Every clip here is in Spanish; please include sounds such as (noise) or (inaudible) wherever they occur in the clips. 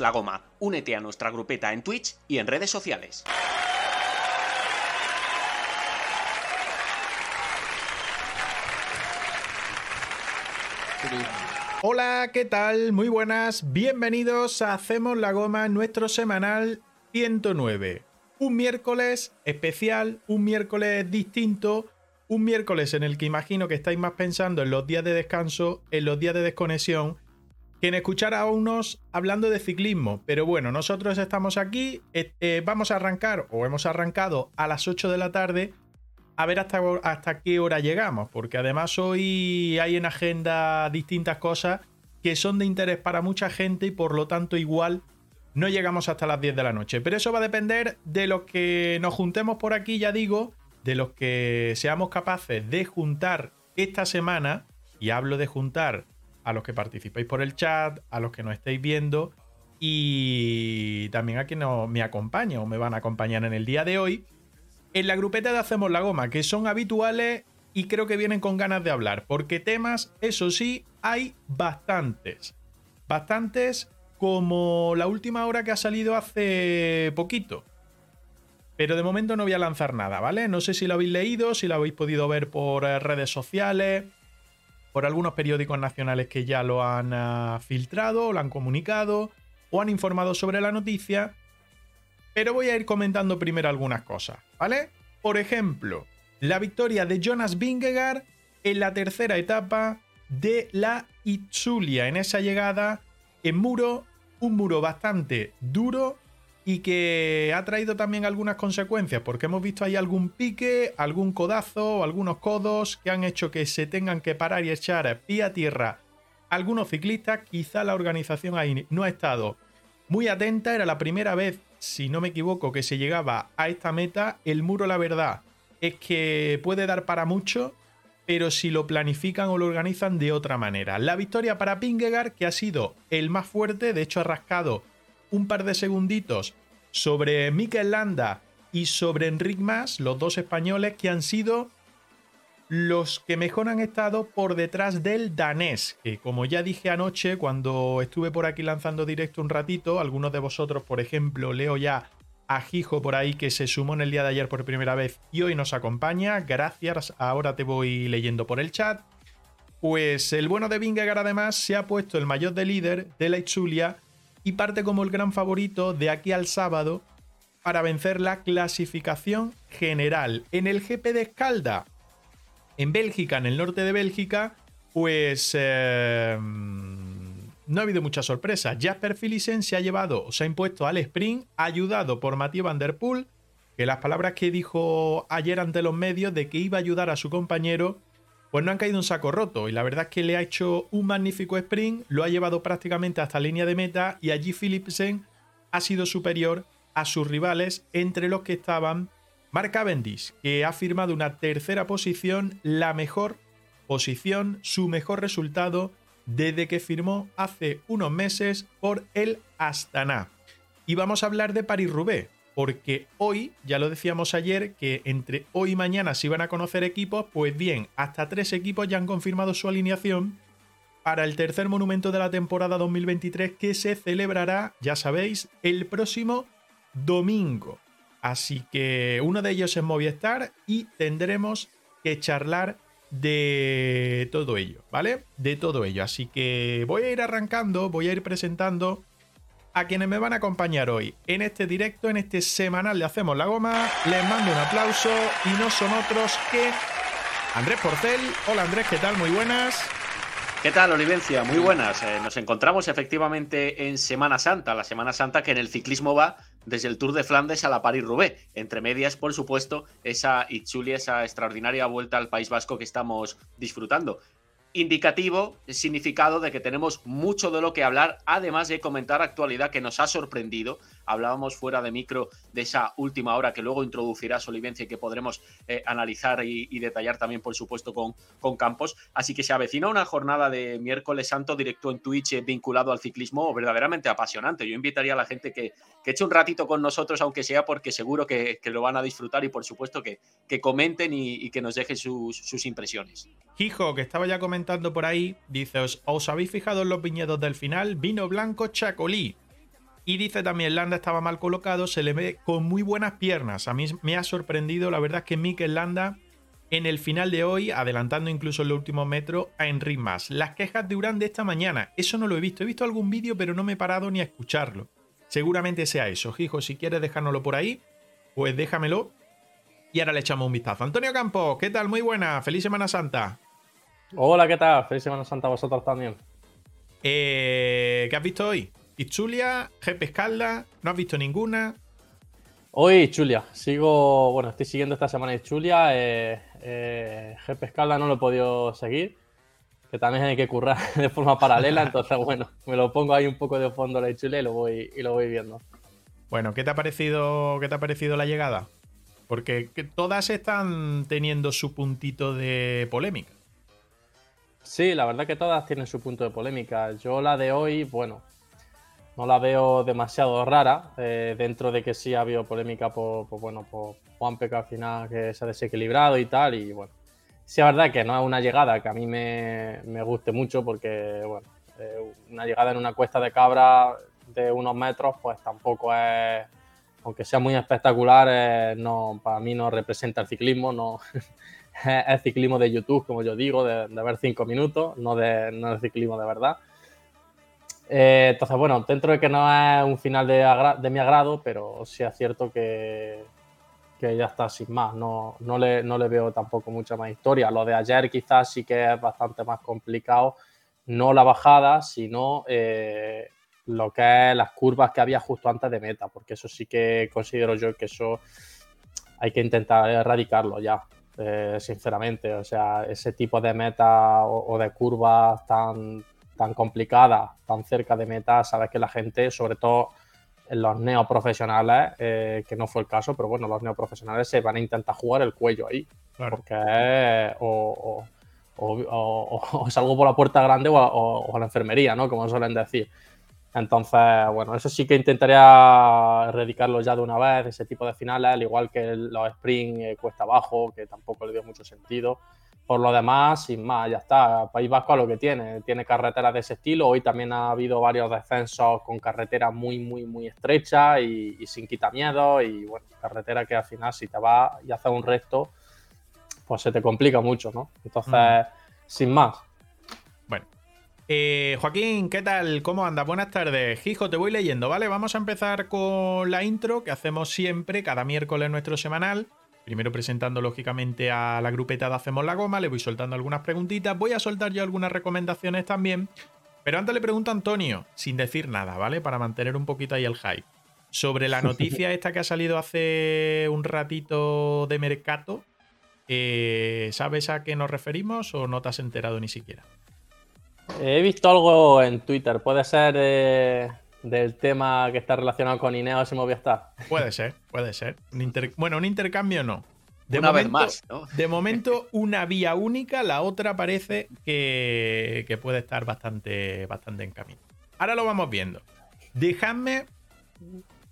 La goma. Únete a nuestra grupeta en Twitch y en redes sociales. Hola, ¿qué tal? Muy buenas. Bienvenidos a Hacemos la Goma, nuestro semanal 109. Un miércoles especial, un miércoles distinto, un miércoles en el que imagino que estáis más pensando en los días de descanso, en los días de desconexión, que en escuchar a unos hablando de ciclismo. Pero bueno, nosotros estamos aquí, eh, eh, vamos a arrancar, o hemos arrancado a las 8 de la tarde, a ver hasta, hasta qué hora llegamos, porque además hoy hay en agenda distintas cosas que son de interés para mucha gente y por lo tanto igual no llegamos hasta las 10 de la noche. Pero eso va a depender de los que nos juntemos por aquí, ya digo, de los que seamos capaces de juntar esta semana, y hablo de juntar a los que participáis por el chat, a los que nos estáis viendo y también a quienes me acompañan o me van a acompañar en el día de hoy en la grupeta de Hacemos la Goma, que son habituales y creo que vienen con ganas de hablar, porque temas, eso sí, hay bastantes. Bastantes como la última hora que ha salido hace poquito. Pero de momento no voy a lanzar nada, ¿vale? No sé si lo habéis leído, si lo habéis podido ver por eh, redes sociales, por algunos periódicos nacionales que ya lo han uh, filtrado, lo han comunicado o han informado sobre la noticia. Pero voy a ir comentando primero algunas cosas, ¿vale? Por ejemplo, la victoria de Jonas Vingegaard en la tercera etapa de la Itzulia, en esa llegada en muro, un muro bastante duro y que ha traído también algunas consecuencias, porque hemos visto ahí algún pique, algún codazo, algunos codos que han hecho que se tengan que parar y echar pie a tierra algunos ciclistas. Quizá la organización ahí no ha estado muy atenta, era la primera vez si no me equivoco, que se llegaba a esta meta, el muro, la verdad, es que puede dar para mucho, pero si lo planifican o lo organizan de otra manera. La victoria para Pingegar, que ha sido el más fuerte, de hecho ha rascado un par de segunditos sobre Mikel Landa y sobre Enric Mas, los dos españoles que han sido los que mejor han estado por detrás del danés, que como ya dije anoche cuando estuve por aquí lanzando directo un ratito, algunos de vosotros, por ejemplo, leo ya a Gijo por ahí que se sumó en el día de ayer por primera vez y hoy nos acompaña, gracias, ahora te voy leyendo por el chat. Pues el bueno de Vingegaard además se ha puesto el mayor de líder de la Itzulia y parte como el gran favorito de aquí al sábado para vencer la clasificación general. En el GP de Escalda, en Bélgica, en el norte de Bélgica, pues eh, no ha habido mucha sorpresa. Jasper Philipsen se ha llevado, o se ha impuesto al sprint, ayudado por Mathieu Van Der Poel, que las palabras que dijo ayer ante los medios de que iba a ayudar a su compañero, pues no han caído un saco roto. Y la verdad es que le ha hecho un magnífico sprint, lo ha llevado prácticamente hasta línea de meta y allí Philipsen ha sido superior a sus rivales, entre los que estaban Mark Cavendish, que ha firmado una tercera posición, la mejor posición, su mejor resultado desde que firmó hace unos meses por el Astana. Y vamos a hablar de Paris-Roubaix, porque hoy, ya lo decíamos ayer, que entre hoy y mañana se iban a conocer equipos, pues bien, hasta tres equipos ya han confirmado su alineación para el tercer monumento de la temporada 2023 que se celebrará, ya sabéis, el próximo domingo. Así que uno de ellos es Movistar y tendremos que charlar de todo ello, ¿vale? De todo ello. Así que voy a ir arrancando, voy a ir presentando a quienes me van a acompañar hoy en este directo, en este semanal Le Hacemos la Goma. Les mando un aplauso y no son otros que Andrés Porcel. Hola Andrés, ¿qué tal? Muy buenas. ¿Qué tal, Olivencia? Muy buenas. Eh, nos encontramos efectivamente en Semana Santa, la Semana Santa que en el ciclismo va desde el Tour de Flandes a la Paris-Roubaix. Entre medias, por supuesto, esa Itzuli, esa extraordinaria vuelta al País Vasco que estamos disfrutando indicativo, significado de que tenemos mucho de lo que hablar, además de comentar actualidad que nos ha sorprendido. Hablábamos fuera de micro de esa última hora que luego introducirá Solivencia y que podremos eh, analizar y, detallar también, por supuesto, con, con Campos. Así que se avecina una jornada de miércoles santo directo en Twitch eh, vinculado al ciclismo verdaderamente apasionante. Yo invitaría a la gente que, que eche un ratito con nosotros, aunque sea porque seguro que, lo van a disfrutar y, por supuesto, que, que comenten y, que nos dejen sus, sus impresiones. Hijo, que estaba ya comentando por ahí, dice, ¿os, habéis fijado en los viñedos del final? Vino blanco chacolí. Y dice también, Landa estaba mal colocado, se le ve con muy buenas piernas. A mí me ha sorprendido, la verdad es que Mikel Landa en el final de hoy, adelantando incluso en los últimos metros a Enric Mas. Las quejas de Urán de esta mañana, eso no lo he visto. He visto algún vídeo, pero no me he parado ni a escucharlo. Seguramente sea eso. Hijo, si quieres dejárnoslo por ahí, pues déjamelo. Y ahora le echamos un vistazo. Antonio Campos, ¿qué tal? Muy buena. Feliz Semana Santa. Hola, ¿qué tal? Feliz Semana Santa a vosotros también. Eh, ¿Qué has visto hoy? ¿Ichulia? ¿Jepe Escalda? ¿No has visto ninguna? Hoy Chulia. Sigo, bueno, estoy siguiendo esta semana Chulia. Eh, eh, Jepe Escalda no lo he podido seguir, que también hay que currar (laughs) de forma paralela. entonces, (laughs) bueno, me lo pongo ahí un poco de fondo la Chulia y lo voy, y lo voy viendo. Bueno, ¿qué te ha parecido, qué te ha parecido la llegada? Porque todas están teniendo su puntito de polémica. Sí, la verdad que todas tienen su punto de polémica. Yo la de hoy, bueno, no la veo demasiado rara, eh, dentro de que sí ha habido polémica por, bueno, por Juan que al final que se ha desequilibrado y tal, y bueno, sí es verdad que no es una llegada que a mí me, guste mucho, porque bueno, eh, una llegada en una cuesta de cabra de unos metros, pues tampoco es, aunque sea muy espectacular, eh, no, para mí no representa el ciclismo, no, (laughs) es ciclismo de YouTube, como yo digo, de, ver cinco minutos, no de, no de ciclismo de verdad. Eh, entonces, bueno, dentro de que no es un final de, mi agrado, pero sí es cierto que, que ya está sin más. No, no, le, no le veo tampoco mucha más historia. Lo de ayer quizás sí que es bastante más complicado. No la bajada, sino eh, lo que es las curvas que había justo antes de meta, porque eso sí que considero yo que eso hay que intentar erradicarlo ya. Eh, sinceramente. O sea, ese tipo de meta o, de curvas tan, tan complicadas, tan cerca de meta, sabes que la gente, sobre todo en los neoprofesionales, eh, que no fue el caso, pero bueno, los neoprofesionales se van a intentar jugar el cuello ahí. Porque es o, salgo por la puerta grande o, a la enfermería, ¿no? Como suelen decir. Entonces, bueno, eso sí que intentaría erradicarlo ya de una vez, ese tipo de finales, al igual que los sprint eh, cuesta abajo, que tampoco le dio mucho sentido. Por lo demás, sin más, ya está. País Vasco a lo que tiene. Tiene carreteras de ese estilo. Hoy también ha habido varios descensos con carreteras muy, muy, muy estrechas y, sin quitamientos. Y bueno, carretera que al final, si te vas y haces un recto, pues se te complica mucho, ¿no? Entonces, mm. sin más. Eh, Joaquín, ¿qué tal? ¿Cómo anda? Buenas tardes. Hijo, te voy leyendo, ¿vale? Vamos a empezar con la intro que hacemos siempre, cada miércoles nuestro semanal. Primero presentando lógicamente a la grupeta de Hacemos la Goma, le voy soltando algunas preguntitas, voy a soltar yo algunas recomendaciones también. Pero antes le pregunto a Antonio, sin decir nada, ¿vale? Para mantener un poquito ahí el hype. Sobre la (laughs) noticia esta que ha salido hace un ratito de Mercato, eh, ¿sabes a qué nos referimos o no te has enterado ni siquiera? He visto algo en Twitter, puede ser eh, del tema que está relacionado con Ineos y Movistar. Puede ser, puede ser. bueno, un intercambio no. De una vez más, ¿no? De momento, una vía única, la otra parece que, puede estar bastante, bastante en camino. Ahora lo vamos viendo. Dejadme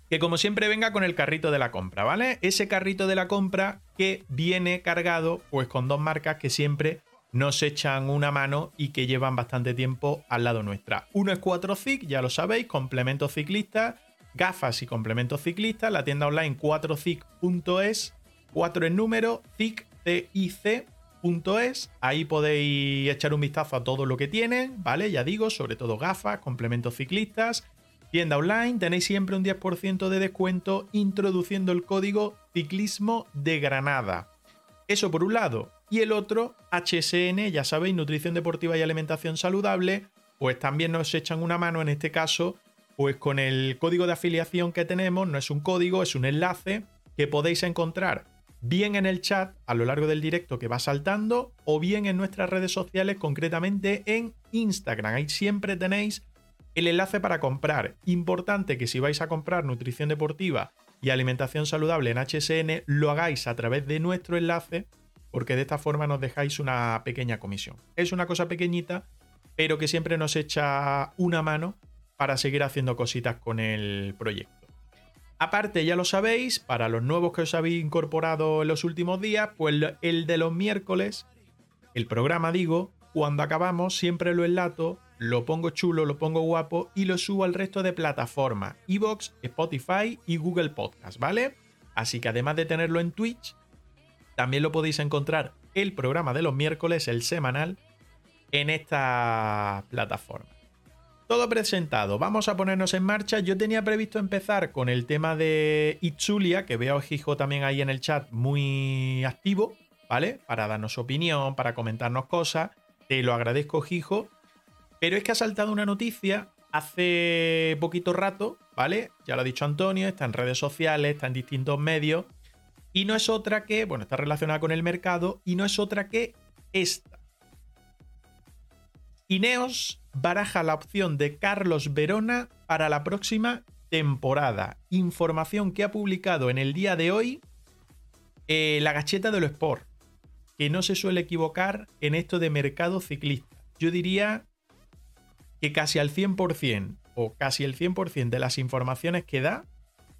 que como siempre venga con el carrito de la compra, ¿vale? Ese carrito de la compra que viene cargado pues con dos marcas que siempre nos echan una mano y que llevan bastante tiempo al lado nuestra. Uno es 4CIC, ya lo sabéis, complemento ciclista, gafas y complementos ciclistas, la tienda online 4cic.es, 4 en número, cic, .es. Ahí podéis echar un vistazo a todo lo que tienen, ¿vale? Ya digo, sobre todo gafas, complementos ciclistas. Tienda online, tenéis siempre un 10% de descuento introduciendo el código ciclismo de Granada. Eso por un lado. Y el otro, HSN, ya sabéis, Nutrición Deportiva y Alimentación Saludable, pues también nos echan una mano en este caso Pues con el código de afiliación que tenemos, no es un código, es un enlace que podéis encontrar bien en el chat a lo largo del directo que va saltando o bien en nuestras redes sociales, concretamente en Instagram. Ahí siempre tenéis el enlace para comprar. Importante que si vais a comprar nutrición deportiva y alimentación saludable en HSN, lo hagáis a través de nuestro enlace, porque de esta forma nos dejáis una pequeña comisión. Es una cosa pequeñita, pero que siempre nos echa una mano para seguir haciendo cositas con el proyecto. Aparte, ya lo sabéis, para los nuevos que os habéis incorporado en los últimos días, pues el de los miércoles, el programa digo, cuando acabamos siempre lo enlato, lo pongo chulo, lo pongo guapo y lo subo al resto de plataformas, Evox, Spotify y Google Podcast, ¿vale? Así que además de tenerlo en Twitch, también lo podéis encontrar el programa de los miércoles, el semanal, en esta plataforma. Todo presentado, vamos a ponernos en marcha. Yo tenía previsto empezar con el tema de Itzulia, que veo a Hijo también ahí en el chat muy activo, ¿vale? Para darnos opinión, para comentarnos cosas. Te lo agradezco, Hijo. Pero es que ha saltado una noticia hace poquito rato, ¿vale? Ya lo ha dicho Antonio, está en redes sociales, está en distintos medios. Y no es otra que, bueno, está relacionada con el mercado, y no es otra que esta. Ineos baraja la opción de Carlos Verona para la próxima temporada. Información que ha publicado en el día de hoy eh, la gacheta de lo Sport, que no se suele equivocar en esto de mercado ciclista. Yo diría que casi al 100% o casi el 100% de las informaciones que da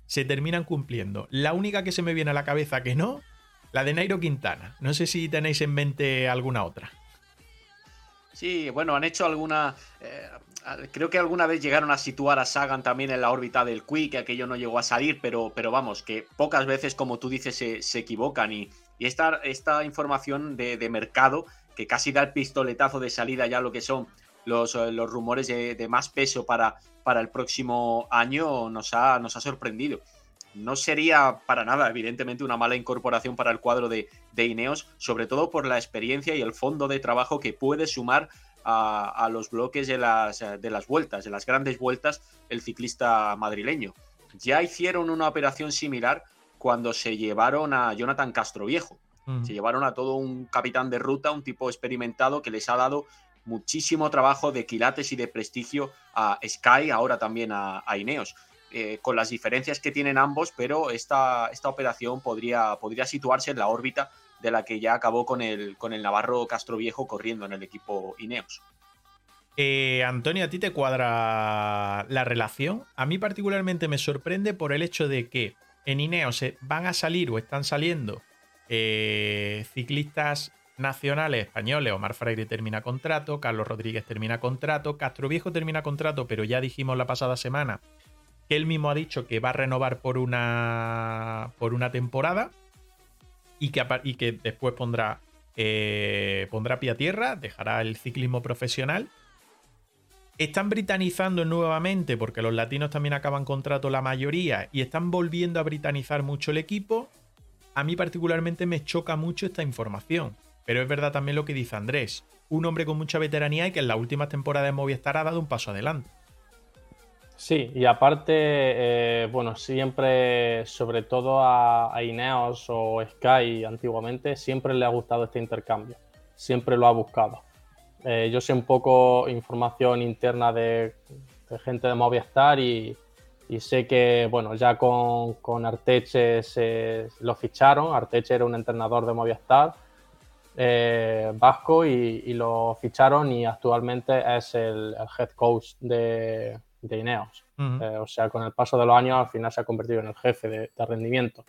se terminan cumpliendo. La única que se me viene a la cabeza que no, la de Nairo Quintana. No sé si tenéis en mente alguna otra. Sí, bueno, han hecho alguna. Eh, creo que alguna vez llegaron a situar a Sagan también en la órbita del Quick, que aquello no llegó a salir, pero, pero vamos, que pocas veces, como tú dices, se, equivocan. Y, esta, esta, información de, mercado, que casi da el pistoletazo de salida ya lo que son los, eh, los rumores de, más peso para, para el próximo año, nos ha, nos ha sorprendido no sería para nada, evidentemente, una mala incorporación para el cuadro de, Ineos, sobre todo por la experiencia y el fondo de trabajo que puede sumar a, los bloques de las, de las vueltas, de las grandes vueltas, el ciclista madrileño. Ya hicieron una operación similar cuando se llevaron a Jonathan Castro Viejo. Se llevaron a todo un capitán de ruta, un tipo experimentado que les ha dado muchísimo trabajo de quilates y de prestigio a Sky, ahora también a Ineos. Eh, con las diferencias que tienen ambos, pero esta, esta operación podría, podría situarse en la órbita de la que ya acabó con el, con el Navarro Castro Viejo corriendo en el equipo Ineos. Eh, Antonio, ¿a ti te cuadra la relación? A mí particularmente me sorprende por el hecho de que en Ineos van a salir o están saliendo eh, ciclistas nacionales españoles. Omar Freire termina contrato, Carlos Rodríguez termina contrato, Castro Viejo termina contrato, pero ya dijimos la pasada semana que él mismo ha dicho que va a renovar por una, por una temporada y que, y que después pondrá, eh, pondrá pie a tierra, dejará el ciclismo profesional. Están britanizando nuevamente porque los latinos también acaban contrato la mayoría y están volviendo a britanizar mucho el equipo. A mí particularmente me choca mucho esta información. Pero es verdad también lo que dice Andrés. Un hombre con mucha veteranía y que en las últimas temporadas de Movistar ha dado un paso adelante. Sí, y aparte, eh, bueno, siempre, sobre todo a, Ineos o Sky antiguamente, siempre le ha gustado este intercambio, siempre lo ha buscado. Eh, yo sé un poco información interna de, gente de Movistar y, sé que, bueno, ya con, con Arteche se, lo ficharon, Arteche era un entrenador de Movistar eh, vasco y, lo ficharon y actualmente es el head coach de, de Ineos. Eh, o sea, con el paso de los años al final se ha convertido en el jefe de, rendimiento.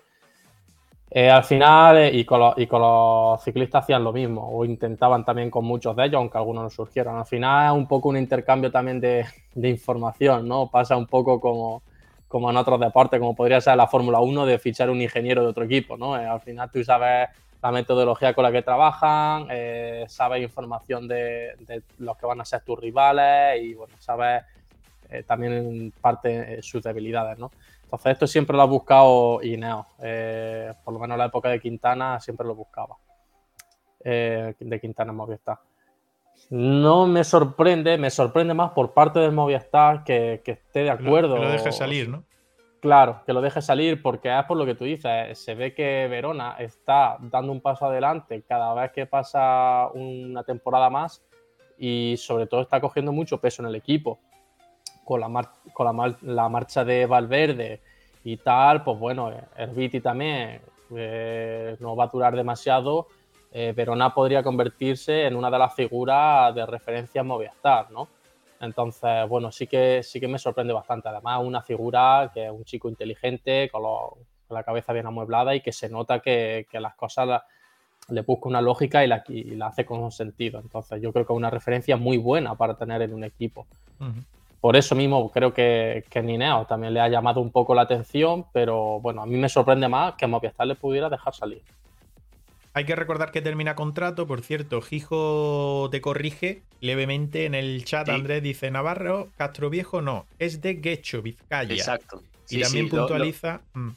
Eh, al final, eh, y, con los, ciclistas hacían lo mismo, o intentaban también con muchos de ellos, aunque algunos no surgieron. Al final es un poco un intercambio también de, información, ¿no? Pasa un poco como, como en otros deportes, como podría ser la Fórmula 1, de fichar un ingeniero de otro equipo, ¿no? al final tú sabes la metodología con la que trabajan, sabes información de, de, los que van a ser tus rivales y, bueno, sabes eh, también en parte eh, sus debilidades, ¿no? Entonces esto siempre lo ha buscado Ineos, eh, por lo menos en la época de Quintana siempre lo buscaba, de Quintana Movistar. No me sorprende, me sorprende más por parte del Movistar que, esté de acuerdo. Que lo, deje salir, ¿no? Claro, que lo deje salir porque es por lo que tú dices. Se ve que Verona está dando un paso adelante cada vez que pasa una temporada más y sobre todo está cogiendo mucho peso en el equipo. Con la, con la, marcha de Valverde y tal, pues bueno, Herbiti también eh, no va a durar demasiado eh, Verona podría convertirse en una de las figuras de referencia en Movistar, ¿no? Entonces, bueno, sí que, sí que me sorprende bastante. Además, una figura que es un chico inteligente, con, la cabeza bien amueblada y que se nota que, las cosas le busca una lógica y la, la, hace con sentido. Entonces, yo creo que es una referencia muy buena para tener en un equipo. Por eso mismo creo que, que Nineo también le ha llamado un poco la atención, pero bueno, a mí me sorprende más que Movistar le pudiera dejar salir. Hay que recordar que termina contrato, por cierto, Gijo te corrige levemente en el chat, Andrés dice Navarro, Castro Viejo no, es de Guecho, Vizcaya. Exacto. y también puntualiza... Mm.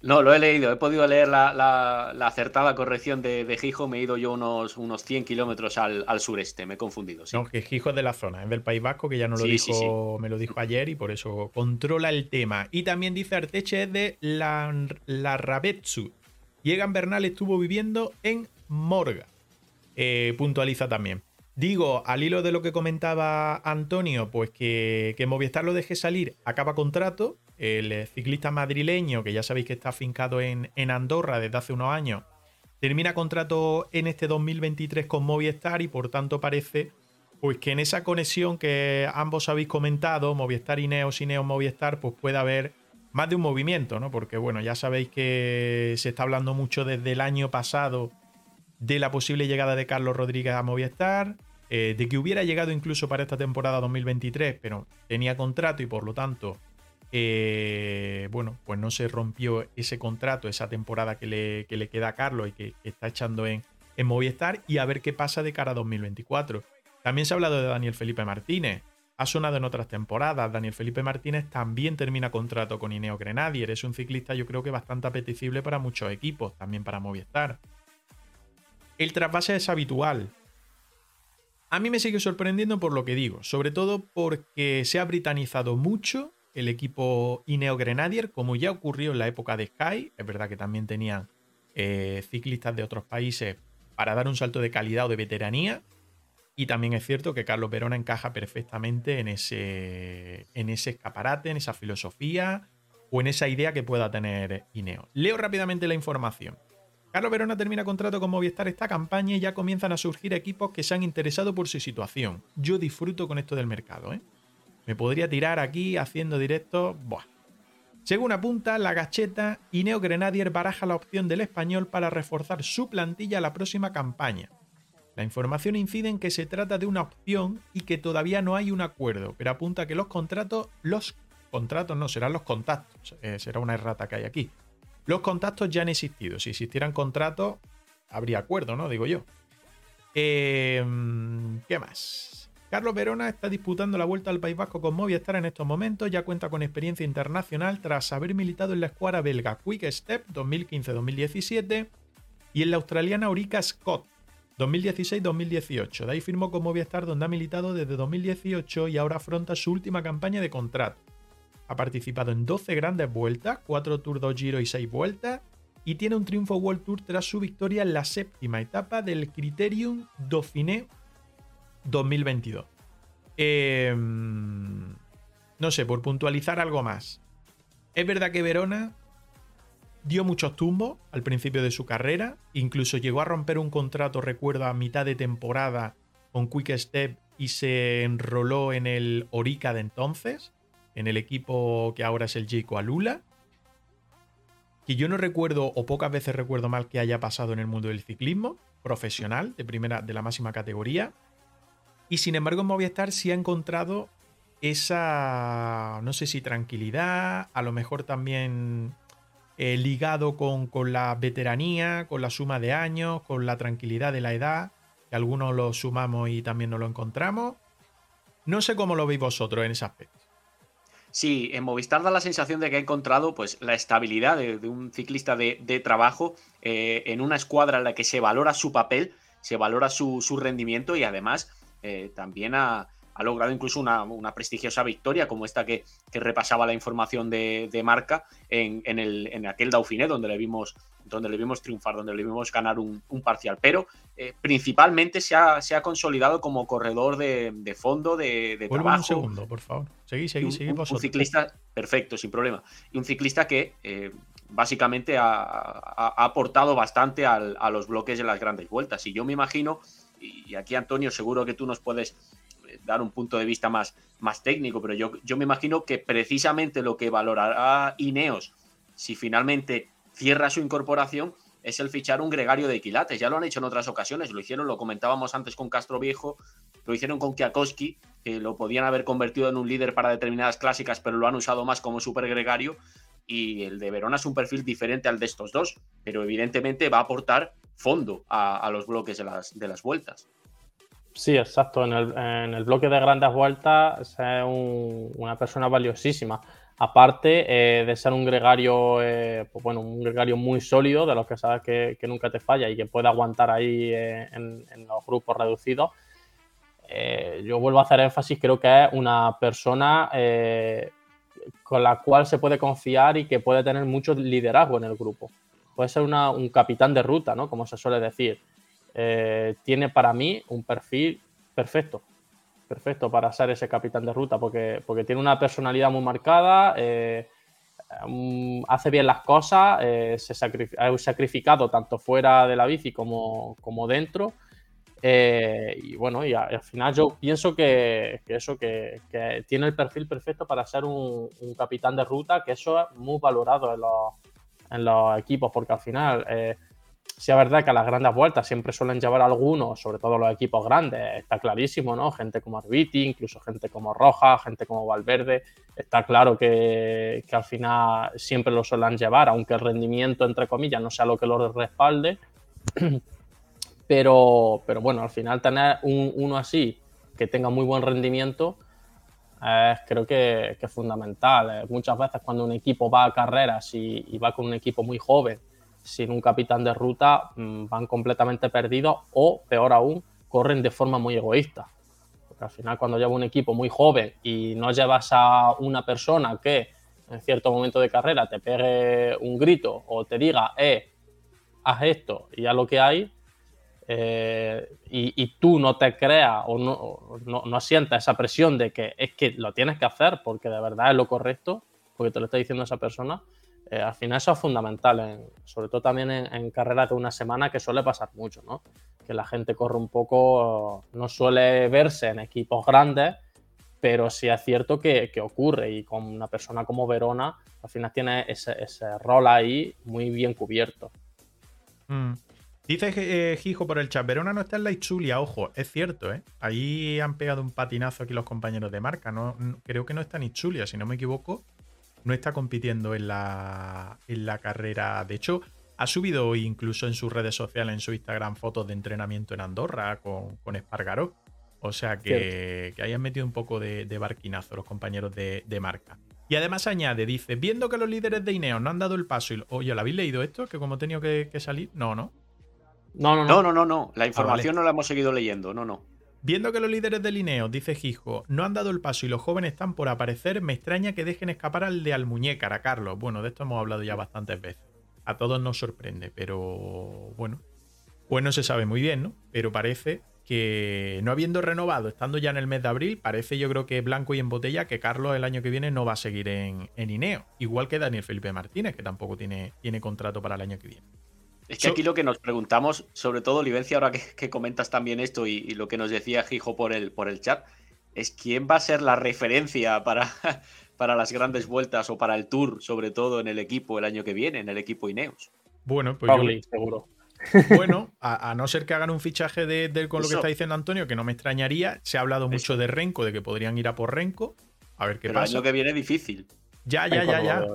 No, lo he leído, he podido leer la, acertada corrección de, de, Gijo, me he ido yo unos, unos 100 kilómetros al, sureste, me he confundido. No, que Gijo es de la zona, es del País Vasco, que ya no lo dijo, me lo dijo ayer y por eso controla el tema. Y también dice Arteche es de la, la Rabetsu, Egan Bernal estuvo viviendo en Morga. Eh, puntualiza también. Digo, al hilo de lo que comentaba Antonio, pues que, que Movistar lo deje salir, acaba contrato. El ciclista madrileño, que ya sabéis que está afincado en, en Andorra desde hace unos años, termina contrato en este 2023 con Movistar y por tanto parece pues que en esa conexión que ambos habéis comentado, Movistar y Neos y Neos Movistar, pues puede haber más de un movimiento, ¿no? Porque bueno, ya sabéis que se está hablando mucho desde el año pasado de la posible llegada de Carlos Rodríguez a Movistar, eh, de que hubiera llegado incluso para esta temporada 2023, pero tenía contrato y por lo tanto, eh, bueno, pues no se rompió ese contrato, esa temporada que le, le queda a Carlos y que, está echando en, en Movistar y a ver qué pasa de cara a 2024. También se ha hablado de Daniel Felipe Martínez ha sonado en otras temporadas. Daniel Felipe Martínez también termina contrato con Ineo Grenadier. Es un ciclista yo creo que bastante apetecible para muchos equipos, también para Movistar. El trasvase es habitual. A mí me sigue sorprendiendo por lo que digo, sobre todo porque se ha britanizado mucho el equipo Ineo Grenadier, como ya ocurrió en la época de Sky. Es verdad que también tenían eh, ciclistas de otros países para dar un salto de calidad o de veteranía, y también es cierto que Carlos Verona encaja perfectamente en ese, en ese escaparate, en esa filosofía o en esa idea que pueda tener Ineo. Leo rápidamente la información. Carlos Verona termina contrato con Movistar esta campaña y ya comienzan a surgir equipos que se han interesado por su situación. Yo disfruto con esto del mercado, ¿eh? Me podría tirar aquí haciendo directo. Buah. Según apunta la gacheta, Ineo Grenadier baraja la opción del español para reforzar su plantilla la próxima campaña. La información incide en que se trata de una opción y que todavía no hay un acuerdo, pero apunta que los contratos, los contratos no, serán los contactos, eh, será una errata que hay aquí. Los contactos ya han existido, si existieran contratos, habría acuerdo, ¿no? Digo yo. Em, ¿Qué más? Carlos Verona está disputando la vuelta al País Vasco con Movistar en estos momentos, ya cuenta con experiencia internacional tras haber militado en la escuadra belga Quick Step 2015-2017 y en la australiana Orica Scott 2016-2018. De ahí firmó con Movistar donde ha militado desde 2018 y ahora afronta su última campaña de contrato. Ha participado en 12 grandes vueltas, 4 Tour 2 Giro y 6 vueltas, y tiene un triunfo World Tour tras su victoria en la séptima etapa del Criterium Dauphiné 2022. Em, no sé, por puntualizar algo más. Es verdad que Verona dio muchos tumbos al principio de su carrera, incluso llegó a romper un contrato, recuerdo, a mitad de temporada con Quick Step y se enroló en el Orica de entonces, en el equipo que ahora es el Jayco Alula. Que yo no recuerdo, o pocas veces recuerdo mal, que haya pasado en el mundo del ciclismo profesional, de primera, de la máxima categoría. Y sin embargo, en Movistar sí ha encontrado esa, no sé si tranquilidad, a lo mejor también eh, ligado con, la veteranía, con la suma de años, con la tranquilidad de la edad, que algunos lo sumamos y también no lo encontramos. No sé cómo lo veis vosotros en ese aspecto. Sí, en Movistar da la sensación de que ha encontrado pues, la estabilidad de, un ciclista de, trabajo eh, en una escuadra en la que se valora su papel, se valora su, rendimiento y además eh, también ha, logrado incluso una, prestigiosa victoria como esta que, repasaba la información de, marca en, el, en aquel Dauphiné donde le vimos donde le vimos triunfar, donde le vimos ganar un, parcial, pero eh, principalmente se ha, se ha, consolidado como corredor de, fondo, de, de trabajo. un segundo, por favor. Seguí, seguí, seguí. Un, un, ciclista, perfecto, sin problema. Y un ciclista que eh, básicamente ha, aportado bastante a los bloques de las grandes vueltas. Y yo me imagino, y aquí Antonio, seguro que tú nos puedes dar un punto de vista más, más técnico, pero yo, yo me imagino que precisamente lo que valorará Ineos si finalmente cierra su incorporación es el fichar un gregario de quilates. Ya lo han hecho en otras ocasiones, lo hicieron, lo comentábamos antes con Castro Viejo, lo hicieron con Kiakoski, que lo podían haber convertido en un líder para determinadas clásicas, pero lo han usado más como super gregario. Y el de Verona es un perfil diferente al de estos dos, pero evidentemente va a aportar fondo a, los bloques de las, de las vueltas. Sí, exacto. En el, bloque de grandes vueltas es una persona valiosísima aparte eh, de ser un gregario, eh, pues bueno, un gregario muy sólido, de los que sabes que, nunca te falla y que puede aguantar ahí eh, en, los grupos reducidos, yo vuelvo a hacer énfasis, creo que es una persona con la cual se puede confiar y que puede tener mucho liderazgo en el grupo. Puede ser un capitán de ruta, ¿no? Como se suele decir. Tiene para mí un perfil perfecto perfecto para ser ese capitán de ruta porque, porque tiene una personalidad muy marcada, eh, mm, hace bien las cosas, eh, se ha sacrificado tanto fuera de la bici como, como dentro. Eh, y bueno, y, al final yo pienso que, eso, que, tiene el perfil perfecto para ser un, capitán de ruta, que eso es muy valorado en los, en los equipos, porque al final Sí, es verdad que a las grandes vueltas siempre suelen llevar algunos, sobre todo los equipos grandes, está clarísimo, ¿no? Gente como Arbiti, incluso gente como Roja, gente como Valverde. Está claro que, al final siempre lo suelen llevar, aunque el rendimiento, entre comillas, no sea lo que lo respalde. (clears throat) Pero, pero bueno, al final tener uno así que tenga muy buen rendimiento es, creo que, es fundamental. Muchas veces cuando un equipo va a carreras y va con un equipo muy joven sin un capitán de ruta mm, van completamente perdidos o, peor aún, corren de forma muy egoísta. Porque al final cuando lleva un equipo muy joven y no llevas a una persona que en cierto momento de carrera te pegue un grito o te diga, eh, haz esto y ya lo que hay, eh, y, tú no te creas o no, no, no sientas esa presión de que es que lo tienes que hacer porque de verdad es lo correcto, porque te lo está diciendo esa persona, eh, al final eso es fundamental, sobre todo también en, carreras de una semana que suele pasar mucho, ¿no? Que la gente corre un poco, no suele verse en equipos grandes, pero sí es cierto que, ocurre y con una persona como Verona al final tiene ese, rol ahí muy bien cubierto. Mm. Dice eh, por el chat, Verona no está en la Ichulia, ojo, es cierto, ¿eh? Ahí han pegado un patinazo aquí los compañeros de marca, no, creo que no está en Ichulia, si no me equivoco, no está compitiendo en la, en la carrera. De hecho, ha subido incluso en sus redes sociales, en su Instagram, fotos de entrenamiento en Andorra con, con Espargaró. O sea que, que hayan metido un poco de, barquinazo los compañeros de, marca. Y además añade, dice, viendo que los líderes de Ineos no han dado el paso y... Oye, ¿lo habéis leído esto? Que como he tenido que, salir... No, no. No, no, no. No, no, no, La ah, información no la hemos seguido leyendo. No, no. Viendo que los líderes de Lineo, dice Gijo, no han dado el paso y los jóvenes están por aparecer, me extraña que dejen escapar al de Almuñécar, a Carlos. Bueno, de esto hemos hablado ya bastantes veces. A todos nos sorprende, pero bueno, pues no se sabe muy bien, ¿no? Pero parece que no habiendo renovado, estando ya en el mes de abril, parece yo creo que blanco y en botella que Carlos el año que viene no va a seguir en, en Ineo. Igual que Daniel Felipe Martínez, que tampoco tiene, tiene contrato para el año que viene. Es que aquí lo que nos preguntamos, sobre todo, Livencia, ahora que, comentas también esto y, lo que nos decía Gijo por el, por el chat, es quién va a ser la referencia para, (laughs) para las grandes vueltas o para el tour, sobre todo en el equipo el año que viene, en el equipo Ineos. Bueno, pues seguro. (laughs) Bueno, (laughs) a, no ser que hagan un fichaje de, con lo que está diciendo Antonio, que no me extrañaría. Se ha hablado mucho de Renko, de que podrían ir a por Renko. A ver qué pasa. El año que viene difícil. Ya, ya, ya, ya.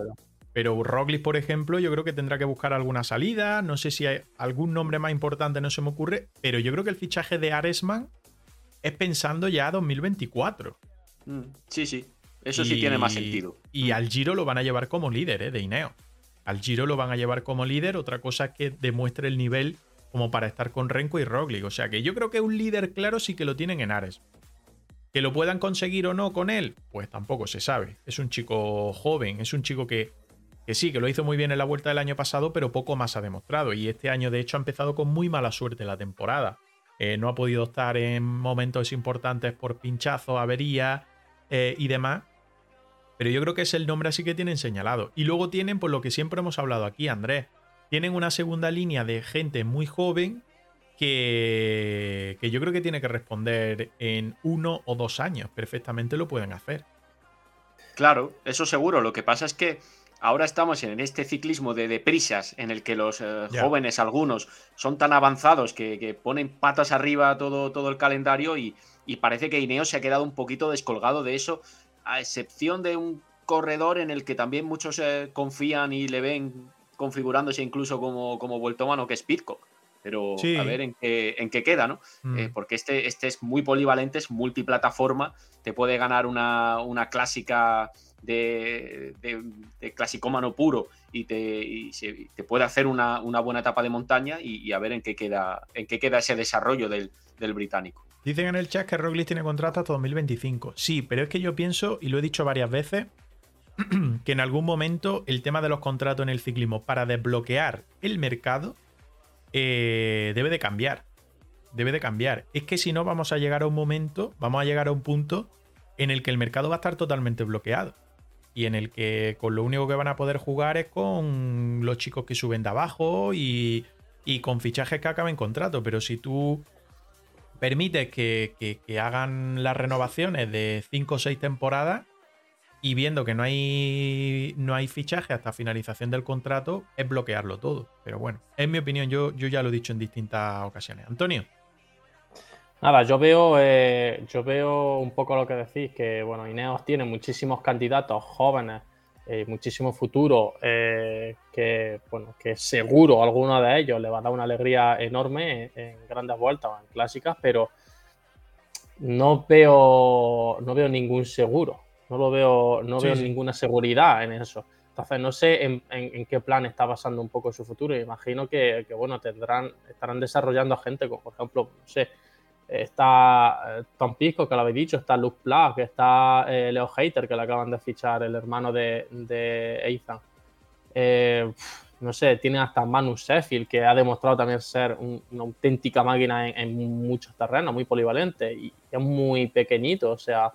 Pero Roglic, por ejemplo, yo creo que tendrá que buscar alguna salida. No sé si hay algún nombre más importante, no se me ocurre. Pero yo creo que el fichaje de Aresman es pensando ya 2024. Mm, sí, sí. Eso sí tiene más sentido. Y al Giro lo van a llevar como líder, ¿eh? De Ineo. Al Giro lo van a llevar como líder. Otra cosa es que demuestre el nivel como para estar con Renko y Roglic. O sea que yo creo que un líder claro sí que lo tienen en Ares. Que lo puedan conseguir o no con él, pues tampoco se sabe. Es un chico joven, es un chico que, que sí, que lo hizo muy bien en la vuelta del año pasado, pero poco más ha demostrado. Y este año, de hecho, ha empezado con muy mala suerte la temporada. Eh, no ha podido estar en momentos importantes por pinchazo, avería eh, y demás. Pero yo creo que es el nombre así que tienen señalado. Y luego tienen, por lo que siempre hemos hablado aquí, Andrés, tienen una segunda línea de gente muy joven que, que yo creo que tiene que responder en uno o dos años. Perfectamente lo pueden hacer. Claro, eso seguro. Lo que pasa es que ahora estamos en este ciclismo de deprisas en el que los eh, jóvenes, algunos, son tan avanzados que, ponen patas arriba todo, todo el calendario y, parece que Ineos se ha quedado un poquito descolgado de eso, a excepción de un corredor en el que también muchos eh, confían y le ven configurándose incluso como, como vuelto mano, que es Pitcock. Pero a ver en qué, en qué queda, ¿no? Eh, mm. porque este, este es muy polivalente, es multiplataforma, te puede ganar una, una clásica de, clasicómano puro y te, te puede hacer una, una, buena etapa de montaña y, a ver en qué queda, en qué queda ese desarrollo del, del británico. Dicen en el chat que Roglic tiene contrato hasta 2025. Sí, pero es que yo pienso, y lo he dicho varias veces, (clears throat) que en algún momento el tema de los contratos en el ciclismo para desbloquear el mercado eh, debe de cambiar. Debe de cambiar. Es que si no vamos a llegar a un momento, vamos a llegar a un punto en el que el mercado va a estar totalmente bloqueado. Y en el que con lo único que van a poder jugar es con los chicos que suben de abajo y, y con fichajes que acaben contrato. Pero si tú permites que, que hagan las renovaciones de 5 o 6 temporadas, y viendo que no hay, no hay fichaje hasta finalización del contrato, es bloquearlo todo. Pero bueno, en mi opinión, yo, yo ya lo he dicho en distintas ocasiones. Antonio. Nada, yo veo, eh, yo veo un poco lo que decís, que bueno, Ineos tiene muchísimos candidatos jóvenes, eh, muchísimo futuro, eh, que bueno, que seguro alguno de ellos le va a dar una alegría enorme en, grandes vueltas o en clásicas, pero no veo, no veo ningún seguro. No lo veo, no veo ninguna seguridad en eso. Entonces, no sé en, qué plan está basando un poco su futuro. Imagino que, bueno, tendrán, estarán desarrollando a gente, como por ejemplo, no sé, está eh, Tom Pisco, que lo habéis dicho, está Luke Plug, está eh, Leo Hater, que le acaban de fichar, el hermano de, de Ethan. Eh, no sé, tiene hasta Manu Sheffield, que ha demostrado también ser una auténtica máquina en, en, muchos terrenos, muy polivalente y es muy pequeñito, o sea,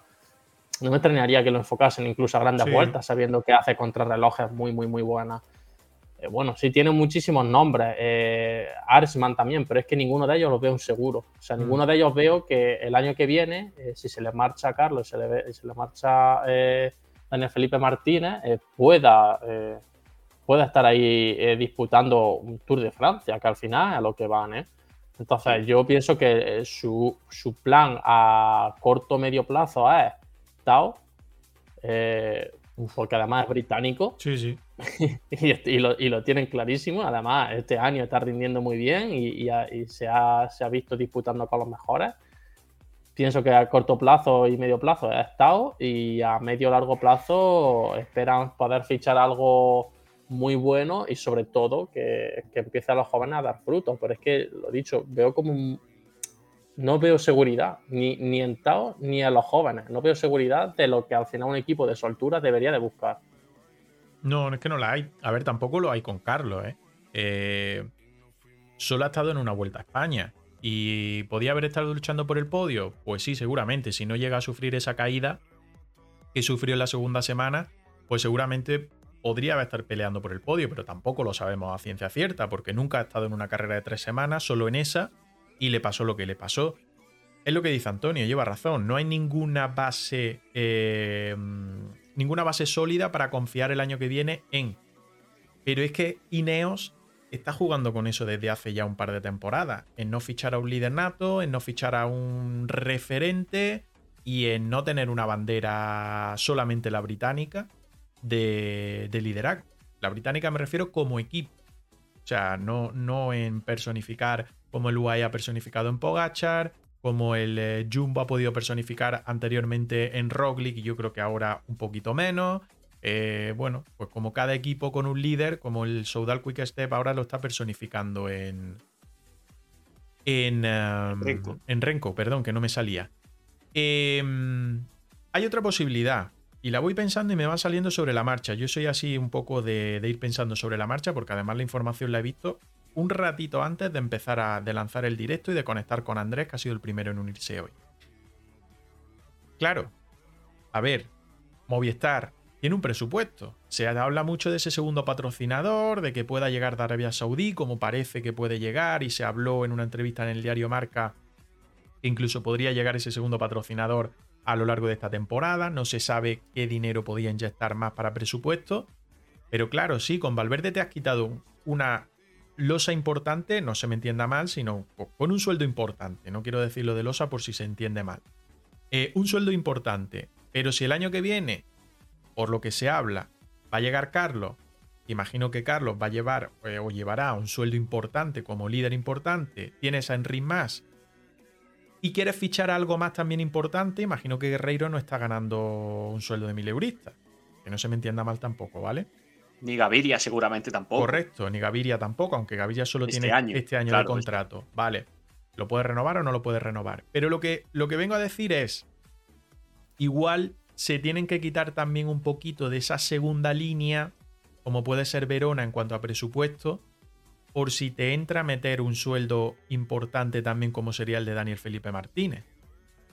no me extrañaría que lo enfocasen incluso a grandes vueltas, sabiendo que hace contrarrelojes muy, muy, muy buenas. Eh, bueno, sí tiene muchísimos nombres. Eh, Arsman también, pero es que ninguno de ellos lo veo un seguro. O sea, mm. ninguno de ellos veo que el año que viene, eh, si se le marcha a Carlos, se le, se le marcha Daniel Felipe Martínez, pueda, pueda estar ahí disputando un Tour de Francia, que al final es a lo que van, ¿eh? Entonces, yo pienso que su, su plan a corto medio plazo es eh, porque además es británico. (laughs) Sí, sí. y, lo, tienen clarísimo. Además, este año está rindiendo muy bien y, se, ha, visto disputando con los mejores. Pienso que a corto plazo y medio plazo ha estado y a medio largo plazo esperan poder fichar algo muy bueno y sobre todo que, que empiece a los jóvenes a dar frutos. Pero es que, lo dicho, veo como un, no veo seguridad, ni, ni en Tao ni en los jóvenes. No veo seguridad de lo que al final un equipo de soltura debería de buscar. No, es que no la hay. A ver, tampoco lo hay con Carlos, ¿eh? ¿eh? solo ha estado en una vuelta a España. ¿Y podía haber estado luchando por el podio? Pues sí, seguramente. Si no llega a sufrir esa caída que sufrió en la segunda semana, pues seguramente podría estar peleando por el podio, pero tampoco lo sabemos a ciencia cierta, porque nunca ha estado en una carrera de tres semanas, solo en esa, y le pasó lo que le pasó. Es lo que dice Antonio, lleva razón. No hay ninguna base. Eh, ninguna base sólida para confiar el año que viene en. Pero es que Ineos está jugando con eso desde hace ya un par de temporadas. En no fichar a un líder nato, en no fichar a un referente y en no tener una bandera solamente la británica de, de liderazgo. La británica me refiero como equipo. O sea, no, no en personificar como el UAE ha personificado en Pogachar, como el eh, Jumbo ha podido personificar anteriormente en Roglic y yo creo que ahora un poquito menos. Eh, bueno, pues como cada equipo con un líder, como el Soudal Quick Step ahora lo está personificando en, En, Renko. en Renko, perdón, que no me salía. Em, hay otra posibilidad. Y la voy pensando y me va saliendo sobre la marcha. Yo soy así un poco de, ir pensando sobre la marcha porque además la información la he visto un ratito antes de empezar a de lanzar el directo y de conectar con Andrés, que ha sido el primero en unirse hoy. Claro, a ver, Movistar tiene un presupuesto. Se habla mucho de ese segundo patrocinador, de que pueda llegar de Arabia Saudí, como parece que puede llegar, y se habló en una entrevista en el diario Marca que incluso podría llegar ese segundo patrocinador a lo largo de esta temporada. No se sabe qué dinero podía inyectar más para presupuesto. Pero claro, sí, con Valverde te has quitado una losa importante, no se me entienda mal, sino con un sueldo importante. No quiero decirlo de losa por si se entiende mal. Eh, un sueldo importante. Pero si el año que viene, por lo que se habla, va a llegar Carlos, imagino que Carlos va a llevar eh, o llevará un sueldo importante como líder importante, tienes a Enric más y quieres fichar algo más también importante, imagino que Guerreiro no está ganando un sueldo de mil euristas. Que no se me entienda mal tampoco, ¿vale? Ni Gaviria seguramente tampoco. Correcto, ni Gaviria tampoco, aunque Gaviria solo este tiene este año de contrato. Vale. ¿Lo puede renovar o no lo puede renovar? Pero lo que, lo que vengo a decir es, igual se tienen que quitar también un poquito de esa segunda línea, como puede ser Verona en cuanto a presupuesto, por si te entra a meter un sueldo importante también como sería el de Daniel Felipe Martínez.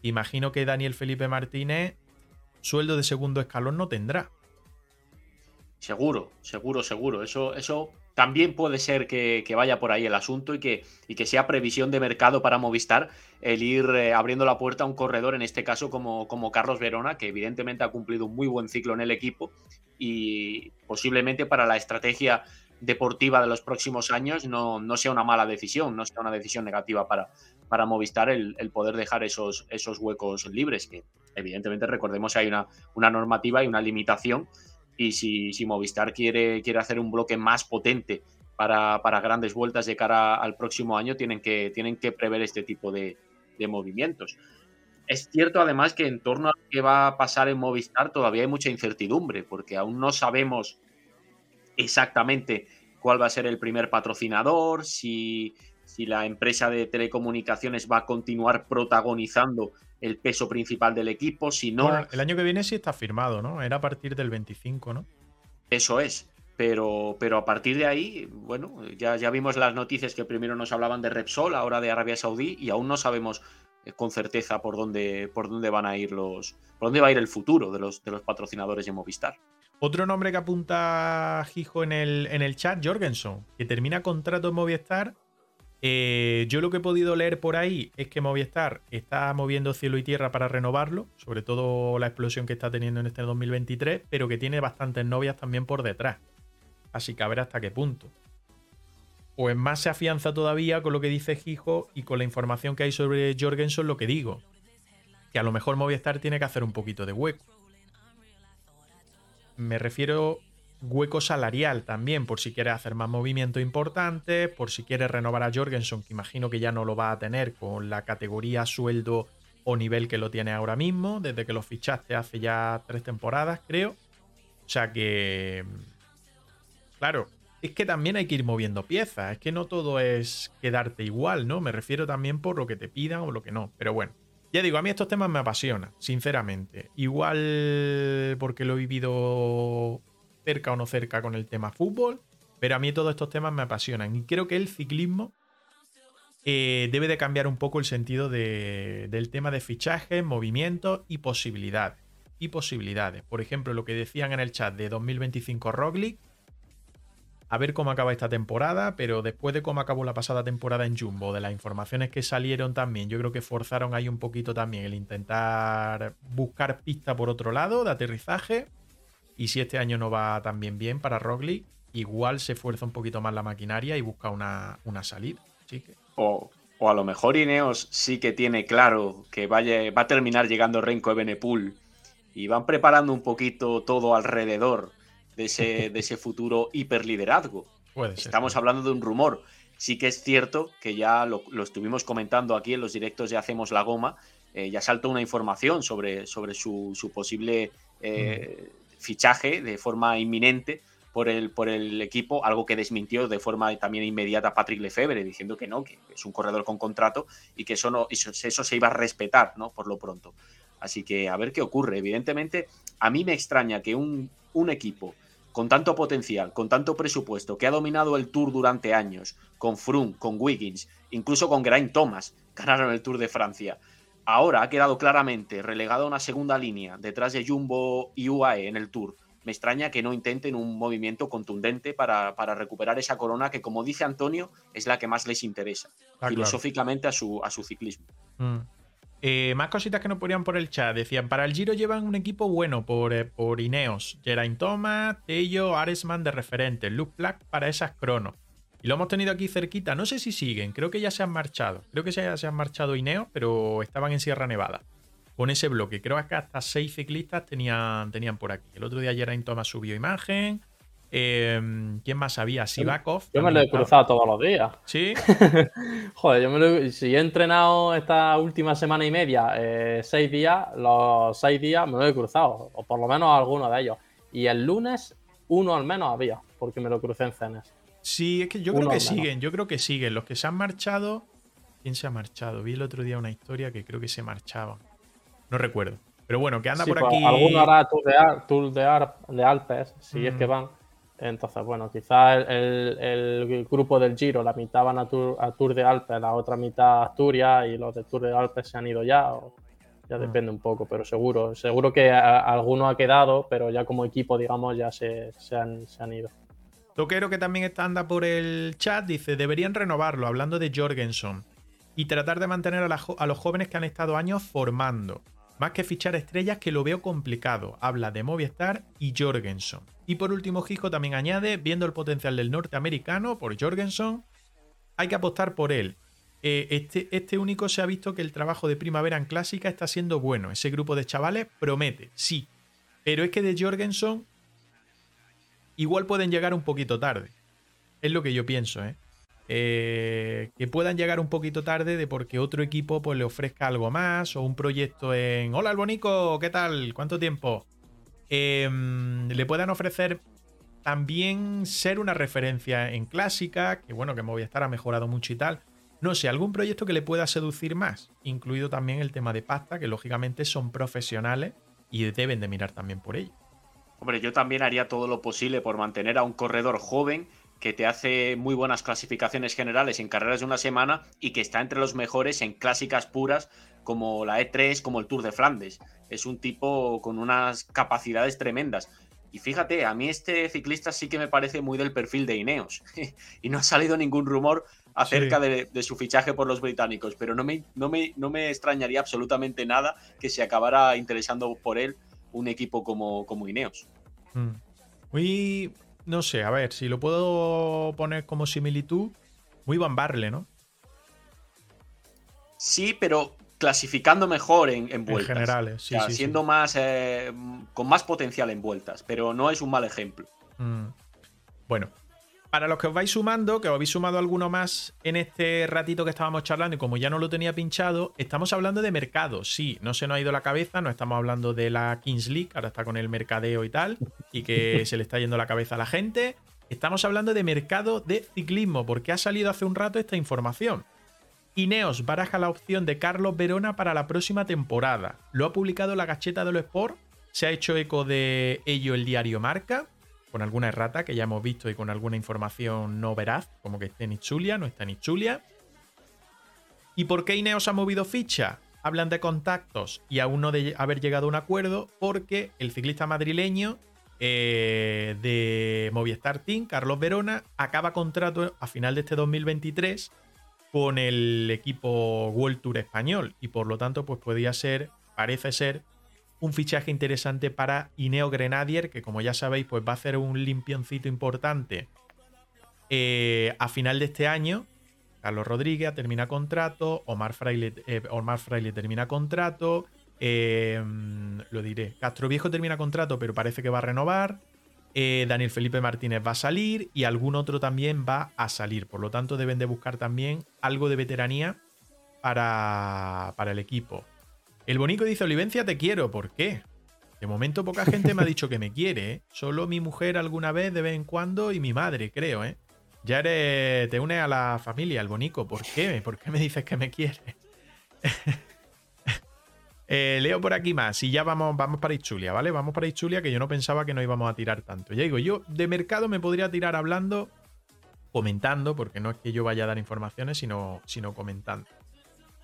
Imagino que Daniel Felipe Martínez sueldo de segundo escalón no tendrá. Seguro, seguro, seguro. Eso, eso también puede ser que, vaya por ahí el asunto y que, y que, sea previsión de mercado para Movistar el ir eh, abriendo la puerta a un corredor, en este caso como, como Carlos Verona, que evidentemente ha cumplido un muy buen ciclo en el equipo y posiblemente para la estrategia deportiva de los próximos años no, no, sea una mala decisión, no sea una decisión negativa para, para Movistar el, poder dejar esos, esos huecos libres, que evidentemente recordemos hay una, una normativa y una limitación y si, Movistar quiere, quiere hacer un bloque más potente para, para, grandes vueltas de cara al próximo año, tienen que, tienen que prever este tipo de, de movimientos. Es cierto además que en torno a lo que va a pasar en Movistar todavía hay mucha incertidumbre, porque aún no sabemos exactamente cuál va a ser el primer patrocinador, si, si la empresa de telecomunicaciones va a continuar protagonizando el peso principal del equipo, si no... el año que viene sí está firmado, ¿no? Era a partir del 25, ¿no? Eso es. Pero, pero a partir de ahí, bueno, ya, ya vimos las noticias que primero nos hablaban de Repsol, ahora de Arabia Saudí, y aún no sabemos eh, con certeza por dónde, por dónde van a ir los. por dónde va a ir el futuro de los, de los patrocinadores de Movistar. Otro nombre que apunta Gijo en el, en el chat, Jorgensen, que termina contrato en Movistar. Eh, yo lo que he podido leer por ahí es que Movistar está moviendo cielo y tierra para renovarlo, sobre todo la explosión que está teniendo en este 2023, pero que tiene bastantes novias también por detrás. Así que a ver hasta qué punto. Pues más se afianza todavía con lo que dice Gijo y con la información que hay sobre Jorgensen lo que digo. Que a lo mejor Movistar tiene que hacer un poquito de hueco me refiero hueco salarial también, por si quiere hacer más movimiento importante, por si quiere renovar a Jorgensen, que imagino que ya no lo va a tener con la categoría sueldo o nivel que lo tiene ahora mismo, desde que lo fichaste hace ya tres temporadas, creo. O sea que... Claro, es que también hay que ir moviendo piezas, es que no todo es quedarte igual, ¿no? Me refiero también por lo que te pidan o lo que no, pero bueno. Ya digo, a mí estos temas me apasionan, sinceramente. Igual porque lo he vivido cerca o no cerca con el tema fútbol, pero a mí todos estos temas me apasionan. Y creo que el ciclismo eh, debe de cambiar un poco el sentido del tema de fichajes, movimientos y posibilidades. Y posibilidades. Por ejemplo, lo que decían en el chat de 2025 Roglic a ver cómo acaba esta temporada, pero después de cómo acabó la pasada temporada en Jumbo, de las informaciones que salieron también, yo creo que forzaron ahí un poquito también el intentar buscar pista por otro lado de aterrizaje. Y si este año no va tan bien bien para Roglic, igual se fuerza un poquito más la maquinaria y busca una, salida. o, a lo mejor Ineos sí que tiene claro que vaya, va a terminar llegando Renko Ebenepool y van preparando un poquito todo alrededor de ese, (laughs) de ese futuro hiperliderazgo. Estamos hablando de un rumor. Sí que es cierto que ya lo, estuvimos comentando aquí en los directos de Hacemos la Goma, eh, ya saltó una información sobre, sobre su, posible eh, fichaje de forma inminente por el, por el equipo, algo que desmintió de forma también inmediata Patrick Lefebvre, diciendo que no, que es un corredor con contrato y que eso, no, eso, se iba a respetar, ¿no? Por lo pronto. Así que a ver qué ocurre. Evidentemente, a mí me extraña que un, un equipo con tanto potencial, con tanto presupuesto, que ha dominado el Tour durante años, con Froome, con Wiggins, incluso con Geraint Thomas, ganaron el Tour de Francia. Ahora ha quedado claramente relegado a una segunda línea detrás de Jumbo y UAE en el Tour me extraña que no intenten un movimiento contundente para, recuperar esa corona que, como dice Antonio, es la que más les interesa ah, filosóficamente a, su, a su ciclismo. Mm. Eh, más cositas que nos ponían por el chat. Decían, para el Giro llevan un equipo bueno por, eh, por Ineos. Geraint Thomas, Tello, Aresman de referente. Luke Black para esas cronos. Y lo hemos tenido aquí cerquita. No sé si siguen. Creo que ya se han marchado. Creo que ya se han marchado Ineos, pero estaban en Sierra Nevada con ese bloque. Creo que hasta seis ciclistas tenían, tenían por aquí. El otro día Geraint Thomas subió imagen. Em, ¿Quién más había? Sivakov. Yo me lo he cruzado todos los días. ¿Sí? (laughs) Joder, yo me lo, si he entrenado esta última semana y media, eh, seis días, los seis días me lo he cruzado. O por lo menos alguno de ellos. Y el lunes, uno al menos había, porque me lo crucé en Cenes. Sí, es que yo creo que siguen, yo creo que siguen. Los que se han marchado. ¿Quién se ha marchado? Vi el otro día una historia que creo que se marchaban. No recuerdo. Pero bueno, que anda por pues, aquí. Alguno hará Tour de, de, Alpes, si es que mm. van. Entonces, bueno, quizás el, grupo del Giro, la mitad van a tour, a tour de Alpes, la otra mitad a Asturias y los de Tour de Alpes se han ido ya. ya mm. depende un poco, pero seguro. Seguro que alguno ha quedado, pero ya como equipo, digamos, ya se, han, se han ido. Toquero que también está, anda por el chat dice, deberían renovarlo, hablando de Jorgensen, y tratar de mantener a los jóvenes que han estado años formando. Más que fichar estrellas que lo veo complicado. Habla de Movistar y Jorgensen. Y por último, Gijo también añade, viendo el potencial del norteamericano por Jorgensen, hay que apostar por él. Eh, este, este único se ha visto que el trabajo de primavera en clásica está siendo bueno. Ese grupo de chavales promete, sí. Pero es que de Jorgensen igual pueden llegar un poquito tarde. Es lo que yo pienso, ¿eh? Eh, que puedan llegar un poquito tarde de porque otro equipo pues, le ofrezca algo más o un proyecto en Hola Albonico, ¿qué tal? ¿Cuánto tiempo? Em, le puedan ofrecer también ser una referencia en clásica, que bueno, que Movistar ha mejorado mucho y tal. No sé, algún proyecto que le pueda seducir más, incluido también el tema de pasta, que lógicamente son profesionales y deben de mirar también por ello. Hombre, yo también haría todo lo posible por mantener a un corredor joven que te hace muy buenas clasificaciones generales en carreras de una semana y que está entre los mejores en clásicas puras como la E3, como el Tour de Flandes. Es un tipo con unas capacidades tremendas. Y fíjate, a mí este ciclista sí que me parece muy del perfil de Ineos. (laughs) y no ha salido ningún rumor acerca de, su fichaje por los británicos, pero no me, no, me, no me extrañaría absolutamente nada que se acabara interesando por él un equipo como, como Ineos. Mm. Muy, no sé, a ver, si lo puedo poner como similitud, muy Van Barle, ¿no? Sí, pero clasificando mejor en, vueltas. En generales, sí, sí Siendo más. Eh, con más potencial en vueltas, pero no es un mal ejemplo. Mm. Bueno, para los que os vais sumando, que os habéis sumado alguno más en este ratito que estábamos charlando y como ya no lo tenía pinchado, estamos hablando de mercado. Sí, no se nos ha ido la cabeza, no estamos hablando de la Kings League, ahora está con el mercadeo y tal, y que (laughs) se le está yendo la cabeza a la gente. Estamos hablando de mercado de ciclismo, porque ha salido hace un rato esta información. Ineos baraja la opción de Carlos Verona para la próxima temporada. Lo ha publicado la Gacheta de los Sport, se ha hecho eco de ello el diario Marca con alguna errata que ya hemos visto y con alguna información no veraz, como que esté en Itzulia, no está en Itzulia. ¿Y por qué Ineos ha movido ficha? Hablan de contactos y aún no de haber llegado a un acuerdo porque el ciclista madrileño eh, de Movistar Team, Carlos Verona, acaba contrato a final de este 2023 con el equipo World Tour español y por lo tanto pues podía ser, parece ser, un fichaje interesante para Ineo Grenadier, que como ya sabéis, pues va a hacer un limpioncito importante eh, a final de este año. Carlos Rodríguez termina contrato, Omar Fraile, eh, Omar termina contrato, eh, lo diré, Castro Viejo termina contrato, pero parece que va a renovar. Daniel Felipe Martínez va a salir y algún otro también va a salir. Por lo tanto, deben de buscar también algo de veteranía para, para el equipo. El Bonico dice, Olivencia, te quiero. ¿Por qué? De momento poca gente me ha dicho que me quiere, ¿eh? Solo mi mujer alguna vez de vez en cuando y mi madre, creo, ¿eh? Ya eres, te unes a la familia, el bonico. ¿Por qué? ¿Por qué me dices que me quieres? (laughs) Eh, leo por aquí más y ya vamos, vamos para Ichulia, ¿vale? Vamos para Ichulia que yo no pensaba que no íbamos a tirar tanto. Ya digo, yo de mercado me podría tirar hablando, comentando, porque no es que yo vaya a dar informaciones, sino, sino comentando.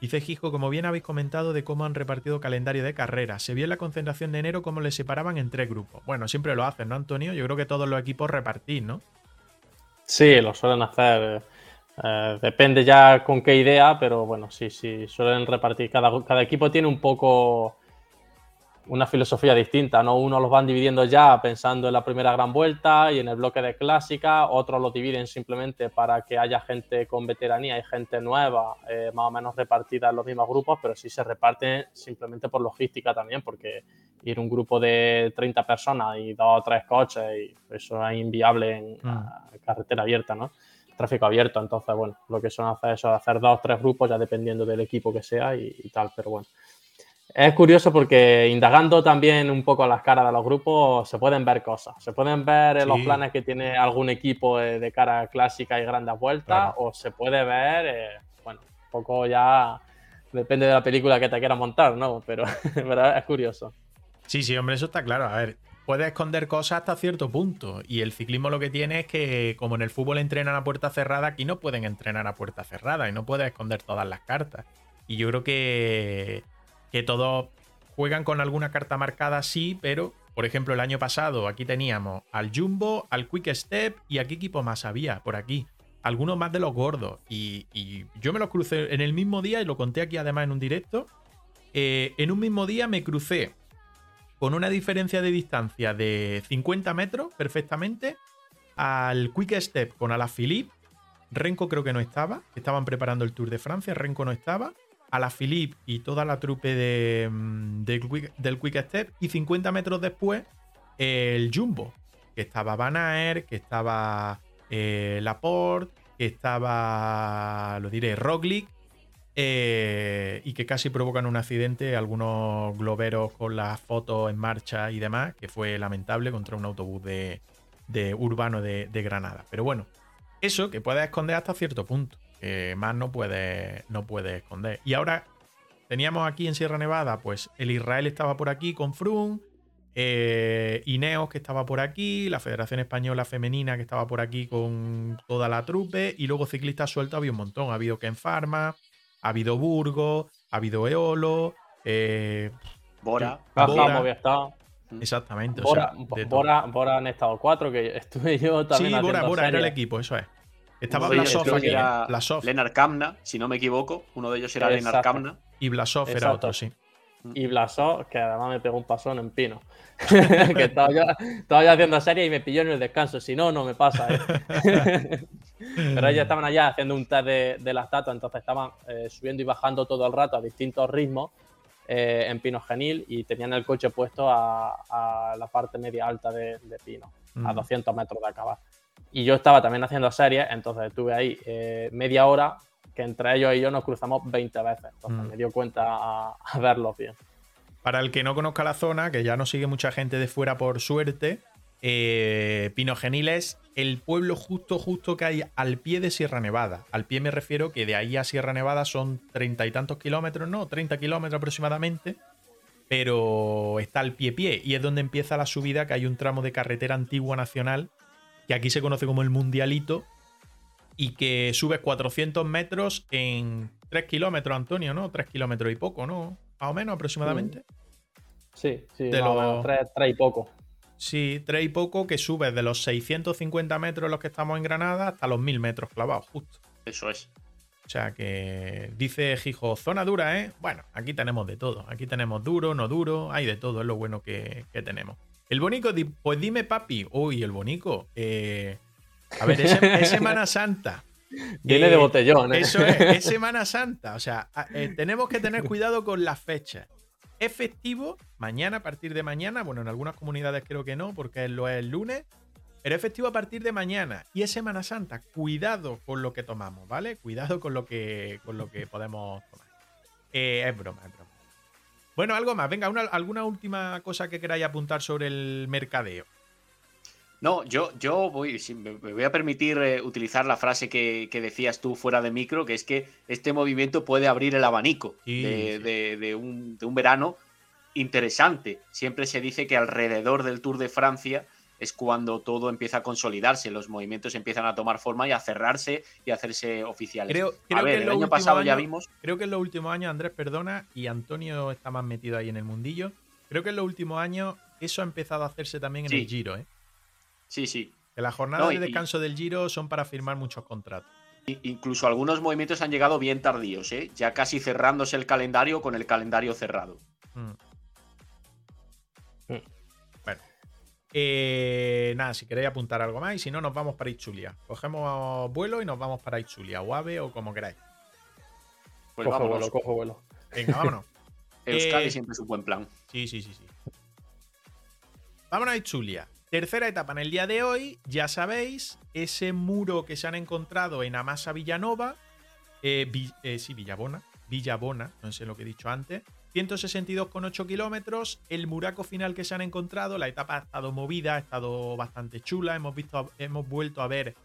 Dice Gijo, como bien habéis comentado de cómo han repartido calendario de carreras, se vio en la concentración de enero cómo le separaban en tres grupos. Bueno, siempre lo hacen, ¿no, Antonio? Yo creo que todos los equipos repartís, ¿no? Sí, lo suelen hacer. Eh, depende ya con qué idea, pero bueno, sí, sí, suelen repartir. Cada, cada equipo tiene un poco una filosofía distinta, ¿no? Unos los van dividiendo ya pensando en la primera gran vuelta y en el bloque de clásica, otros lo dividen simplemente para que haya gente con veteranía y gente nueva, eh, más o menos repartida en los mismos grupos, pero sí se reparten simplemente por logística también, porque ir un grupo de 30 personas y dos o tres coches, y eso es inviable en mm. carretera abierta, ¿no? Tráfico abierto, entonces, bueno, lo que son hacer eso es hacer dos o tres grupos, ya dependiendo del equipo que sea y, y tal, pero bueno. Es curioso porque indagando también un poco las caras de los grupos se pueden ver cosas. Se pueden ver los planes que tiene algún equipo eh, de cara clásica y grandes vueltas o se puede ver, eh, bueno, un poco ya depende de la película que te quieras montar, ¿no? Pero, (laughs) es curioso. Sí, sí, hombre, eso está claro. A ver, puedes esconder cosas hasta cierto punto. Y el ciclismo lo que tiene es que, como en el fútbol entrenan a puerta cerrada, aquí no pueden entrenar a puerta cerrada y no puedes esconder todas las cartas. Y yo creo que que todos juegan con alguna carta marcada, sí, pero por ejemplo el año pasado aquí teníamos al Jumbo, al Quick Step y a qué equipo más había por aquí. Algunos más de los gordos. Y, yo me los crucé en el mismo día y lo conté aquí además en un directo. Eh, en un mismo día me crucé con una diferencia de distancia de 50 metros perfectamente al Quick Step con Alaphilippe. Renko creo que no estaba, estaban preparando el Tour de Francia, Renko no estaba a la Philippe y toda la trupe de, mm, del Quick Step. Y 50 metros después, el Jumbo, que estaba Van Aert, que estaba eh, Laporte, que estaba, lo diré, Roglic. Eh, y que casi provocan un accidente algunos globeros con las fotos en marcha y demás, que fue lamentable contra un autobús de, urbano de, de Granada. Pero bueno, eso que puedes esconder hasta cierto punto más no puede, no puede esconder. Y ahora teníamos aquí en Sierra Nevada, pues el Israel estaba por aquí con Froome, eh, Ineos que estaba por aquí, la Federación Española Femenina que estaba por aquí con toda la trupe, y luego ciclistas sueltos había un montón. Ha habido Ken Pharma, ha habido Burgos, ha habido Eolo, eh, Bora, Bora. estado. Exactamente. Bora, Bora, Bora, han estado cuatro, que estuve yo también. Sí, Bora, Bora era el equipo, eso es. Estaba Blasov aquí. Blasov. Leonard Kamna, si no me equivoco. Uno de ellos era Leonard Kamna. Y Blasov era otro, sí. Y Blasov, que además me pegó un pasón en pino. (laughs) que estaba yo, haciendo serie y me pilló en el descanso. Si no, no me pasa. ¿eh? (laughs) Pero ellos estaban allá haciendo un test de, de la estatua, entonces estaban eh, subiendo y bajando todo el rato a distintos ritmos eh, en pino genil y tenían el coche puesto a, la parte media alta de, pino, a 200 mm. metros de acabar. Y yo estaba también haciendo series, entonces estuve ahí eh, media hora, que entre ellos y yo nos cruzamos 20 veces. Entonces mm. me dio cuenta a, verlo bien. Para el que no conozca la zona, que ya no sigue mucha gente de fuera por suerte, eh, Pino Genil es el pueblo justo, justo que hay al pie de Sierra Nevada. Al pie me refiero que de ahí a Sierra Nevada son treinta y tantos kilómetros, no, 30 kilómetros aproximadamente, pero está al pie pie y es donde empieza la subida, que hay un tramo de carretera antigua nacional que aquí se conoce como el Mundialito, y que subes 400 metros en 3 kilómetros, Antonio, ¿no? 3 kilómetros y poco, ¿no? Más o menos aproximadamente. Sí, sí, de los... 3, y poco. Sí, 3 y poco que subes de los 650 metros los que estamos en Granada hasta los 1000 metros clavados, justo. Eso es. O sea que dice Gijo, zona dura, ¿eh? Bueno, aquí tenemos de todo. Aquí tenemos duro, no duro, hay de todo, es lo bueno que tenemos. El bonico, pues dime papi. Uy, el bonico. Eh, a ver, es, Semana Santa. (laughs) Viene de eh, botellón. ¿eh? Eso es, es Semana Santa. O sea, tenemos que tener cuidado con las fechas. Efectivo, mañana, a partir de mañana. Bueno, en algunas comunidades creo que no, porque lo es el lunes. Pero efectivo a partir de mañana. Y es Semana Santa. Cuidado con lo que tomamos, ¿vale? Cuidado con lo que, con lo que podemos tomar. es broma, es broma. Bueno, algo más. Venga, alguna última cosa que queráis apuntar sobre el mercadeo. No, yo, yo voy, me voy a permitir eh, utilizar la frase que, decías tú fuera de micro, que es que este movimiento puede abrir el abanico de, un, de, un, verano interesante. Siempre se dice que alrededor del Tour de Francia es cuando todo empieza a consolidarse, los movimientos empiezan a tomar forma y a cerrarse y a hacerse oficiales. Creo, a ver, que el año pasado ya vimos. Creo que en los últimos años, Andrés, perdona, y Antonio está más metido ahí en el mundillo. Creo que en los últimos años eso ha empezado a hacerse también en el Giro, ¿eh? Sí, sí. Que las jornadas de descanso del Giro son para firmar muchos contratos. Incluso algunos movimientos han llegado bien tardíos, ¿eh? ya casi cerrándose el calendario con el calendario cerrado. Mm. Eh, nada, si queréis apuntar algo más y si no, nos vamos para Itzulia. Cogemos vuelo y nos vamos para Itzulia, o AVE o como queráis. Pues cojo vuelo, cojo vuelo. Venga, vámonos. (laughs) Euskadi eh, siempre es un buen plan. Sí, sí, sí, sí. Vámonos a Itzulia. Tercera etapa en el día de hoy, ya sabéis, ese muro que se han encontrado en Amasa Villanova, eh, eh, sí, Villabona, Villabona, no sé lo que he dicho antes, 162,8 kilómetros, el muraco final que se han encontrado, la etapa ha estado movida, ha estado bastante chula, hemos, visto, hemos vuelto a ver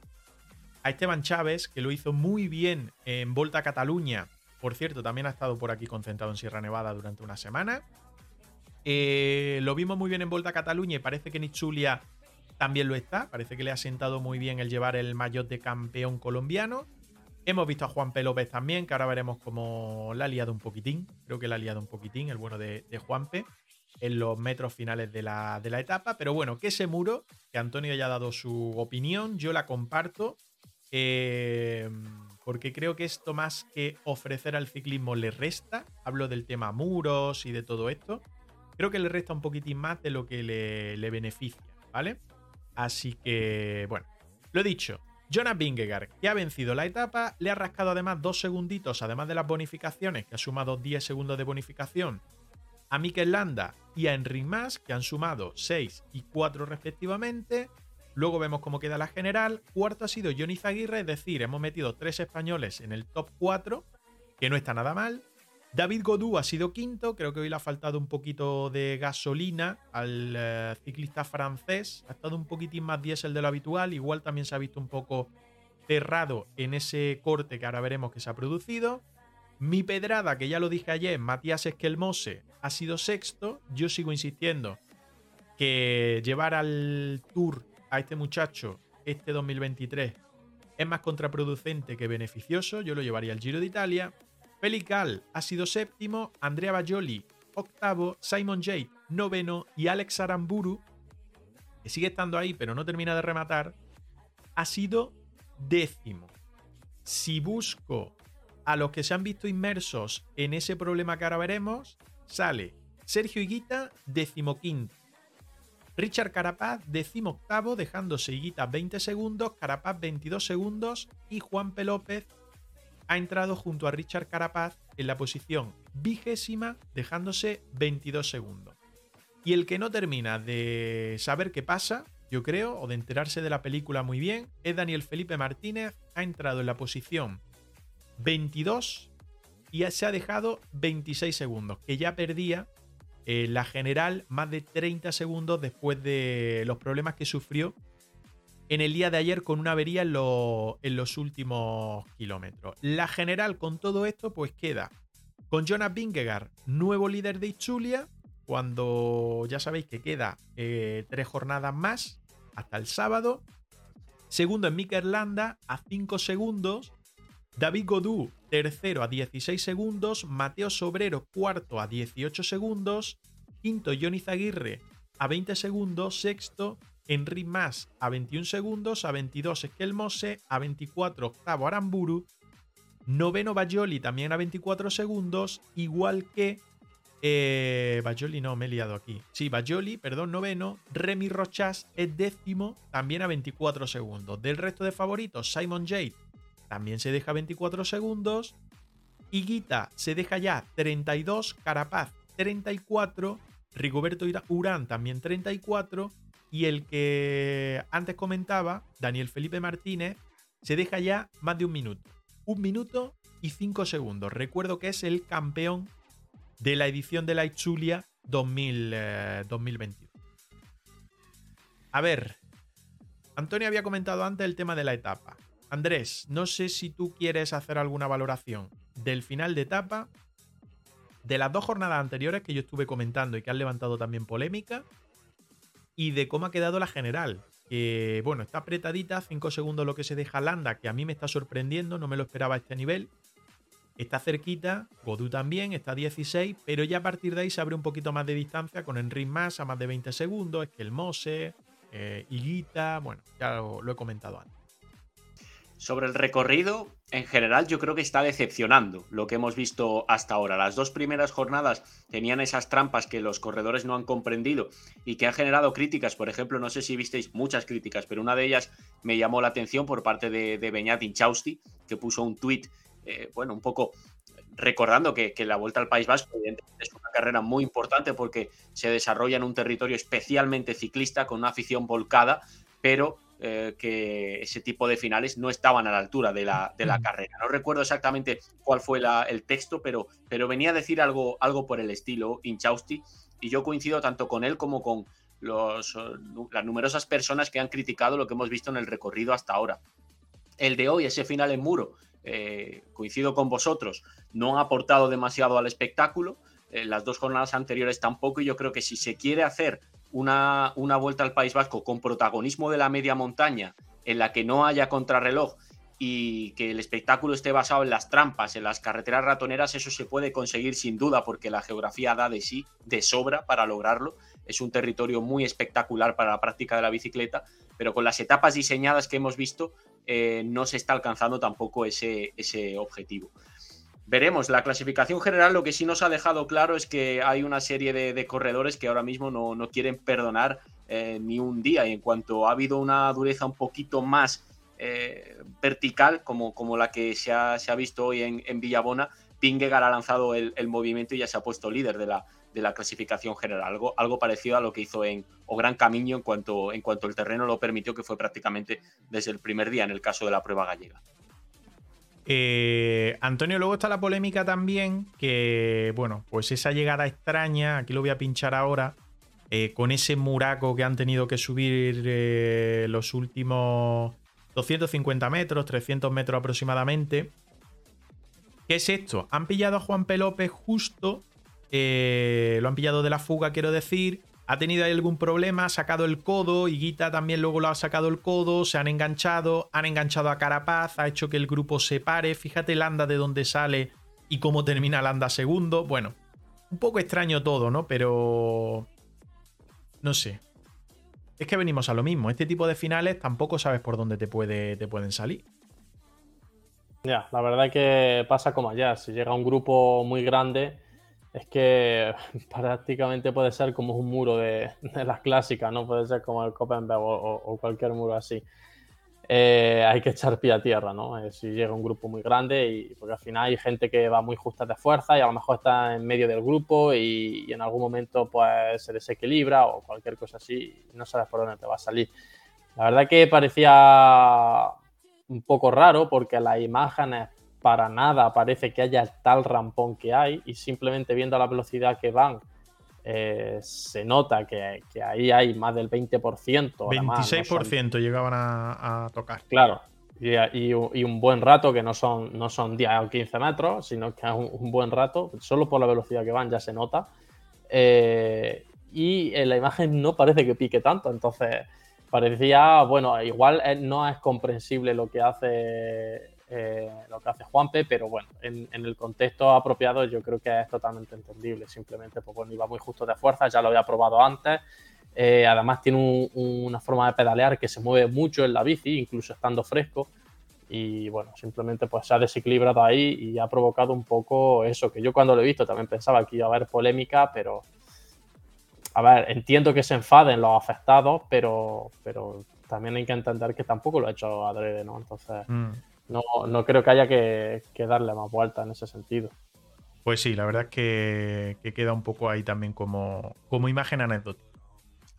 a Esteban Chávez, que lo hizo muy bien en Volta a Cataluña, por cierto, también ha estado por aquí concentrado en Sierra Nevada durante una semana. Eh, lo vimos muy bien en Volta a Cataluña y parece que Nichulia también lo está. Parece que le ha sentado muy bien el llevar el maillot de campeón colombiano. Hemos visto a Juan P. López también, que ahora veremos cómo la ha liado un poquitín. Creo que la ha liado un poquitín, el bueno de, Juan P. en los metros finales de la, de etapa. Pero bueno, que ese muro, que Antonio ya ha dado su opinión, yo la comparto. Eh, porque creo que esto más que ofrecer al ciclismo le resta. Hablo del tema muros y de todo esto creo que le resta un poquitín más de lo que le, beneficia, ¿vale? Así que, bueno, lo dicho. Jonas Vingegaard, que ha vencido la etapa, le ha rascado además dos segunditos, además de las bonificaciones, que ha sumado 10 segundos de bonificación, a Mikel Landa y a Enric Mas, que han sumado 6 y 4 respectivamente. Luego vemos cómo queda la general. Cuarto ha sido Johnny Zaguirre, es decir, hemos metido tres españoles en el top 4, que no está nada mal. David Godú ha sido quinto, creo que hoy le ha faltado un poquito de gasolina al eh, ciclista francés, ha estado un poquitín más diésel de lo habitual, igual también se ha visto un poco cerrado en ese corte que ahora veremos que se ha producido. Mi pedrada, que ya lo dije ayer, Matías Esquelmose, ha sido sexto. Yo sigo insistiendo que llevar al Tour a este muchacho este 2023 es más contraproducente que beneficioso. Yo lo llevaría al Giro de Italia. Pelical ha sido séptimo, Andrea Bajoli octavo, Simon Jade noveno y Alex Aramburu, que sigue estando ahí pero no termina de rematar, ha sido décimo. Si busco a los que se han visto inmersos en ese problema que ahora veremos, sale Sergio Higuita, decimoquinto. Richard Carapaz, octavo, dejándose Higuita 20 segundos, Carapaz 22 segundos y Juan P. López ha entrado junto a Richard Carapaz en la posición vigésima, dejándose 22 segundos. Y el que no termina de saber qué pasa, yo creo, o de enterarse de la película muy bien, es Daniel Felipe Martínez. Ha entrado en la posición 22 y se ha dejado 26 segundos, que ya perdía eh, la general más de 30 segundos después de los problemas que sufrió en el día de ayer con una avería en, los últimos kilómetros. La general con todo esto pues queda con Jonas Vingegaard, nuevo líder de Itzulia, cuando ya sabéis que queda eh, tres jornadas más hasta el sábado. Segundo en Mikel a 5 segundos. David Godú, tercero a 16 segundos. Mateo Sobrero, cuarto a 18 segundos. Quinto, Johnny Zaguirre a 20 segundos. Sexto, Henry Mas a 21 segundos, a 22 Esquelmose, a 24 octavo Aramburu, noveno Bajoli también a 24 segundos, igual que eh, Bajoli no, me he liado aquí. Sí, Bajoli, perdón, noveno. Remy Rochas es décimo, también a 24 segundos. Del resto de favoritos, Simon Jade también se deja 24 segundos. Higuita se deja ya 32, Carapaz 34, Rigoberto Urán también 34 y el que antes comentaba, Daniel Felipe Martínez, se deja ya más de un minuto. Un minuto y cinco segundos. Recuerdo que es el campeón de la edición de la Itzulia 2021. A ver, Antonio había comentado antes el tema de la etapa. Andrés, no sé si tú quieres hacer alguna valoración del final de etapa, de las dos jornadas anteriores que yo estuve comentando y que han levantado también polémica, y de cómo ha quedado la general. Que bueno, está apretadita, 5 segundos lo que se deja Landa, que a mí me está sorprendiendo, no me lo esperaba a este nivel. Está cerquita, Godu también, está a 16, pero ya a partir de ahí se abre un poquito más de distancia con Enric más a más de 20 segundos, es que el Mose, eh, Higuita, bueno, ya lo, he comentado antes. Sobre el recorrido, en general yo creo que está decepcionando lo que hemos visto hasta ahora. Las dos primeras jornadas tenían esas trampas que los corredores no han comprendido y que han generado críticas. Por ejemplo, no sé si visteis muchas críticas, pero una de ellas me llamó la atención por parte de, de Beñat Inchausti, que puso un tuit, eh, bueno, un poco recordando que, la Vuelta al País Vasco es una carrera muy importante porque se desarrolla en un territorio especialmente ciclista con una afición volcada, pero eh, que ese tipo de finales no estaban a la altura de la, de la carrera. No recuerdo exactamente cuál fue el texto, pero, pero venía a decir algo, algo por el estilo, Inchausti, y yo coincido tanto con él como con los, las numerosas personas que han criticado lo que hemos visto en el recorrido hasta ahora. El de hoy, ese final en muro, eh, coincido con vosotros, no ha aportado demasiado al espectáculo. Eh, las dos jornadas anteriores tampoco. Y yo creo que si se quiere hacer una, una vuelta al País Vasco con protagonismo de la media montaña, en la que no haya contrarreloj y que el espectáculo esté basado en las trampas, en las carreteras ratoneras, eso se puede conseguir sin duda porque la geografía da de sí, de sobra para lograrlo. Es un territorio muy espectacular para la práctica de la bicicleta, pero con las etapas diseñadas que hemos visto eh, no se está alcanzando tampoco ese, ese objetivo. Veremos, la clasificación general lo que sí nos ha dejado claro es que hay una serie de, corredores que ahora mismo no, quieren perdonar eh, ni un día y en cuanto ha habido una dureza un poquito más eh, vertical como, como la que se ha, visto hoy en, Villabona, Pingegar ha lanzado el, movimiento y ya se ha puesto líder de la, de la clasificación general. Algo, algo parecido a lo que hizo en O Gran Camino en cuanto, en cuanto el terreno lo permitió, que fue prácticamente desde el primer día en el caso de la prueba gallega. Eh, Antonio, luego está la polémica también, que bueno, pues esa llegada extraña, aquí lo voy a pinchar ahora, eh, con ese muraco que han tenido que subir eh, los últimos 250 metros, 300 metros aproximadamente. ¿Qué es esto? Han pillado a Juan P. López justo, lo han pillado de la fuga, quiero decir. Ha tenido ahí algún problema, ha sacado el codo, Higuita también luego lo ha sacado el codo, se han enganchado, han enganchado a Carapaz, ha hecho que el grupo se pare. Fíjate Landa de dónde sale y cómo termina Landa segundo. Bueno, un poco extraño todo, ¿no? Pero... No sé es que venimos a lo mismo. Este tipo de finales tampoco sabes por dónde te, puede, te pueden salir. Ya, la verdad que pasa como allá. Si llega un grupo muy grande, es que (laughs) prácticamente puede ser como un muro de, las clásicas, ¿no? Puede ser como el Copenhague o cualquier muro así. Eh, hay que echar pie a tierra, ¿no? Eh, si llega un grupo muy grande, y, porque al final hay gente que va muy justa de fuerza y a lo mejor está en medio del grupo y, en algún momento pues se desequilibra o cualquier cosa así no sabes por dónde te va a salir. La verdad que parecía un poco raro porque las imágenes para nada parece que haya tal rampón que hay y simplemente viendo la velocidad que van eh, se nota que, ahí hay más del 20%. 26% llegaban a, tocar. Claro, y, un buen rato, que no son, no son 10 o 15 metros, sino que es un, buen rato, solo por la velocidad que van ya se nota. Eh, y en la imagen no parece que pique tanto, entonces parecía, bueno, igual no es comprensible lo que hace eh, lo que hace Juanpe, pero bueno, en, el contexto apropiado yo creo que es totalmente entendible. Simplemente, pues bueno, iba muy justo de fuerza, ya lo había probado antes. Eh, además tiene una forma de pedalear que se mueve mucho en la bici, incluso estando fresco. Y bueno, simplemente pues se ha desequilibrado ahí y ha provocado un poco eso, que yo cuando lo he visto también pensaba que iba a haber polémica, pero a ver, entiendo que se enfaden los afectados, pero, pero también hay que entender que tampoco lo ha hecho adrede, ¿no? Entonces, mm no, no creo que haya que, darle más vuelta en ese sentido. Pues sí, la verdad es que, queda un poco ahí también como, como imagen anécdota.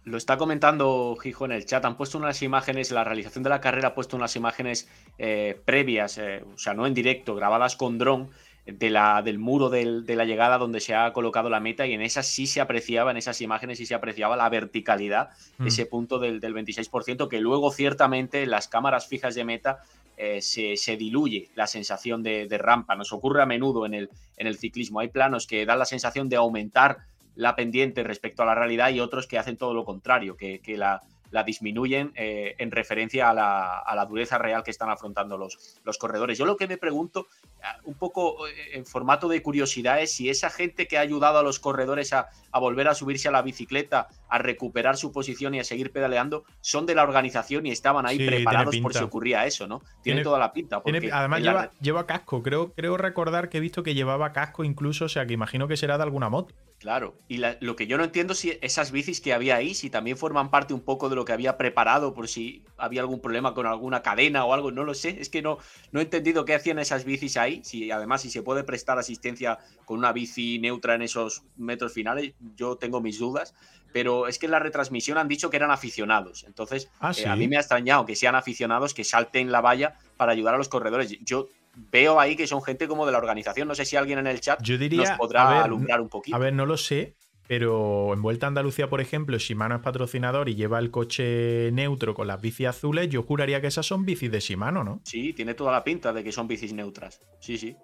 Lo está comentando Gijo en el chat. Han puesto unas imágenes, la realización de la carrera ha puesto unas imágenes eh, previas, eh, o sea, no en directo, grabadas con dron, de la, del muro de la llegada donde se ha colocado la meta y en esas sí se apreciaba, en esas imágenes sí se apreciaba la verticalidad, mm. ese punto del, del, 26%, que luego ciertamente en las cámaras fijas de meta eh, se, diluye la sensación de, rampa. Nos ocurre a menudo en el, en el ciclismo. Hay planos que dan la sensación de aumentar la pendiente respecto a la realidad y otros que hacen todo lo contrario, que, que la, la disminuyen eh, en referencia a la, dureza real que están afrontando los, los corredores. Yo lo que me pregunto, eh, un poco eh, en formato de curiosidad, es si esa gente que ha ayudado a los corredores a, volver a subirse a la bicicleta, a recuperar su posición y a seguir pedaleando, son de la organización y estaban ahí preparados por si ocurría eso, ¿no? Tiene, toda la pinta. además lleva, lleva, casco, creo, creo recordar que he visto que llevaba casco incluso, o sea que imagino que será de alguna moto. Claro, y lo que yo no entiendo si esas bicis que había ahí, si también forman parte un poco de lo que había preparado por si había algún problema con alguna cadena o algo, no lo sé, es que no, no he entendido qué hacían esas bicis ahí, si además si se puede prestar asistencia con una bici neutra en esos metros finales, yo tengo mis dudas, pero es que en la retransmisión han dicho que eran aficionados, entonces ah, eh, a mí me ha extrañado que sean aficionados que salten la valla para ayudar a los corredores. Yo veo ahí que son gente como de la organización. No sé si alguien en el chat nos podrá alumbrar un poquito. A ver, no lo sé, pero en Vuelta a Andalucía, por ejemplo, Shimano es patrocinador y lleva el coche neutro con las bicis azules, yo juraría que esas son bicis de Shimano, ¿no? Sí, tiene toda la pinta de que son bicis neutras. Sí, sí.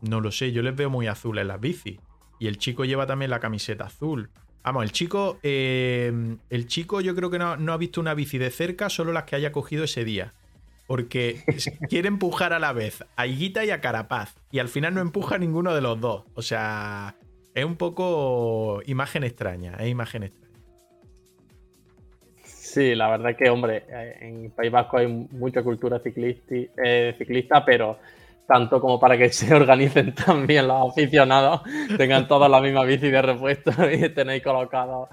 No lo sé, yo les veo muy azules las bicis. Y el chico lleva también la camiseta azul. Vamos, el chico, eh, el chico yo creo que no, no ha visto una bici de cerca, solo las que haya cogido ese día. Porque quiere empujar a la vez a Higuita y a Carapaz. Y al final no empuja a ninguno de los dos. O sea, es un poco imagen extraña. Es imagen extraña. Sí, la verdad que, hombre, eh, en País Vasco hay mucha cultura eh, ciclista, pero tanto como para que (laughs) se organicen también los aficionados, tengan todos la misma bici de repuesto (laughs) y tenéis colocado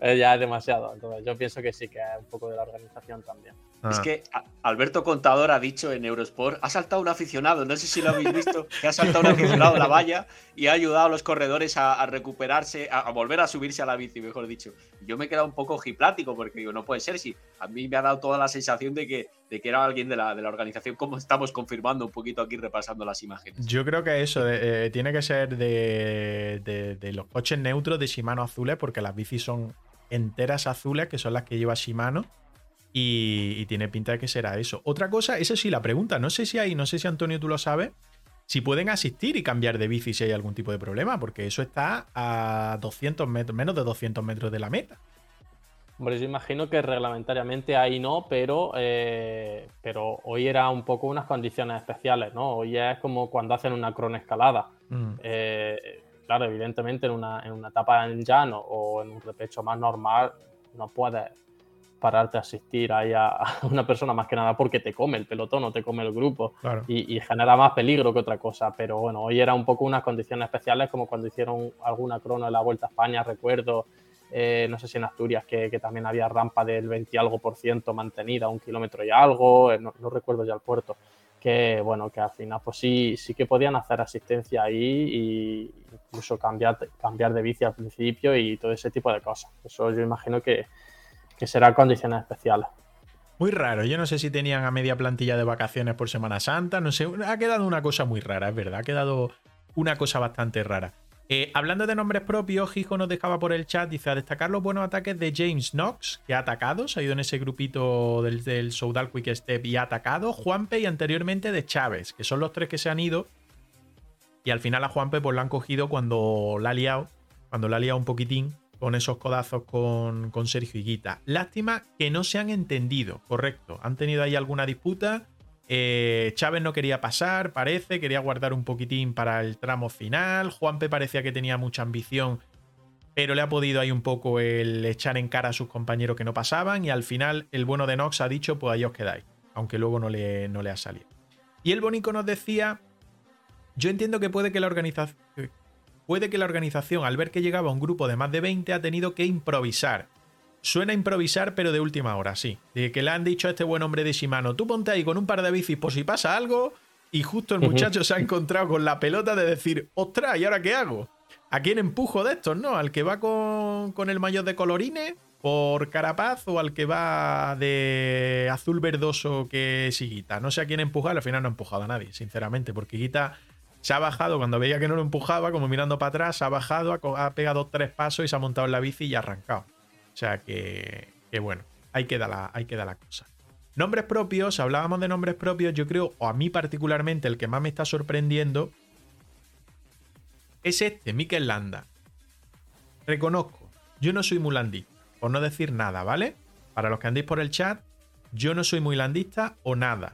eh, ya es demasiado. Entonces, yo pienso que sí, que es un poco de la organización también. Es ah. que Alberto Contador ha dicho en Eurosport, ha saltado un aficionado, no sé si lo habéis visto, que ha (laughs) saltado un aficionado a la valla y ha ayudado a los corredores a, recuperarse, a, volver a subirse a la bici, mejor dicho. Yo me he quedado un poco giplático porque digo, no puede ser, si a mí me ha dado toda la sensación de que, de que era alguien de la, de la organización, como estamos confirmando un poquito aquí repasando las imágenes. Yo creo que eso eh, tiene que ser de, de los coches neutros de Shimano azules porque las bicis son enteras azules, que son las que lleva Shimano. Y, tiene pinta de que será eso. Otra cosa, esa sí la pregunta, no sé si hay, no sé si Antonio tú lo sabes, si pueden asistir y cambiar de bici si hay algún tipo de problema, porque eso está a 200 metros, menos de 200 metros de la meta. Hombre, yo imagino que reglamentariamente ahí no, pero, eh, pero hoy era un poco unas condiciones especiales, ¿no? Hoy es como cuando hacen una cronoescalada. Mm. Eh, claro, evidentemente en una, en una etapa en llano o en un repecho más normal no puedes pararte a asistir ahí a, una persona más que nada porque te come el pelotón o te come el grupo y, genera más peligro que otra cosa. Pero bueno, hoy era un poco unas condiciones especiales como cuando hicieron alguna crono en la Vuelta a España, recuerdo, eh, no sé si en Asturias, que, también había rampa del 20 y algo por ciento mantenida, un kilómetro y algo, eh, no recuerdo ya el puerto que bueno, que al final pues sí, sí que podían hacer asistencia ahí y incluso cambiar, cambiar de bici al principio y todo ese tipo de cosas. Eso yo imagino que, que será condiciones especiales. Muy raro, yo no sé si tenían a media plantilla de vacaciones por Semana Santa, no sé, ha quedado una cosa muy rara, es verdad, ha quedado una cosa bastante rara. Eh, hablando de nombres propios, Hijo nos dejaba por el chat, dice a destacar los buenos ataques de James Knox, que ha atacado, se ha ido en ese grupito del, del Soudal Quick Step y ha atacado, Juanpe y anteriormente de Chávez, que son los tres que se han ido. Y al final a Juanpe pues lo han cogido cuando la ha liado, cuando la ha liado un poquitín con esos codazos con, con Sergio Higuita. Lástima que no se han entendido, correcto. Han tenido ahí alguna disputa eh, Chávez no quería pasar, parece, quería guardar un poquitín para el tramo final. Juanpe parecía que tenía mucha ambición, pero le ha podido ahí un poco el echar en cara a sus compañeros que no pasaban. Y al final, el bueno de Nox ha dicho: Pues ahí os quedáis, aunque luego no le, no le ha salido. Y el Bonico nos decía: Yo entiendo que puede que la organización. Puede que la organización, al ver que llegaba un grupo de más de 20, ha tenido que improvisar Suena a improvisar, pero de última hora, sí. De que le han dicho a este buen hombre de Shimano, tú ponte ahí con un par de bicis por si pasa algo, y justo el muchacho se ha encontrado con la pelota de decir, ostras, ¿y ahora qué hago? ¿A quién empujo de estos, no? ¿Al que va con, el mayor de colorines por Carapaz o al que va de azul verdoso que es Higuita? No sé a quién empujar, al final no ha empujado a nadie, sinceramente, porque Higuita se ha bajado cuando veía que no lo empujaba, como mirando para atrás, se ha bajado, ha, pegado tres pasos y se ha montado en la bici y ha arrancado. O sea que, que bueno, ahí queda, la, ahí queda la cosa. Nombres propios, hablábamos de nombres propios, yo creo, o a mí particularmente, el que más me está sorprendiendo es este, Mikel Landa. Reconozco, yo no soy muy landista, por no decir nada, ¿vale? Para los que andéis por el chat, yo no soy muy landista o nada.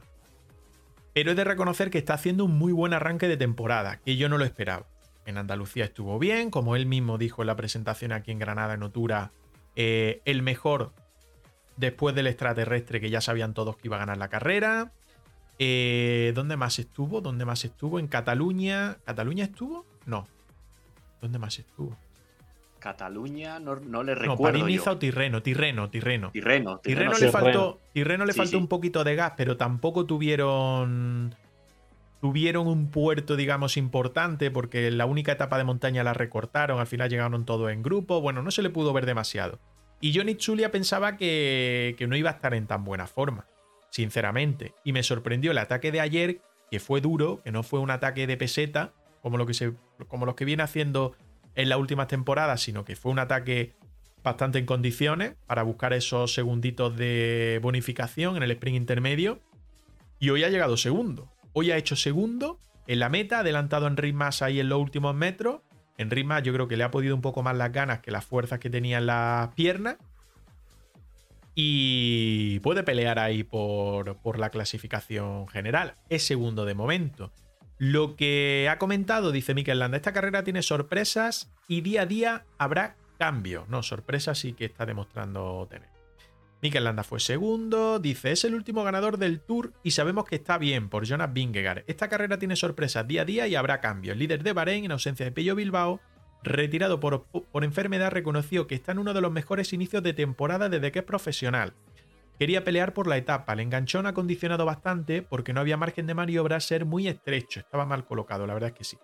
Pero he de reconocer que está haciendo un muy buen arranque de temporada, que yo no lo esperaba. En Andalucía estuvo bien, como él mismo dijo en la presentación aquí en Granada, en Otura, eh, el mejor después del extraterrestre que ya sabían todos que iba a ganar la carrera. Eh, ¿Dónde más estuvo? ¿Dónde más estuvo? En Cataluña. ¿Cataluña estuvo? No. ¿Dónde más estuvo? Cataluña, no, le recuerdo. No, Pariniza o Tirreno, Tirreno, Tirreno. Tirreno, Tirreno, le faltó, Tirreno le faltó un poquito de gas, pero tampoco tuvieron. Tuvieron un puerto, digamos, importante, porque la única etapa de montaña la recortaron, al final llegaron todos en grupo. Bueno, no se le pudo ver demasiado. Y Johnny Chulia pensaba que, no iba a estar en tan buena forma, sinceramente. Y me sorprendió el ataque de ayer, que fue duro, que no fue un ataque de peseta, como, lo que se, como los que viene haciendo en las últimas temporadas, sino que fue un ataque bastante en condiciones para buscar esos segunditos de bonificación en el sprint intermedio. Y hoy ha llegado segundo. Hoy ha hecho segundo en la meta, adelantado en ritmas ahí en los últimos metros en Ritma yo creo que le ha podido un poco más las ganas que las fuerzas que tenía en las piernas. Y puede pelear ahí por la clasificación general. Es segundo de momento. Lo que ha comentado, dice Mikel Landa, esta carrera tiene sorpresas y día a día habrá cambios. No, sorpresas sí que está demostrando tener. Mikel Landa fue segundo, dice, es el último ganador del Tour y sabemos que está bien por Jonas Vingegaard. Esta carrera tiene sorpresas día a día y habrá cambios. El líder de Bahrein, en ausencia de Pello Bilbao, retirado por, por, enfermedad, reconoció que está en uno de los mejores inicios de temporada desde que es profesional. Quería pelear por la etapa, el enganchón ha condicionado bastante porque no había margen de maniobra ser muy estrecho, estaba mal colocado, la verdad es que sí.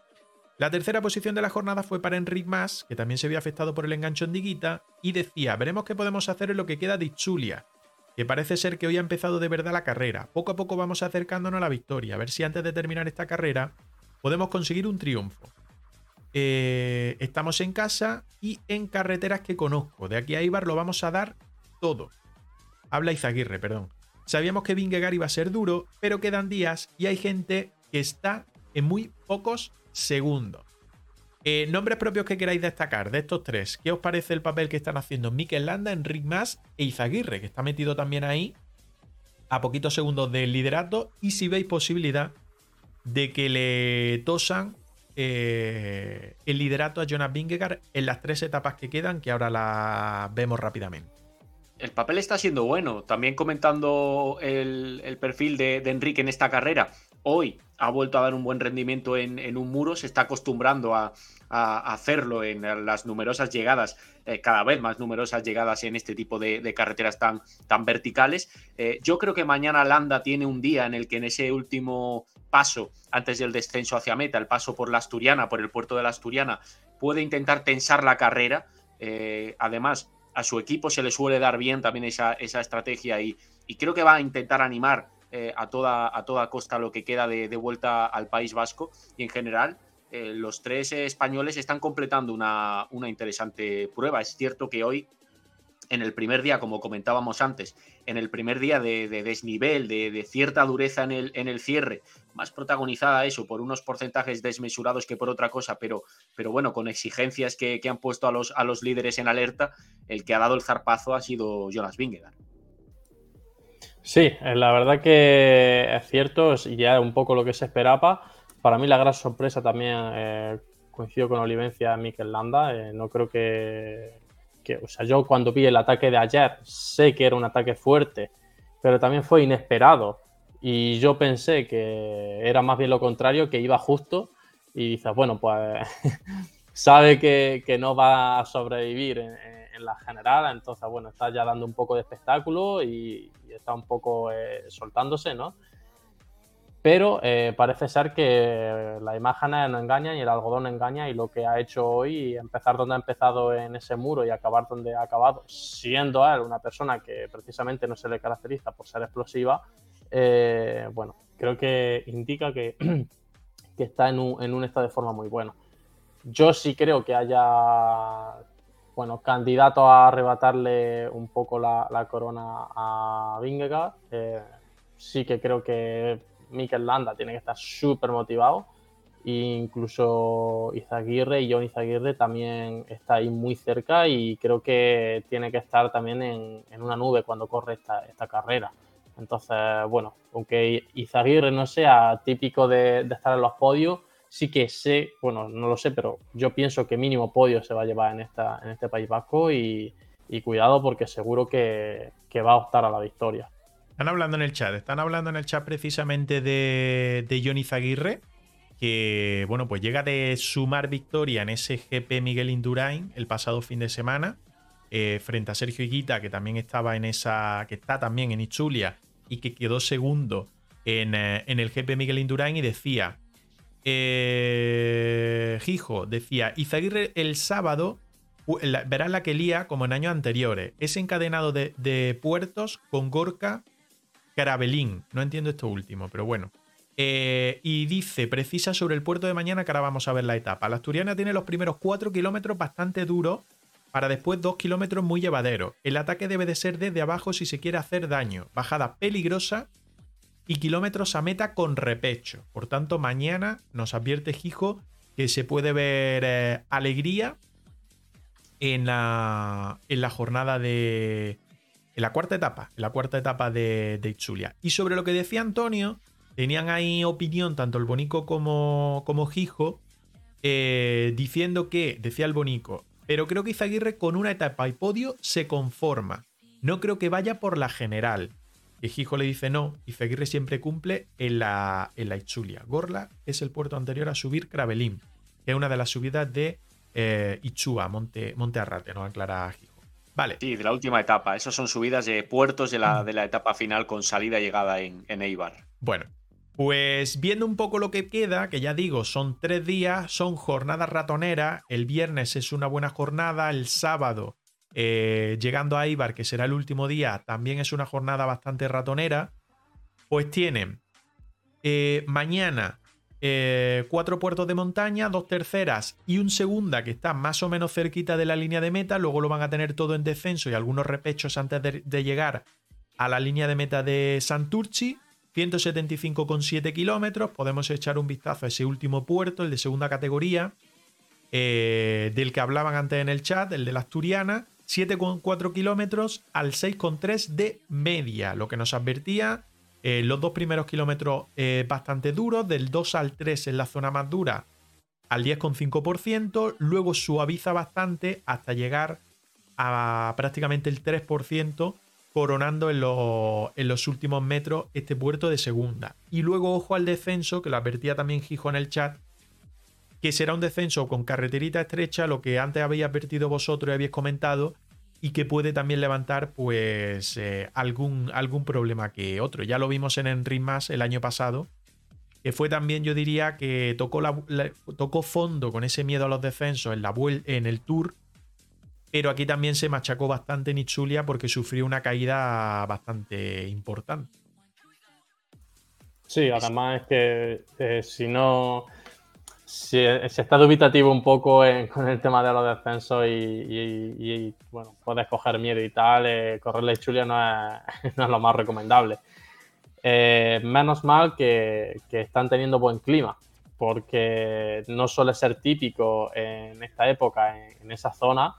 La tercera posición de la jornada fue para Enric Mas, que también se había afectado por el enganchón de Guita, y decía, veremos qué podemos hacer en lo que queda de Itzulia, que parece ser que hoy ha empezado de verdad la carrera. Poco a poco vamos acercándonos a la victoria, a ver si antes de terminar esta carrera podemos conseguir un triunfo. Eh, estamos en casa y en carreteras que conozco. De aquí a Ibar lo vamos a dar todo. Habla Izaguirre, perdón. Sabíamos que Vingegaard iba a ser duro, pero quedan días y hay gente que está en muy pocos segundo. Eh, nombres propios que queráis destacar de estos tres. ¿Qué os parece el papel que están haciendo Mikel Landa, Enric Mas e Izaguirre, que está metido también ahí a poquitos segundos del liderato? Y si veis posibilidad de que le tosan eh, el liderato a Jonas Vingegaard en las tres etapas que quedan, que ahora las vemos rápidamente. El papel está siendo bueno. También comentando el, perfil de, Enrique en esta carrera, hoy ha vuelto a dar un buen rendimiento en, un muro, se está acostumbrando a, hacerlo en las numerosas llegadas, eh, cada vez más numerosas llegadas en este tipo de, carreteras tan, tan verticales. Eh, yo creo que mañana Landa tiene un día en el que en ese último paso, antes del descenso hacia meta, el paso por la Asturiana, por el puerto de la Asturiana, puede intentar tensar la carrera. Eh, además, a su equipo se le suele dar bien también esa, esa estrategia y, y creo que va a intentar animar eh, a, toda, a toda costa lo que queda de, vuelta al País Vasco y en general eh, los tres españoles están completando una, una, interesante prueba. Es cierto que hoy, en el primer día, como comentábamos antes, en el primer día de, desnivel, de, cierta dureza en el, en el cierre, más protagonizada eso por unos porcentajes desmesurados que por otra cosa, pero, pero bueno, con exigencias que, que han puesto a los, a los líderes en alerta, el que ha dado el zarpazo ha sido Jonas Vingegaard. Sí, eh, la verdad que es cierto, y ya un poco lo que se esperaba. Para mí la gran sorpresa también eh, coincido con Olivencia Mikel Landa. Eh, no creo que, o sea, yo cuando vi el ataque de ayer sé que era un ataque fuerte, pero también fue inesperado. Y yo pensé que era más bien lo contrario, que iba justo. Y dices, bueno, pues (laughs) sabe que, no va a sobrevivir en, en la general, entonces, bueno, está ya dando un poco de espectáculo y, está un poco eh, soltándose, ¿no? Pero eh, parece ser que la imagen no engaña y el algodón engaña y lo que ha hecho hoy, empezar donde ha empezado en ese muro y acabar donde ha acabado, siendo él una persona que precisamente no se le caracteriza por ser explosiva, eh, bueno, creo que indica que, (clears throat) que está en un, en un estado de forma muy bueno. Yo sí creo que haya bueno, candidato a arrebatarle un poco la, corona a Vingegaard. Eh, sí que creo que Mikel Landa tiene que estar súper motivado. E incluso Izaguirre y John Izaguirre también está ahí muy cerca y creo que tiene que estar también en, una nube cuando corre esta, esta, carrera. Entonces, bueno, aunque Izaguirre no sea típico de, estar en los podios, sí que sé, bueno, no lo sé, pero yo pienso que mínimo podio se va a llevar en, esta, en este País Vasco y, cuidado porque seguro que, va a optar a la victoria. Están hablando en el chat, están hablando en el chat precisamente de, de Johnny Zaguirre, que bueno, pues llega de sumar victoria en ese GP Miguel Indurain el pasado fin de semana, eh, frente a Sergio Higuita, que también estaba en esa, que está también en Ichulia y que quedó segundo en, eh, en el GP Miguel Indurain y decía, eh, Gijo decía, Izaguirre el sábado verá la que lía como en años anteriores. Es encadenado de, puertos con Gorka Carabelín. No entiendo esto último, pero bueno. Eh, y dice, precisa sobre el puerto de mañana que ahora vamos a ver la etapa. La asturiana tiene los primeros 4 kilómetros bastante duros para después 2 kilómetros muy llevaderos. El ataque debe de ser desde abajo si se quiere hacer daño. Bajada peligrosa y kilómetros a meta con repecho. Por tanto, mañana nos advierte Gijo que se puede ver eh, alegría en la, en la jornada de. En la cuarta etapa, en la cuarta etapa de, de. Y sobre lo que decía Antonio, tenían ahí opinión tanto el Bonico como, como Gijo, eh, diciendo que, decía el Bonico, pero creo que Izaguirre con una etapa y podio se conforma. No creo que vaya por la general. Ejijo le dice no y Feguirre siempre cumple en la, en la. Gorla es el puerto anterior a subir Cravelín, que es una de las subidas de eh, Ichua, Monte, Monte Arrate, ¿no? Aclara Gijo. Vale. Sí, de la última etapa. Esas son subidas de puertos de la, de la etapa final con salida y llegada en, en Eibar. Bueno, pues viendo un poco lo que queda, que ya digo, son tres días, son jornadas ratoneras. El viernes es una buena jornada, el sábado eh, llegando a Ibar, que será el último día, también es una jornada bastante ratonera. Pues tienen eh, mañana eh, cuatro puertos de montaña, dos terceras y un segunda que está más o menos cerquita de la línea de meta. Luego lo van a tener todo en descenso y algunos repechos antes de, llegar a la línea de meta de Santurci. 175,7 kilómetros. Podemos echar un vistazo a ese último puerto, el de segunda categoría, del que hablaban antes en el chat, el de la Asturiana. 7,4 kilómetros al 6,3 de media, lo que nos advertía eh, los dos primeros kilómetros bastante duros, del 2 al 3 en la zona más dura al 10,5%, luego suaviza bastante hasta llegar a prácticamente el 3%, coronando en, en, los últimos metros este puerto de segunda. Y luego ojo al descenso, que lo advertía también Gijo en el chat, que será un descenso con carreterita estrecha, lo que antes habéis advertido vosotros y habéis comentado, y que puede también levantar pues eh, algún, algún problema que otro. Ya lo vimos en Enric el año pasado, que fue también, yo diría, que tocó, la, tocó fondo con ese miedo a los descensos en, la en el Tour, pero aquí también se machacó bastante en Itzulia porque sufrió una caída bastante importante. Sí, además es que eh, si no si, está dubitativo un poco (laughs) con el tema de los descensos y, bueno, puedes coger miedo y tal, eh, correrle chulia no es, (laughs) no es, lo más recomendable. Eh, menos mal que, que, están teniendo buen clima, porque no suele ser típico en esta época, en esa zona,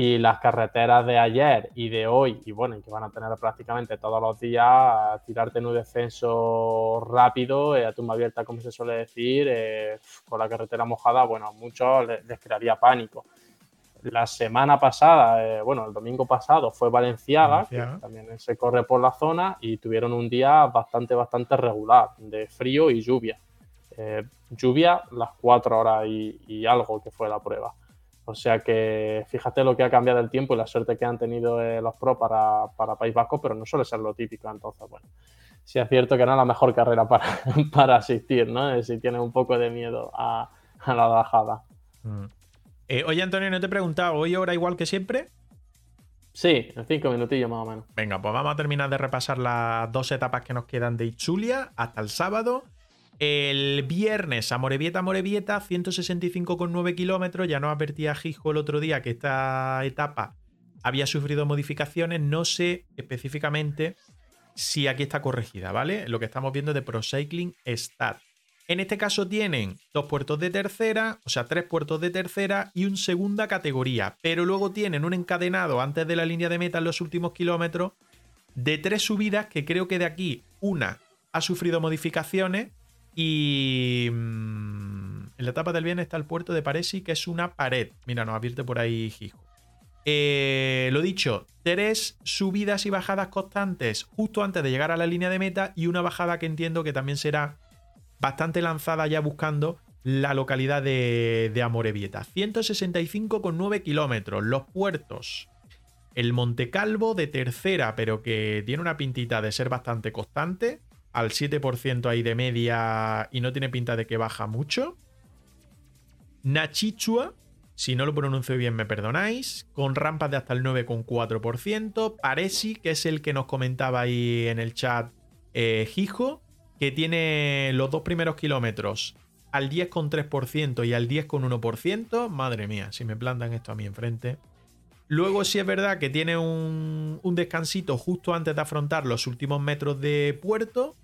y las carreteras de ayer y de hoy, y bueno, que van a tener prácticamente todos los días, tirarte en un descenso rápido, eh, a tumba abierta, como se suele decir, eh, con la carretera mojada, bueno, a muchos les, crearía pánico. La semana pasada, eh, bueno, el domingo pasado fue Valenciaga, que también se corre por la zona, y tuvieron un día bastante, bastante regular, de frío y lluvia. lluvia las cuatro horas y algo que fue la prueba. O sea que fíjate lo que ha cambiado el tiempo y la suerte que han tenido eh, los pro para, País Vasco, pero no suele ser lo típico. Entonces, bueno, sí es cierto que no es la mejor carrera para, (laughs) para asistir, ¿no? Eh, si tienes un poco de miedo a, la bajada. Mm. Eh, oye, Antonio, no te he preguntado, ¿hoy hora igual que siempre? Sí, en cinco minutillos más o menos. Venga, pues vamos a terminar de repasar las dos etapas que nos quedan de Itzulia hasta el sábado. El viernes, Amorebieta, Amorebieta, 165,9 kilómetros. Ya nos advertía Gijo el otro día que esta etapa había sufrido modificaciones. No sé específicamente si aquí está corregida, ¿vale? Lo que estamos viendo de Pro Cycling Stat. En este caso tienen dos puertos de tercera, o sea, tres puertos de tercera y un segunda categoría, pero luego tienen un encadenado antes de la línea de meta en los últimos kilómetros de tres subidas que creo que de aquí una ha sufrido modificaciones y mm, en la etapa del bien está el puerto de Paresi, que es una pared. Mira, nos advierte por ahí Gijo. Eh, lo dicho, tres subidas y bajadas constantes justo antes de llegar a la línea de meta y una bajada que entiendo que también será bastante lanzada ya buscando la localidad de, de Amorebieta. 165,9 kilómetros. Los puertos. El Montecalvo de tercera, pero que tiene una pintita de ser bastante constante. Al 7% ahí de media y no tiene pinta de que baja mucho. Nachichua, si no lo pronuncio bien me perdonáis, con rampas de hasta el 9,4%. Paresi, que es el que nos comentaba ahí en el chat eh, Gijo, que tiene los dos primeros kilómetros al 10,3% y al 10,1%. Madre mía, si me plantan esto a mí enfrente. Luego sí es verdad que tiene un, descansito justo antes de afrontar los últimos metros de puerto.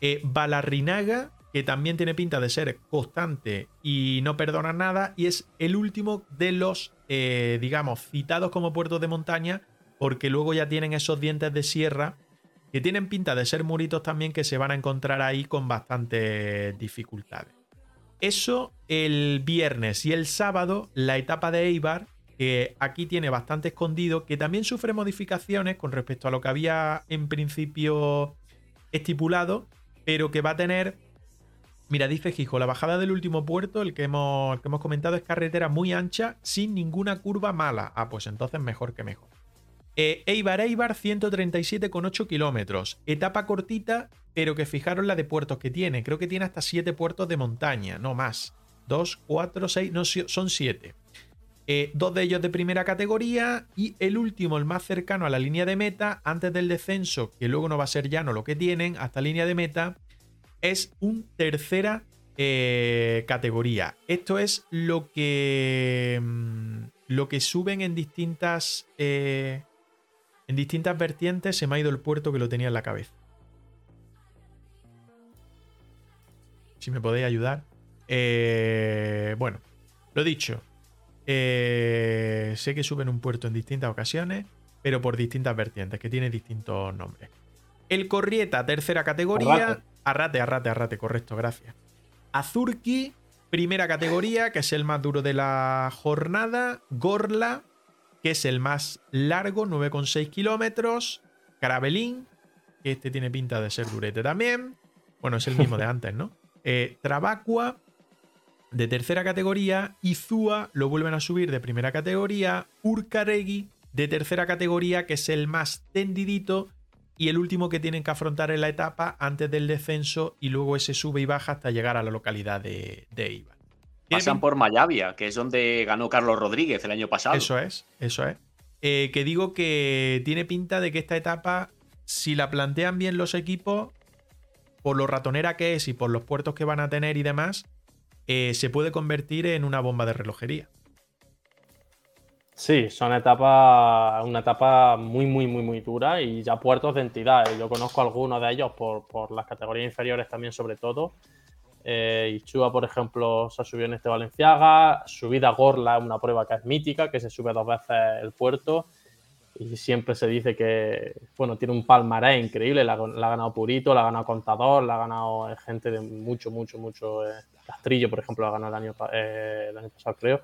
Eh, Balarrinaga, que también tiene pinta de ser constante y no perdona nada. Y es el último de los, eh, digamos, citados como puertos de montaña, porque luego ya tienen esos dientes de sierra que tienen pinta de ser muritos también que se van a encontrar ahí con bastantes dificultades. Eso el viernes y el sábado, la etapa de Eibar, que aquí tiene bastante escondido, que también sufre modificaciones con respecto a lo que había en principio estipulado, pero que va a tener... Mira, dice Gijo, la bajada del último puerto, el que hemos, que hemos comentado, es carretera muy ancha, sin ninguna curva mala. Ah, pues entonces mejor que mejor. Eh, Eibar Eibar 137,8 kilómetros. Etapa cortita, pero que fijaros la de puertos que tiene. Creo que tiene hasta 7 puertos de montaña, no más. 2, 4, 6, no, son 7. Eh, dos de ellos de primera categoría y el último, el más cercano a la línea de meta, antes del descenso, que luego no va a ser llano lo que tienen, hasta línea de meta, es un tercera eh, categoría. Esto es lo que, mm, lo que suben en distintas en distintas vertientes se me ha ido el puerto que lo tenía en la cabeza. Si me podéis ayudar. Eh, bueno, lo dicho. Eh, sé que suben un puerto en distintas ocasiones, pero por distintas vertientes, que tiene distintos nombres. El Corrieta, tercera categoría. Arrate, arrate, arrate, correcto, gracias. Azurki, primera categoría, que es el más duro de la jornada. Gorla, que es el más largo, 9,6 kilómetros. Carabelín, que este tiene pinta de ser durete también. Bueno, es el mismo de (laughs) antes, ¿no? Eh, Trabacua, de tercera categoría. Izua lo vuelven a subir de primera categoría. Urcaregui, de tercera categoría, que es el más tendidito. Y el último que tienen que afrontar en la etapa antes del descenso. Y luego ese sube y baja hasta llegar a la localidad de, de Iba. Pasan por Mayavia, que es donde ganó Carlos Rodríguez el año pasado. Eso es, eso es. Eh, que digo que tiene pinta de que esta etapa, si la plantean bien los equipos, por lo ratonera que es y por los puertos que van a tener y demás, eh, se puede convertir en una bomba de relojería. Sí, son etapas, una etapa muy, muy, muy, muy dura y ya puertos de entidad. Yo conozco algunos de ellos por, por las categorías inferiores también, sobre todo. Eh, por ejemplo, se ha subido en este Valenciaga. Subida Gorla, una prueba que es mítica, que se sube dos veces el puerto. Y siempre se dice que, bueno, tiene un palmarés increíble. La, ha ganado Purito, la ha ganado Contador, la ha ganado gente de mucho, mucho, mucho. Eh, Castrillo, por ejemplo, la ganado el año, eh, el año pasado, creo.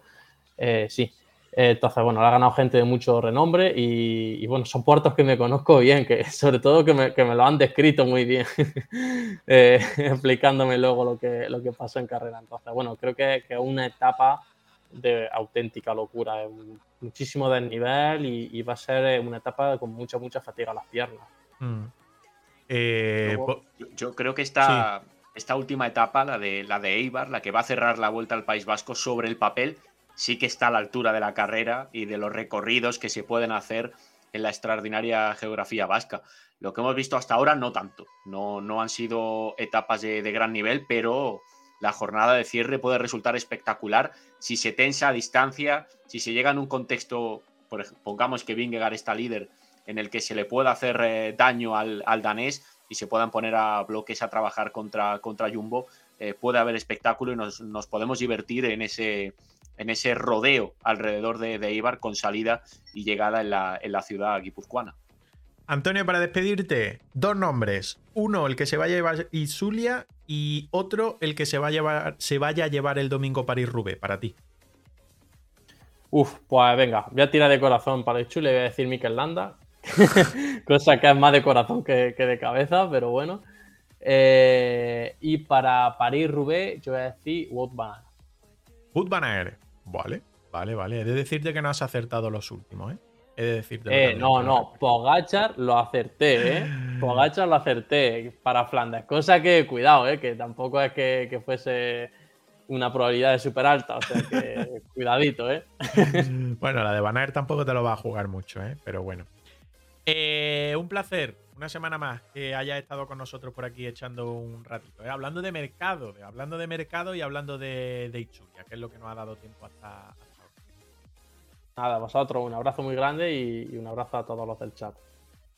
Eh, sí, entonces, bueno, la ha ganado gente de mucho renombre y, bueno, son puertos que me conozco bien, que (laughs) sobre todo que me, lo han descrito muy bien, (laughs) eh, (laughs) explicándome luego lo que, lo que pasó en carrera. Entonces, bueno, creo que es una etapa de auténtica locura, muchísimo desnivel y, y va a ser eh, una etapa con mucha, mucha fatiga a las piernas. Mm. Eh, yo, creo que esta, esta última etapa, la de, la de Eibar, la que va a cerrar la vuelta al País Vasco sobre el papel, sí que está a la altura de la carrera y de los recorridos que se pueden hacer en la extraordinaria geografía vasca. Lo que hemos visto hasta ahora no tanto, no, no han sido etapas de, gran nivel, pero la jornada de cierre puede resultar espectacular si se tensa a distancia, si se llega en un contexto, por ejemplo, pongamos que Vingegaard está líder, en el que se le pueda hacer eh, daño al, danés y se puedan poner a bloques a trabajar contra, contra Jumbo, eh, puede haber espectáculo y nos, nos podemos divertir en ese, en ese rodeo alrededor de, de Ibar con salida y llegada en la, en la ciudad guipuzcoana. Antonio, para despedirte, dos nombres. Uno, el que se vaya a llevar Isulia y otro, el que se, va a llevar, se vaya a llevar el domingo París-Roubaix, para ti. Uf, pues venga, voy a tirar de corazón para Isulia y voy a decir Mikel Landa. (laughs) Cosa que es más de corazón que, de cabeza, pero bueno. Eh, y para París-Roubaix, yo voy a decir Wout Van Aert. Wout Van Aert. Vale, vale, vale. He de decirte que no has acertado los últimos, ¿eh? He de decirte. Eh, no, no. Pogachar lo acerté, ¿eh? (laughs) Pogachar lo acerté para Flandes. Cosa que, cuidado, ¿eh? Que tampoco es que, fuese una probabilidad de súper alta. O sea que, (laughs) cuidadito, ¿eh? (laughs) bueno, la de Van tampoco te lo va a jugar mucho, ¿eh? Pero bueno. Eh, un placer una semana más que hayas estado con nosotros por aquí echando un ratito. ¿eh? Hablando de mercado, hablando de mercado y hablando de, de que es lo que nos ha dado tiempo hasta. Nada, vosotros, un abrazo muy grande y, un abrazo a todos los del chat.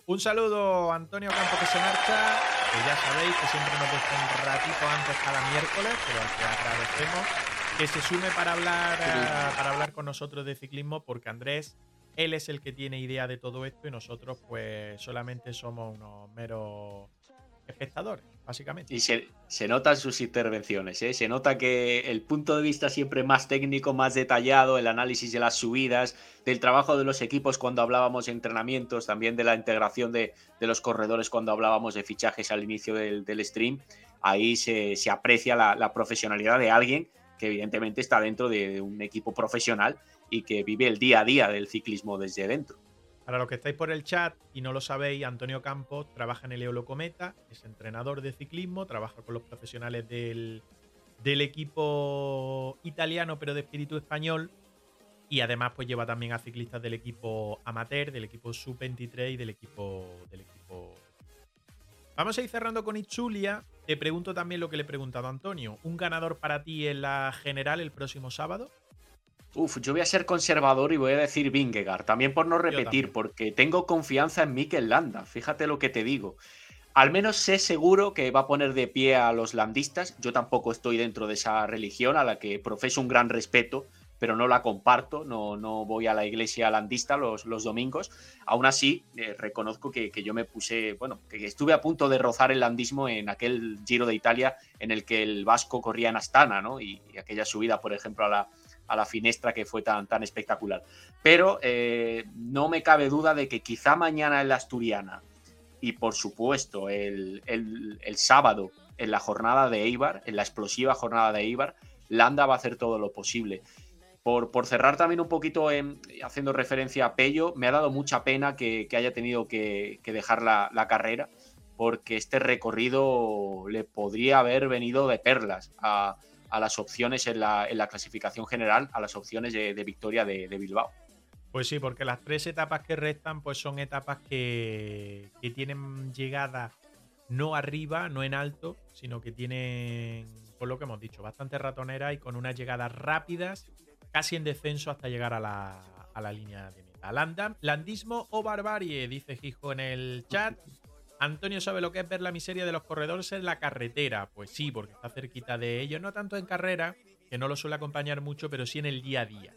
Un saludo Antonio Campo que se marcha, que ya sabéis que siempre nos deja un ratito antes cada miércoles, pero al que agradecemos que se sume para hablar, eh, para hablar con nosotros de ciclismo, porque Andrés él es el que tiene idea de todo esto y nosotros pues solamente somos unos meros espectadores, básicamente. Y se, se notan sus intervenciones, ¿eh? se nota que el punto de vista siempre más técnico, más detallado, el análisis de las subidas, del trabajo de los equipos cuando hablábamos de entrenamientos, también de la integración de, los corredores cuando hablábamos de fichajes al inicio del, stream, ahí se, aprecia la, profesionalidad de alguien que evidentemente está dentro de un equipo profesional y que vive el día a día del ciclismo desde dentro. Para los que estáis por el chat y no lo sabéis, Antonio Campos trabaja en el Eolo Cometa, es entrenador de ciclismo, trabaja con los profesionales del, equipo italiano, pero de espíritu español. Y además, pues lleva también a ciclistas del equipo amateur, del equipo sub-23 y del equipo, del equipo. Vamos a ir cerrando con Itzulia. Te pregunto también lo que le he preguntado a Antonio. ¿Un ganador para ti en la general el próximo sábado? Uf, yo voy a ser conservador y voy a decir Vingegaard, también por no repetir, porque tengo confianza en Mikel Landa, fíjate lo que te digo. Al menos sé seguro que va a poner de pie a los landistas. Yo tampoco estoy dentro de esa religión a la que profeso un gran respeto, pero no la comparto, no, no voy a la iglesia landista los, los domingos. Aún así, eh, reconozco que, yo me puse, bueno, que estuve a punto de rozar el landismo en aquel Giro de Italia en el que el Vasco corría en Astana, ¿no? y aquella subida, por ejemplo, a la, a la finestra que fue tan, tan espectacular. Pero eh, no me cabe duda de que quizá mañana en la Asturiana y por supuesto el, sábado en la jornada de Eibar, en la explosiva jornada de Eibar, Landa va a hacer todo lo posible. Por, por cerrar también un poquito en, haciendo referencia a Pello, me ha dado mucha pena que, haya tenido que, dejar la, carrera, porque este recorrido le podría haber venido de perlas a, a las opciones en la, clasificación general, a las opciones de, victoria de, Bilbao. Pues sí, porque las tres etapas que restan, pues son etapas que, tienen llegada no arriba, no en alto, sino que tienen, por lo que hemos dicho, bastante ratonera y con unas llegadas rápidas, casi en descenso hasta llegar a la, a la línea de meta. landismo o barbarie, dice Gijo en el chat. Antonio sabe lo que es ver la miseria de los corredores en la carretera. Pues sí, porque está cerquita de ellos, no tanto en carrera, que no lo suele acompañar mucho, pero sí en el día a día.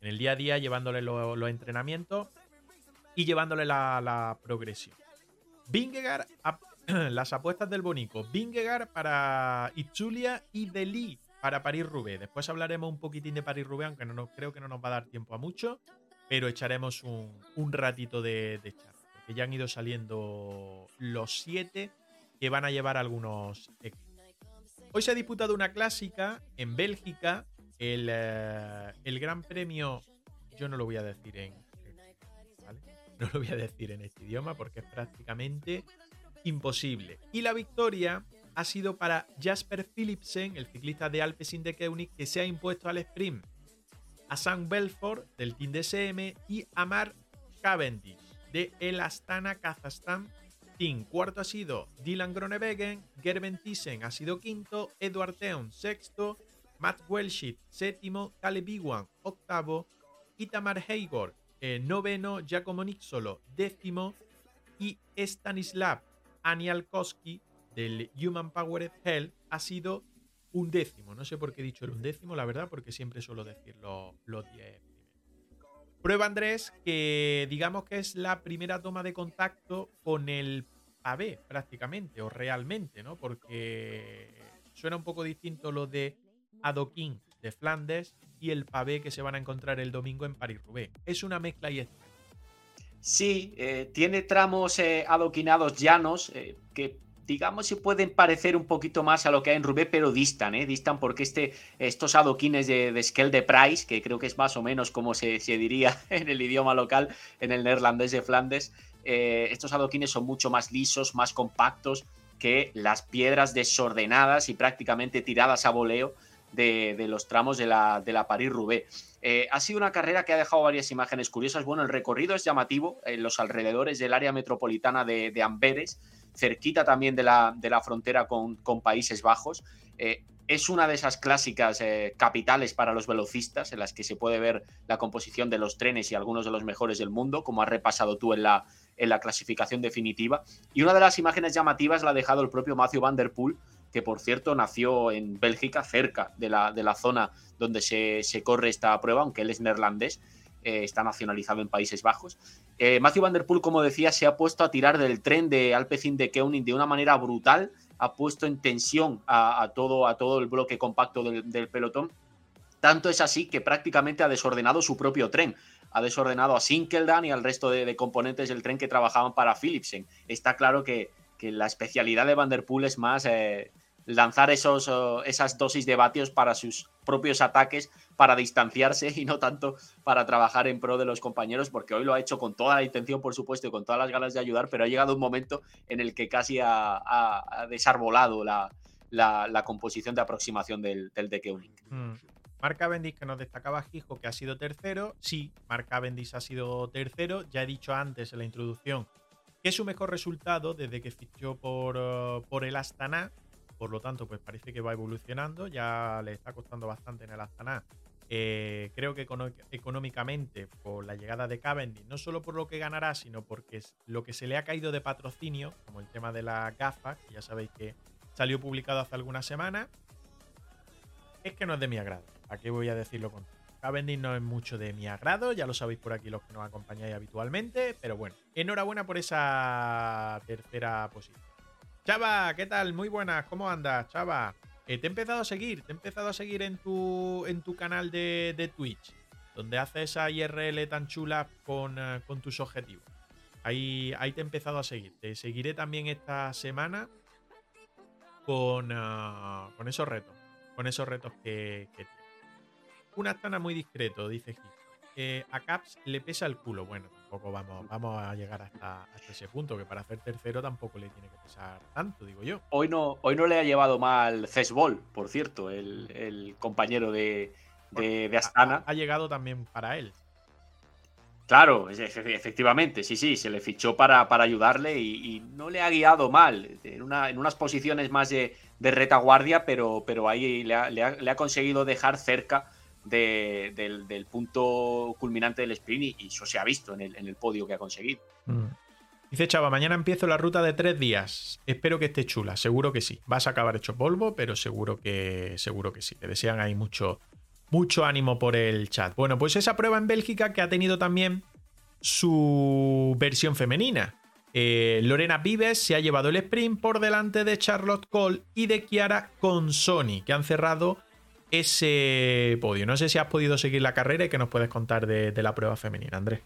En el día a día llevándole los entrenamientos y llevándole la, progresión. Vingegaard, (clears throat) las apuestas del Bonico. Vingegaard para Itzulia y Deli para París-Roubaix. Después hablaremos un poquitín de París-Roubaix, aunque no, creo que no nos va a dar tiempo a mucho, pero echaremos un, ratito de, de que ya han ido saliendo los siete que van a llevar algunos. Hoy se ha disputado una clásica en Bélgica, el, eh, Gran Premio, yo no lo voy a decir en, no lo voy a decir en este idioma porque es prácticamente imposible. Y la victoria ha sido para Jasper Philipsen, el ciclista de Alpes in que se ha impuesto al sprint. A Sam Belfort del Team DSM y a Mark Cavendish de el Astana Kazajstán Team. Cuarto ha sido Dylan Gronewegen, Gerben Thyssen ha sido quinto, Edward Teon sexto, Matt Welshit séptimo, Caleb Iwan octavo, Itamar Heigor eh, noveno, Giacomo Nixolo décimo y Stanislav Anialkowski del Human Powered Hell ha sido un décimo. No sé por qué he dicho el undécimo, la verdad, porque siempre suelo decir los 10 Prueba Andrés que digamos que es la primera toma de contacto con el pavé prácticamente o realmente, ¿no? Porque suena un poco distinto lo de Adoquín de Flandes y el pavé que se van a encontrar el domingo en París-Roubaix. Es una mezcla y extraña. Sí, eh, tiene tramos eh, adoquinados llanos eh, que digamos se pueden parecer un poquito más a lo que hay en Rubé, pero distan, ¿eh? Distan porque este, estos adoquines de, de Skell de Price, que creo que es más o menos como se, diría (laughs) en el idioma local, en el neerlandés de Flandes, eh, estos adoquines son mucho más lisos, más compactos que las piedras desordenadas y prácticamente tiradas a voleo de, los tramos de la, de la París-Roubaix. Eh, ha sido una carrera que ha dejado varias imágenes curiosas. Bueno, el recorrido es llamativo en los alrededores del área metropolitana de, de Amberes cerquita también de la, de la frontera con, Países Bajos. Eh, es una de esas clásicas eh, capitales para los velocistas en las que se puede ver la composición de los trenes y algunos de los mejores del mundo, como has repasado tú en la, en la clasificación definitiva. Y una de las imágenes llamativas la ha dejado el propio Matthew Van Der Poel, que por cierto nació en Bélgica, cerca de la, de la zona donde se, se corre esta prueba, aunque él es neerlandés. Eh, está nacionalizado en Países Bajos. Eh, Matthew Van Der Poel, como decía, se ha puesto a tirar del tren de Alpecin de Keuning de una manera brutal, ha puesto en tensión a, todo, a todo el bloque compacto del, pelotón. Tanto es así que prácticamente ha desordenado su propio tren. Ha desordenado a Sinkeldan y al resto de, componentes del tren que trabajaban para Philipsen. Está claro que, la especialidad de Van Der Poel es más eh, lanzar esos, esas dosis de vatios para sus propios ataques, para distanciarse (laughs) y no tanto para trabajar en pro de los compañeros, porque hoy lo ha hecho con toda la intención, por supuesto, y con todas las ganas de ayudar, pero ha llegado un momento en el que casi ha, desarbolado la, la, composición de aproximación del, del de. Mm. Mark Cavendish, que nos destacaba Gijo, que ha sido tercero. Sí, Mark Cavendish ha sido tercero. Ya he dicho antes en la introducción que es su mejor resultado desde que fichó por, uh, por el Astana por lo tanto, pues parece que va evolucionando. Ya le está costando bastante en el Astana. Eh, creo que económicamente, por la llegada de Cavendish, no solo por lo que ganará, sino porque es lo que se le ha caído de patrocinio, como el tema de la gafas, que ya sabéis que salió publicado hace algunas semanas, es que no es de mi agrado. ¿A qué voy a decirlo con Cavendish no es mucho de mi agrado, ya lo sabéis por aquí los que nos acompañáis habitualmente, pero bueno, enhorabuena por esa tercera posición. Chava, ¿qué tal? Muy buenas, ¿cómo andas, Chava? Eh, te he empezado a seguir, te he empezado a seguir en tu, en tu canal de, Twitch, donde haces esa IRL tan chula con, eh, tus objetivos. Ahí, ahí te he empezado a seguir. Te seguiré también esta semana con, eh, con esos retos, con esos retos que, que Una astana muy discreto, dice Gil a Caps le pesa el culo. Bueno, tampoco vamos, vamos a llegar hasta, ese punto, que para hacer tercero tampoco le tiene que pesar tanto, digo yo. Hoy no, hoy no le ha llevado mal Cesbol, por cierto, el, compañero de, de, Astana. Ha, llegado también para él. Claro, efectivamente, sí, sí, se le fichó para, para ayudarle y, no le ha guiado mal, en, una, en unas posiciones más de, retaguardia, pero, pero ahí le ha, le ha conseguido dejar cerca del, punto culminante del sprint y, eso se ha visto en el, podio que ha conseguido. Mm. Dice Chava, mañana empiezo la ruta de tres días. Espero que esté chula, seguro que sí. Vas a acabar hecho polvo, pero seguro que, seguro que sí. Te desean ahí mucho, mucho ánimo por el chat. Bueno, pues esa prueba en Bélgica que ha tenido también su versión femenina. Eh, Lorena Vives se ha llevado el sprint por delante de Charlotte Cole y de Chiara Consoni, que han cerrado ese podio. No sé si has podido seguir la carrera y qué nos puedes contar de, la prueba femenina, Andrés.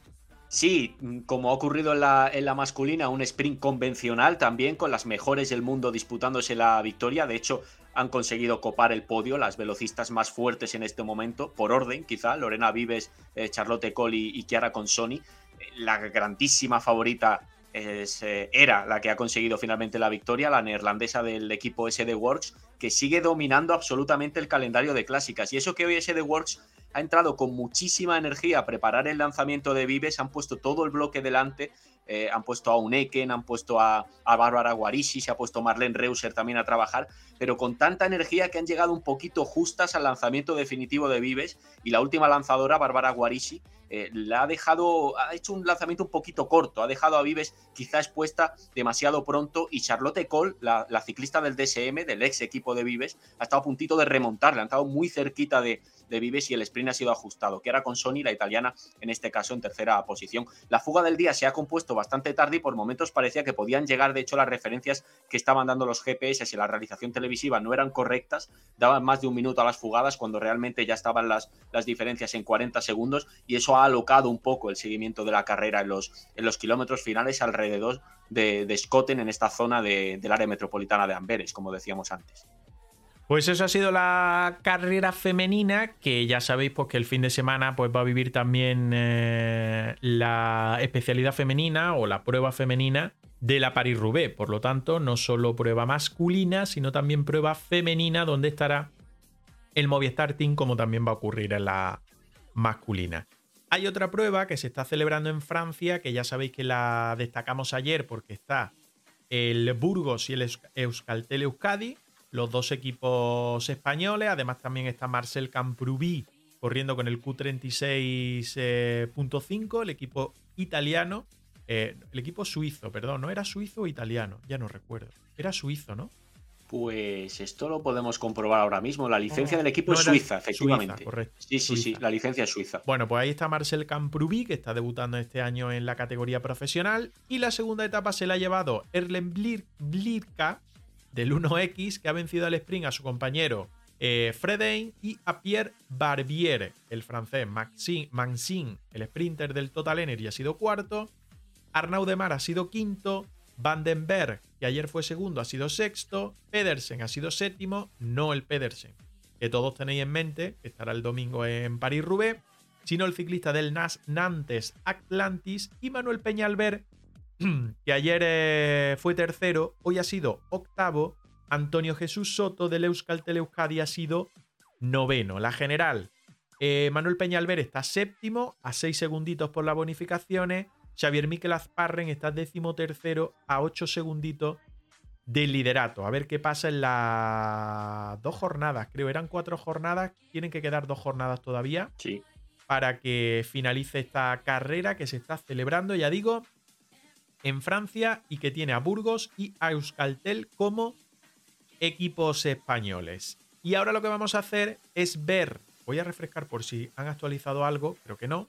Sí, como ha ocurrido en la, en la, masculina, un sprint convencional también, con las mejores del mundo disputándose la victoria. De hecho, han conseguido copar el podio, las velocistas más fuertes en este momento, por orden quizá, Lorena Vives, eh, Charlotte Colli y Chiara Consoni. La grandísima favorita eh, era la que ha conseguido finalmente la victoria, la neerlandesa del equipo SD Works, que sigue dominando absolutamente el calendario de clásicas. Y eso que hoy SD Works ha entrado con muchísima energía a preparar el lanzamiento de Vives, han puesto todo el bloque delante, eh, han puesto a Uneken, han puesto a, a Bárbara Guarishi, se ha puesto Marlene Reuser también a trabajar, pero con tanta energía que han llegado un poquito justas al lanzamiento definitivo de Vives y la última lanzadora, Bárbara Guarishi, eh, ha dejado, ha hecho un lanzamiento un poquito corto, ha dejado a Vives quizá expuesta demasiado pronto y Charlotte Cole, la, ciclista del DSM, del ex equipo de Vives, ha estado a puntito de remontarle, ha estado muy cerquita de, de Vives y el sprint ha sido ajustado, que era con Sony, la italiana, en este caso en tercera posición. La fuga del día se ha compuesto bastante tarde y por momentos parecía que podían llegar, de hecho las referencias que estaban dando los GPS y la realización televisiva no eran correctas, daban más de un minuto a las fugadas cuando realmente ya estaban las, las diferencias en 40 segundos y eso ha alocado un poco el seguimiento de la carrera en los, en los kilómetros finales alrededor de, de Scotten en esta zona del área metropolitana de Amberes, como decíamos antes. Pues eso ha sido la carrera femenina, que ya sabéis pues, que el fin de semana pues, va a vivir también eh, la especialidad femenina o la prueba femenina de la Paris-Roubaix. Por lo tanto, no solo prueba masculina, sino también prueba femenina, donde estará el Movistar Team, como también va a ocurrir en la masculina. Hay otra prueba que se está celebrando en Francia, que ya sabéis que la destacamos ayer porque está el Burgos y el Euskaltel Euskadi, los dos equipos españoles. Además, también está Marcel Camprubí corriendo con el Q36.5, el equipo italiano. Eh, el equipo suizo, perdón, ¿no era suizo o italiano? Ya no recuerdo. Era suizo, ¿no? Pues esto lo podemos comprobar ahora mismo. La licencia del equipo es suiza, efectivamente. correcto. Sí, sí, sí, la licencia es suiza. Bueno, pues ahí está Marcel Camprubí, que está debutando este año en la categoría profesional. Y la segunda etapa se la ha llevado Erlen Blirka del 1X, que ha vencido al sprint a su compañero eh, Fredain y a Pierre Barbier, el francés. Maxine, el sprinter del Total Energy, ha sido cuarto. Arnaud Demar ha sido quinto. Vandenberg, que ayer fue segundo, ha sido sexto. Pedersen ha sido séptimo, no el Pedersen que todos tenéis en mente, que estará el domingo en París-Roubaix, sino el ciclista del NAS Nantes Atlantis y Manuel Peñalver, (clears throat) que ayer eh, fue tercero, hoy ha sido octavo. Antonio Jesús Soto del Euskaltel Euskadi ha sido noveno. La general, eh, Manuel Peñalver está séptimo, a seis segunditos por las bonificaciones. Xavier Miquel Azparren está décimo tercero a 8 segunditos del liderato. A ver qué pasa en las dos jornadas. Creo eran cuatro jornadas. Tienen que quedar dos jornadas todavía. Sí. Para que finalice esta carrera que se está celebrando, ya digo, en Francia y que tiene a Burgos y a Euskaltel como equipos españoles. Y ahora lo que vamos a hacer es ver, voy a refrescar por si han actualizado algo, creo que no,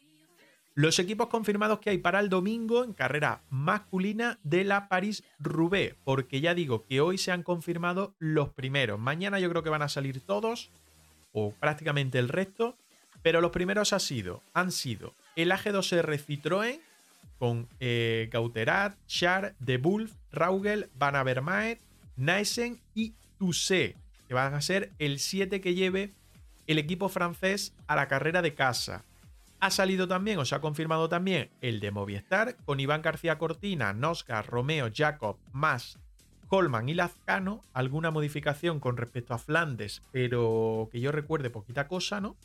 los equipos confirmados que hay para el domingo en carrera masculina de la París-Roubaix, porque ya digo que hoy se han confirmado los primeros. Mañana yo creo que van a salir todos, o prácticamente el resto, pero los primeros ha sido, han sido el AG2R Citroën con eh, Gauterat, Char, De Wolf, Raugel, Van Avermaet, Naisen y Toussaint, que van a ser el 7 que lleve el equipo francés a la carrera de casa. Ha salido también, o se ha confirmado también, el de Movistar, con Iván García Cortina, Nosca, Romeo, Jacob, Mas, Holman y Lazcano. Alguna modificación con respecto a Flandes, pero que yo recuerde poquita cosa, ¿no?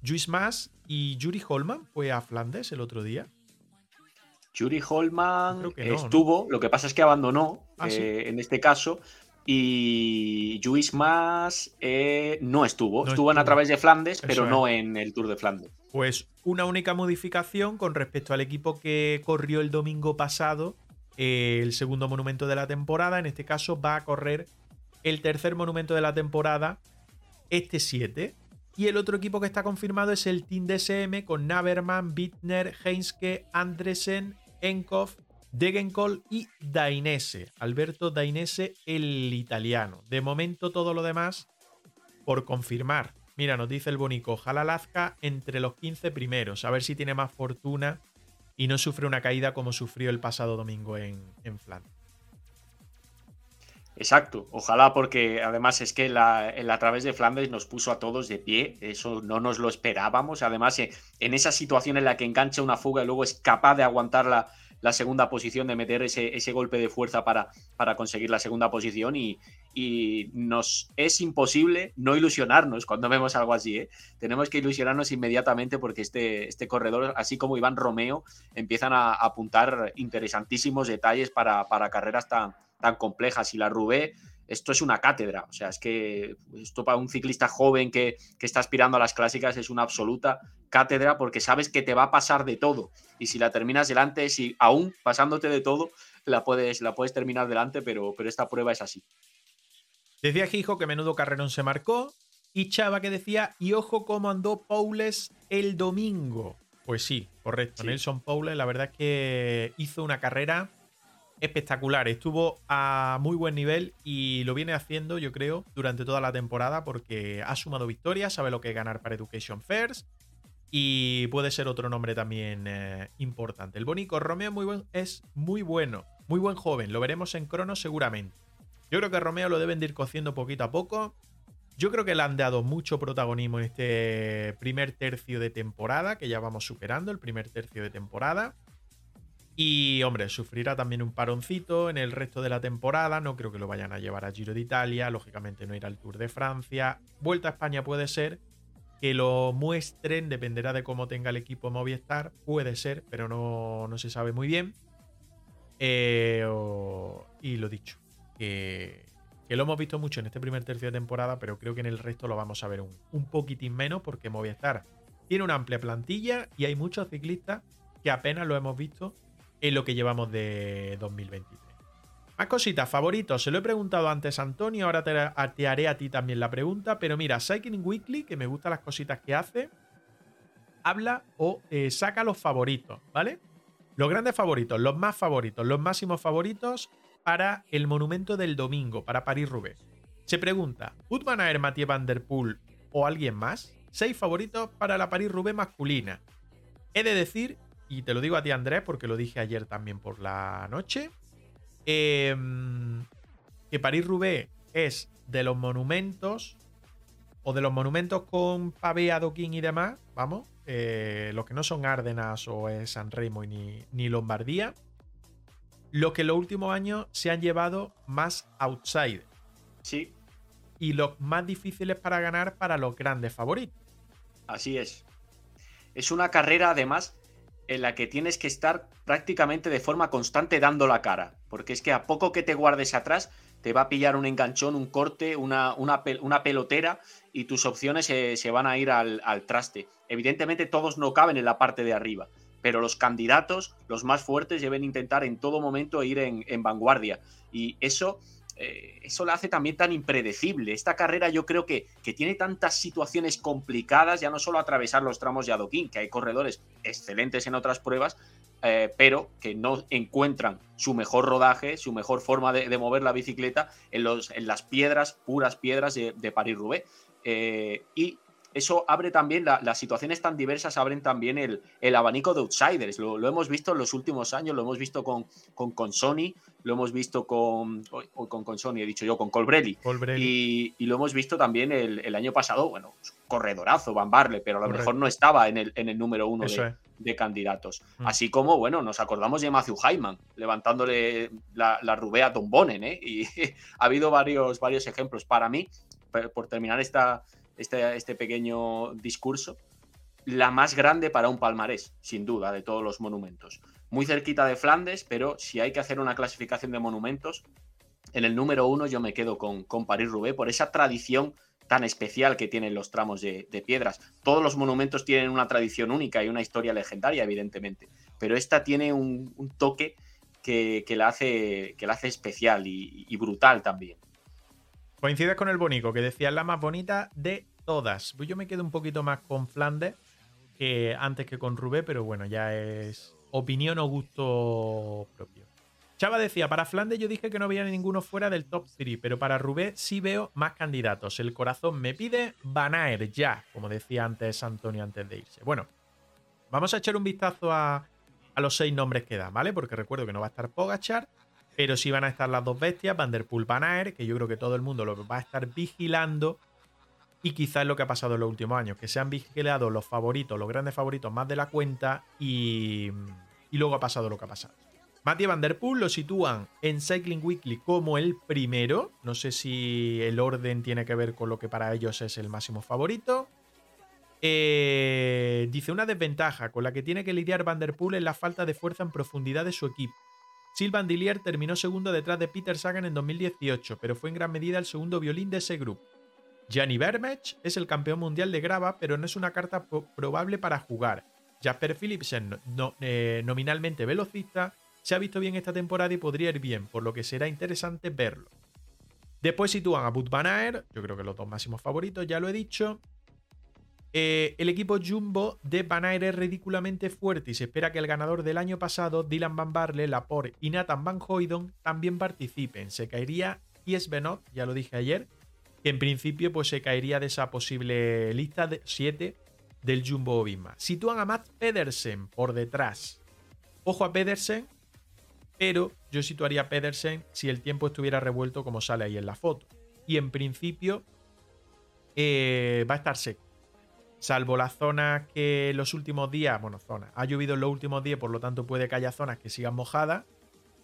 Luis Mas y Yuri Holman fue a Flandes el otro día. Yuri Holman estuvo, lo que pasa es que abandonó ah, eh, en este caso. Y Luis Mas eh, no estuvo. estuvo, en a través de Flandes, pero no en el Tour de Flandes. Pues una única modificación con respecto al equipo que corrió el domingo pasado, eh, el segundo monumento de la temporada. En este caso va a correr el tercer monumento de la temporada, este 7. Y el otro equipo que está confirmado es el Team DSM con Naverman, Bittner, Heinske, Andresen, Enkov, Degenkol y Dainese. Alberto Dainese, el italiano. De momento todo lo demás por confirmar. Mira, nos dice el Bonico, ojalá Lazca entre los 15 primeros, a ver si tiene más fortuna y no sufre una caída como sufrió el pasado domingo en, en Flandes. Exacto, ojalá porque además es que la, a través de Flandes nos puso a todos de pie, eso no nos lo esperábamos, además en esa situación en la que engancha una fuga y luego es capaz de aguantar la, segunda posición, de meter ese, ese golpe de fuerza para, para conseguir la segunda posición y, y nos es imposible no ilusionarnos cuando vemos algo así. ¿eh? Tenemos que ilusionarnos inmediatamente porque este, este corredor, así como Iván Romeo, empiezan a, apuntar interesantísimos detalles para, carreras tan, tan complejas. Y la Rubé, esto es una cátedra. O sea, es que esto para un ciclista joven que, que, está aspirando a las clásicas es una absoluta cátedra porque sabes que te va a pasar de todo. Y si la terminas delante, si aún pasándote de todo, la puedes, la puedes terminar delante, pero, pero esta prueba es así. Decía Gijo que menudo carrerón se marcó. Y Chava que decía, y ojo cómo andó Paules el domingo. Pues sí, correcto. Nelson Paules, la verdad es que hizo una carrera espectacular. Estuvo a muy buen nivel y lo viene haciendo, yo creo, durante toda la temporada porque ha sumado victorias, sabe lo que es ganar para Education First y puede ser otro nombre también eh, importante. El Bonico Romeo muy buen, es muy bueno, muy buen joven. Lo veremos en Crono seguramente. Yo creo que Romeo lo deben de ir cociendo poquito a poco. Yo creo que le han dado mucho protagonismo en este primer tercio de temporada, que ya vamos superando el primer tercio de temporada. Y, hombre, sufrirá también un paroncito en el resto de la temporada. No creo que lo vayan a llevar a Giro de Italia. Lógicamente no irá al Tour de Francia. Vuelta a España puede ser. Que lo muestren, dependerá de cómo tenga el equipo Movistar. Puede ser, pero no, no se sabe muy bien. Eh, y lo dicho, que, lo hemos visto mucho en este primer tercio de temporada, pero creo que en el resto lo vamos a ver un, un poquitín menos porque Movistar tiene una amplia plantilla y hay muchos ciclistas que apenas lo hemos visto en lo que llevamos de 2023. Más cositas, favoritos. Se lo he preguntado antes a Antonio, ahora te, haré a ti también la pregunta. Pero mira, Cycling Weekly, que me gustan las cositas que hace, habla o eh, saca los favoritos, ¿vale? Los grandes favoritos, los más favoritos, los máximos favoritos para el monumento del domingo, para París-Roubaix. Se pregunta, ¿Wood Van Aert, Mathieu Van Der Poel o alguien más? Seis favoritos para la París-Roubaix masculina. He de decir, y te lo digo a ti Andrés, porque lo dije ayer también por la noche, em, que París-Roubaix es de los monumentos, o de los monumentos con pavé, adoquín y demás, vamos, eh, los que no son Árdenas o San Remo ni, ni Lombardía, lo que en los últimos años se han llevado más outside. Sí. Y los más difíciles para ganar para los grandes favoritos. Así es. Es una carrera, además, en la que tienes que estar prácticamente de forma constante dando la cara. Porque es que a poco que te guardes atrás, te va a pillar un enganchón, un corte, una, una, pelotera y tus opciones se, van a ir al, al traste. Evidentemente todos no caben en la parte de arriba pero los candidatos, los más fuertes, deben intentar en todo momento ir en, vanguardia. Y eso, eh, eso la hace también tan impredecible. Esta carrera yo creo que, que, tiene tantas situaciones complicadas, ya no solo atravesar los tramos de adoquín, que hay corredores excelentes en otras pruebas, eh, pero que no encuentran su mejor rodaje, su mejor forma de, mover la bicicleta en, los, en, las piedras, puras piedras de, París-Roubaix. Eh, y eso abre también, las situaciones tan diversas abren también el, el abanico de outsiders. Lo, hemos visto en los últimos años, lo hemos visto con, con, Sony, lo hemos visto con, con, con Sony, he dicho yo, con Colbrelli. Y, y, lo hemos visto también el, año pasado, bueno, corredorazo, Van Barle, pero a lo mejor no estaba en el, en el número uno de, candidatos. Mm. Así como, bueno, nos acordamos de Matthew Hyman, levantándole la, la rubea a Tom Bonen, ¿eh? Y (laughs) ha habido varios, varios ejemplos. Para mí, por terminar esta, este, este pequeño discurso, la más grande para un palmarés, sin duda, de todos los monumentos. Muy cerquita de Flandes, pero si hay que hacer una clasificación de monumentos, en el número uno yo me quedo con, con París-Roubaix por esa tradición tan especial que tienen los tramos de, piedras. Todos los monumentos tienen una tradición única y una historia legendaria, evidentemente, pero esta tiene un, toque que, la hace, que la hace especial y brutal también. Coincides con el Bonico, que decía la más bonita de todas. Yo me quedo un poquito más con Flandes que antes que con Rubé, pero bueno, ya es opinión o gusto propio. Chava decía, para Flandes yo dije que no había ninguno fuera del top 3, pero para Rubé sí veo más candidatos. El corazón me pide Banaer ya, como decía antes Antonio antes de irse. Bueno, vamos a echar un vistazo a, a los seis nombres que da, ¿vale? Porque recuerdo que no va a estar Pogachar, pero sí van a estar las dos bestias, Vanderpool, Van Aert, que yo creo que todo el mundo lo va a estar vigilando. Y quizás lo que ha pasado en los últimos años, que se han vigilado los favoritos, los grandes favoritos más de la cuenta y, y luego ha pasado lo que ha pasado. Mathieu Van Der Poel lo sitúan en Cycling Weekly como el primero. No sé si el orden tiene que ver con lo que para ellos es el máximo favorito. Eh, dice una desventaja con la que tiene que lidiar Van Der Poel es la falta de fuerza en profundidad de su equipo. Silvan Dillier terminó segundo detrás de Peter Sagan en 2018, pero fue en gran medida el segundo violín de ese grupo. Gianni Vermech es el campeón mundial de grava, pero no es una carta probable para jugar. Jasper Philipsen, eh, nominalmente velocista, se ha visto bien esta temporada y podría ir bien, por lo que será interesante verlo. Después sitúan a Bud Van Aert, yo creo que los dos máximos favoritos, ya lo he dicho. Eh, el equipo Jumbo de Van Aert es ridículamente fuerte y se espera que el ganador del año pasado, Dylan Van Barle, Laporte y Nathan Van Hoydon también participen. Se caería Benot, ya lo dije ayer, en principio pues, se caería de esa posible lista de 7 del Jumbo Visma. Sitúan a Matt Pedersen por detrás. Ojo a Pedersen, pero yo situaría a Pedersen si el tiempo estuviera revuelto como sale ahí en la foto. Y en principio eh, va a estar seco. Salvo las zonas que los últimos días, bueno, zonas, ha llovido en los últimos días, por lo tanto puede que haya zonas que sigan mojadas,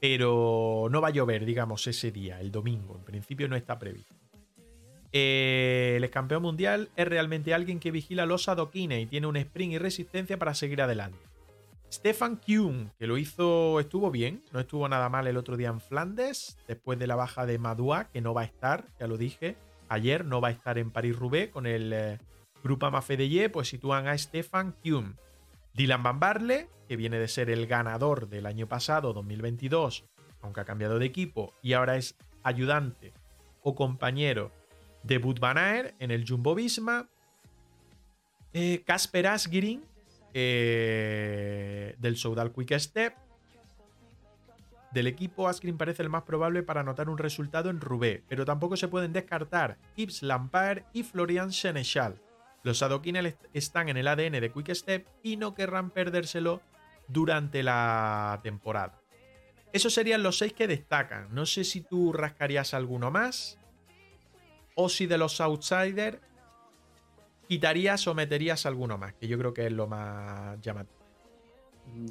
pero no va a llover, digamos, ese día, el domingo. En principio no está previsto. Eh, el campeón mundial es realmente alguien que vigila los adoquines y tiene un sprint y resistencia para seguir adelante. Stefan Kuhn, que lo hizo, estuvo bien, no estuvo nada mal el otro día en Flandes, después de la baja de Madua, que no va a estar, ya lo dije, ayer no va a estar en París-Roubaix con el eh, grupo Amafedeye, pues sitúan a Stefan Kuhn. Dylan Van Barle, que viene de ser el ganador del año pasado, 2022, aunque ha cambiado de equipo y ahora es ayudante o compañero Debut Van Aert en el Jumbo Visma. Casper eh, eh, del Soudal Quick Step. Del equipo, Asgreen parece el más probable para anotar un resultado en Roubaix, pero tampoco se pueden descartar Yves Lampard y Florian Senechal. Los adoquines están en el ADN de Quick Step y no querrán perdérselo durante la temporada. Esos serían los seis que destacan. No sé si tú rascarías alguno más o si de los outsiders quitarías o meterías alguno más, que yo creo que es lo más llamativo.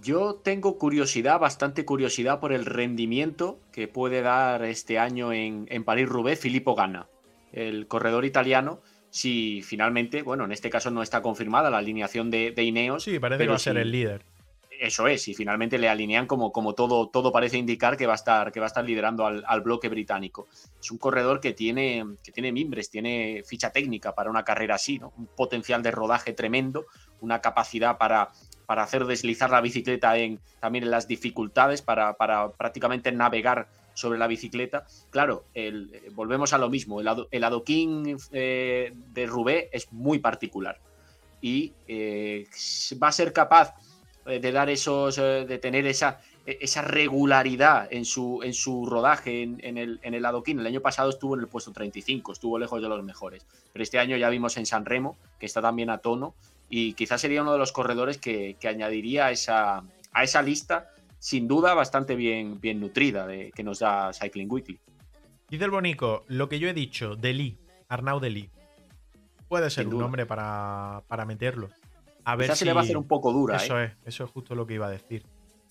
Yo tengo curiosidad, bastante curiosidad por el rendimiento que puede dar este año en, París-Roubaix Filippo Ganna, el corredor italiano. Si finalmente, bueno, en este caso no está confirmada la alineación de, Ineos. Sí, parece que va a ser el líder eso es, y finalmente le alinean como, como todo, todo parece indicar que va a estar, que va a estar liderando al, bloque británico. Es un corredor que tiene, que tiene mimbres, tiene ficha técnica para una carrera así, ¿no? un potencial de rodaje tremendo, una capacidad para, para hacer deslizar la bicicleta en, también en las dificultades, para, prácticamente navegar sobre la bicicleta. Claro, volvemos a lo mismo, el, adoquín eh, de Roubaix es muy particular y eh, va a ser capaz de dar esos, eh, de tener esa, e, esa regularidad en su, en su rodaje en, el, en el adoquín. El año pasado estuvo en el puesto 35, estuvo lejos de los mejores. Pero este año ya vimos en San Remo, que está también a tono, y quizás sería uno de los corredores que, añadiría a esa, a esa lista, sin duda bastante bien, bien nutrida de, que nos da Cycling Weekly. Dice el Bonico, lo que yo he dicho, Deli, Arnau Deli. Puede ser un nombre para, para meterlo. A ver si... se le va a hacer un poco dura. Eso ¿eh? es, eso es justo lo que iba a decir.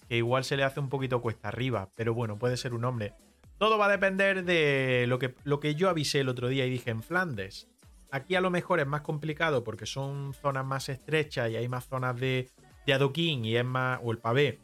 Que igual se le hace un poquito cuesta arriba, pero bueno, puede ser un hombre. Todo va a depender de lo que, lo que yo avisé el otro día y dije en Flandes. Aquí a lo mejor es más complicado porque son zonas más estrechas y hay más zonas de, de adoquín y es más, o el pavé,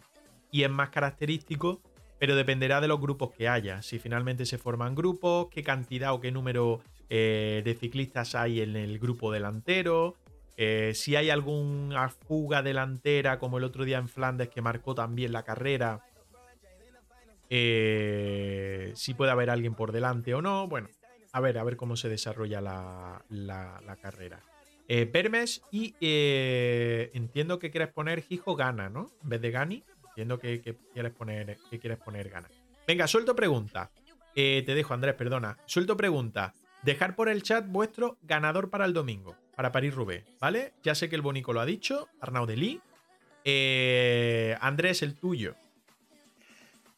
y es más característico, pero dependerá de los grupos que haya. Si finalmente se forman grupos, qué cantidad o qué número eh, de ciclistas hay en el grupo delantero, eh, si hay alguna fuga delantera, como el otro día en Flandes, que marcó también la carrera. Eh, si puede haber alguien por delante o no. Bueno, a ver, a ver cómo se desarrolla la, carrera. Eh, Permes y entiendo que quieres poner Hijo Gana, ¿no? En vez de Gani. Entiendo que, quieres poner que quieres poner Gana. Venga, suelto pregunta. te dejo, Andrés, perdona. Suelto pregunta. Dejar por el chat vuestro ganador para el domingo para París-Roubaix, ¿vale? Ya sé que el Bonico lo ha dicho, Arnaud Delí. Eh, Andrés, el tuyo.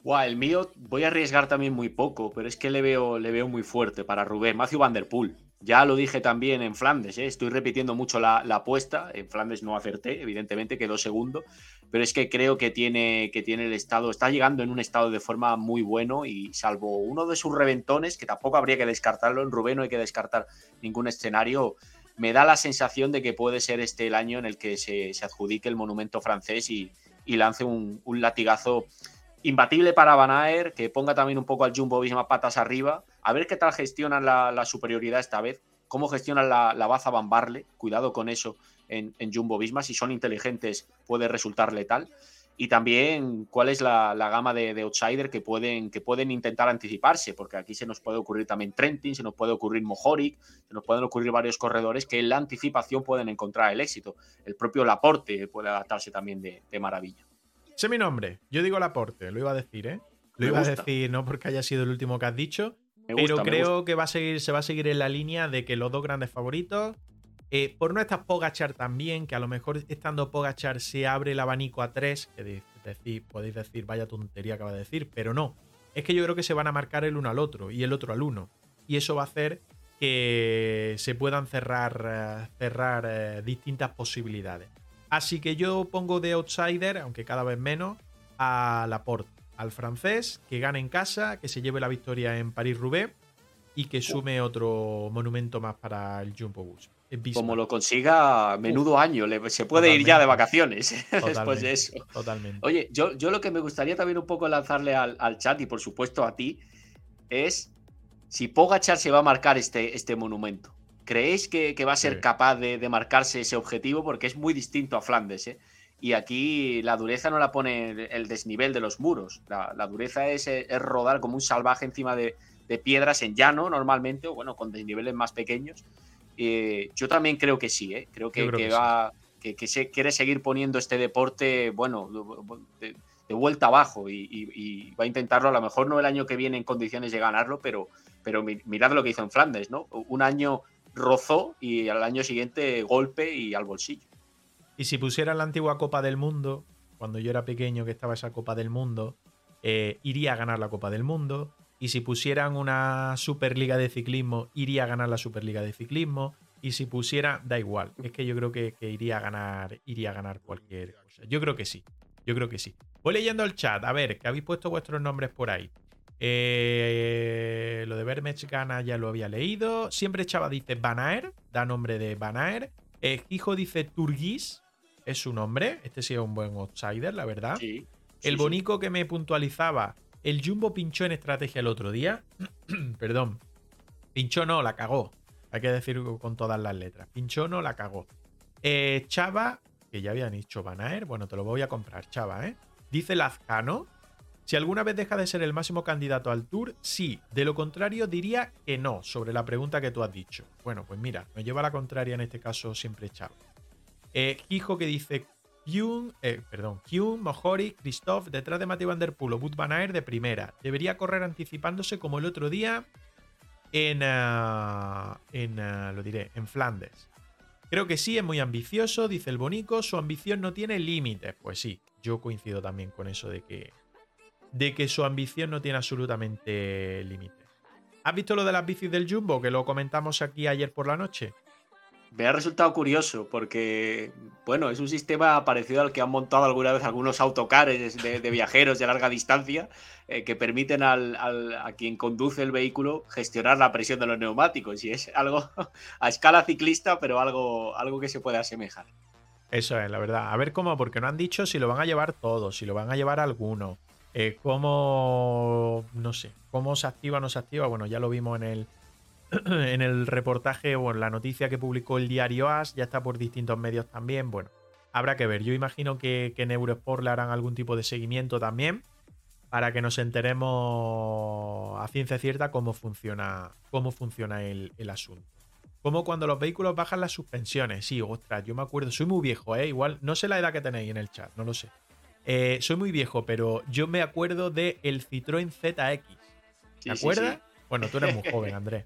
Guau, el mío voy a arriesgar también muy poco, pero es que le veo, le veo muy fuerte para Roubaix. Matthew Van Der Poel. Ya lo dije también en Flandes, ¿eh? estoy repitiendo mucho la, apuesta. En Flandes no acerté, evidentemente, quedó segundo. Pero es que creo que tiene, que tiene el estado, está llegando en un estado de forma muy bueno y salvo uno de sus reventones, que tampoco habría que descartarlo, en Rubén no hay que descartar ningún escenario, me da la sensación de que puede ser este el año en el que se, adjudique el monumento francés y, lance un, latigazo imbatible para Van que ponga también un poco al Jumbo Visma patas arriba, a ver qué tal gestionan la, superioridad esta vez, cómo gestionan la, baza Van Barle, cuidado con eso en, Jumbo Visma, si son inteligentes puede resultar letal. Y también cuál es la, gama de, outsider que pueden, que pueden intentar anticiparse, porque aquí se nos puede ocurrir también Trentin, se nos puede ocurrir Mohoric, se nos pueden ocurrir varios corredores que en la anticipación pueden encontrar el éxito. El propio Laporte puede adaptarse también de, de maravilla. Sé mi nombre. Yo digo Laporte, lo iba a decir, ¿eh? Lo iba a decir no porque haya sido el último que has dicho, pero creo que va a seguir, se va a seguir en la línea de que los dos grandes favoritos, eh, por no estar Pogachar también, que a lo mejor estando Pogachar se abre el abanico a tres, que decir, podéis decir, vaya tontería acaba de decir, pero no. Es que yo creo que se van a marcar el uno al otro y el otro al uno. Y eso va a hacer que se puedan cerrar, eh, cerrar eh, distintas posibilidades. Así que yo pongo de outsider, aunque cada vez menos, a Laporte, al francés, que gane en casa, que se lleve la victoria en París-Roubaix y que sume otro monumento más para el Jumbo Bus. Como lo consiga, menudo año, se puede ir ya de vacaciones (laughs) después de eso. Totalmente. Oye, yo, yo lo que me gustaría también un poco lanzarle al, chat y por supuesto a ti es si Pogachar se va a marcar este, este monumento. ¿Creéis que, va a ser capaz de, marcarse ese objetivo? Porque es muy distinto a Flandes. ¿eh? Y aquí la dureza no la pone el desnivel de los muros. La, dureza es, rodar como un salvaje encima de, piedras en llano normalmente, o bueno, con desniveles más pequeños. Eh, yo también creo que sí, ¿eh? creo que, va, que, se quiere seguir poniendo este deporte, bueno, de, vuelta abajo y, va a intentarlo a lo mejor no el año que viene en condiciones de ganarlo, pero, pero mirad lo que hizo en Flandes, ¿no? Un año rozó y al año siguiente golpe y al bolsillo. Y si pusieran la antigua Copa del Mundo, cuando yo era pequeño que estaba esa Copa del Mundo, eh, iría a ganar la Copa del Mundo. Y si pusieran una Superliga de ciclismo, iría a ganar la Superliga de ciclismo. Y si pusiera, da igual. Es que yo creo que, iría a ganar, iría a ganar cualquier cosa. Yo creo que sí. Yo creo que sí. Voy leyendo el chat. A ver, que habéis puesto vuestros nombres por ahí. Eh, lo de Vermech gana ya lo había leído. Siempre Chava dice Banaer, da nombre de Banaer. Eh, Hijo dice Turgis, es su nombre. Este sí es un buen outsider, la verdad. el bonico que me puntualizaba, el Jumbo pinchó en estrategia el otro día. (clears throat) Perdón. Pinchó no, la cagó. Hay que decir con todas las letras. Pinchó no, la cagó. Eh, Chava, que ya habían dicho Banaer. Bueno, te lo voy a comprar, Chava, ¿eh? Dice Lazcano si alguna vez deja de ser el máximo candidato al Tour, sí. De lo contrario, diría que no, sobre la pregunta que tú has dicho. Bueno, pues mira, me lleva la contraria en este caso siempre Chavo. Eh, Hijo que dice Kyun, eh, perdón, Kyun, Mohori, Christoph, detrás de Mateo Van Der Poel o Wout Van Aert de primera. Debería correr anticipándose como el otro día en, ah, en ah, lo diré, en Flandes. Creo que sí, es muy ambicioso, dice el Bonico, su ambición no tiene límites. Pues sí, yo coincido también con eso de que de que su ambición no tiene absolutamente límite. ¿Has visto lo de las bicis del Jumbo que lo comentamos aquí ayer por la noche? Me ha resultado curioso porque, bueno, es un sistema parecido al que han montado alguna vez algunos autocares de, viajeros de larga distancia eh, que permiten al, a quien conduce el vehículo gestionar la presión de los neumáticos. Y es algo (laughs) a escala ciclista, pero algo, algo que se puede asemejar. Eso es, la verdad. A ver cómo, porque no han dicho si lo van a llevar todos, si lo van a llevar alguno. Eh, ¿Cómo, no sé, cómo se activa o no se activa? Bueno, ya lo vimos en el, (clears throat) en el reportaje o en la noticia que publicó el diario AS, ya está por distintos medios también. Bueno, habrá que ver. Yo imagino que, en Eurosport le harán algún tipo de seguimiento también para que nos enteremos a ciencia cierta cómo funciona, cómo funciona el, el asunto. Como cuando los vehículos bajan las suspensiones. Sí, ostras, yo me acuerdo, soy muy viejo, ¿eh? Igual, no sé la edad que tenéis en el chat, no lo sé. Eh, soy muy viejo, pero yo me acuerdo de el Citroën ZX. ¿Te acuerdas? Bueno, tú eres muy joven, (laughs) Andrés.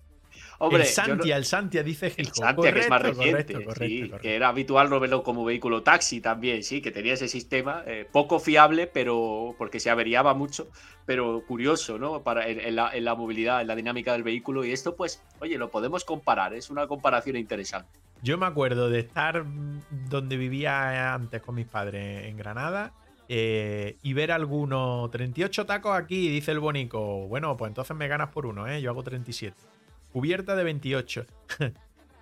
El Santia, el Santia, dice El Santia, que es más reciente, sí, que era habitual no verlo como vehículo taxi también, sí, que tenía ese sistema eh, poco fiable, pero porque se averiaba mucho, pero curioso, ¿no? Para, en, la, en la movilidad, en la dinámica del vehículo. Y esto, pues, oye, lo podemos comparar, es una comparación interesante. Yo me acuerdo de estar donde vivía antes con mis padres en Granada eh, y ver algunos 38 tacos aquí, dice el bonico. Bueno, pues entonces me ganas por uno, ¿eh? Yo hago 37. Cubierta de 28. (laughs)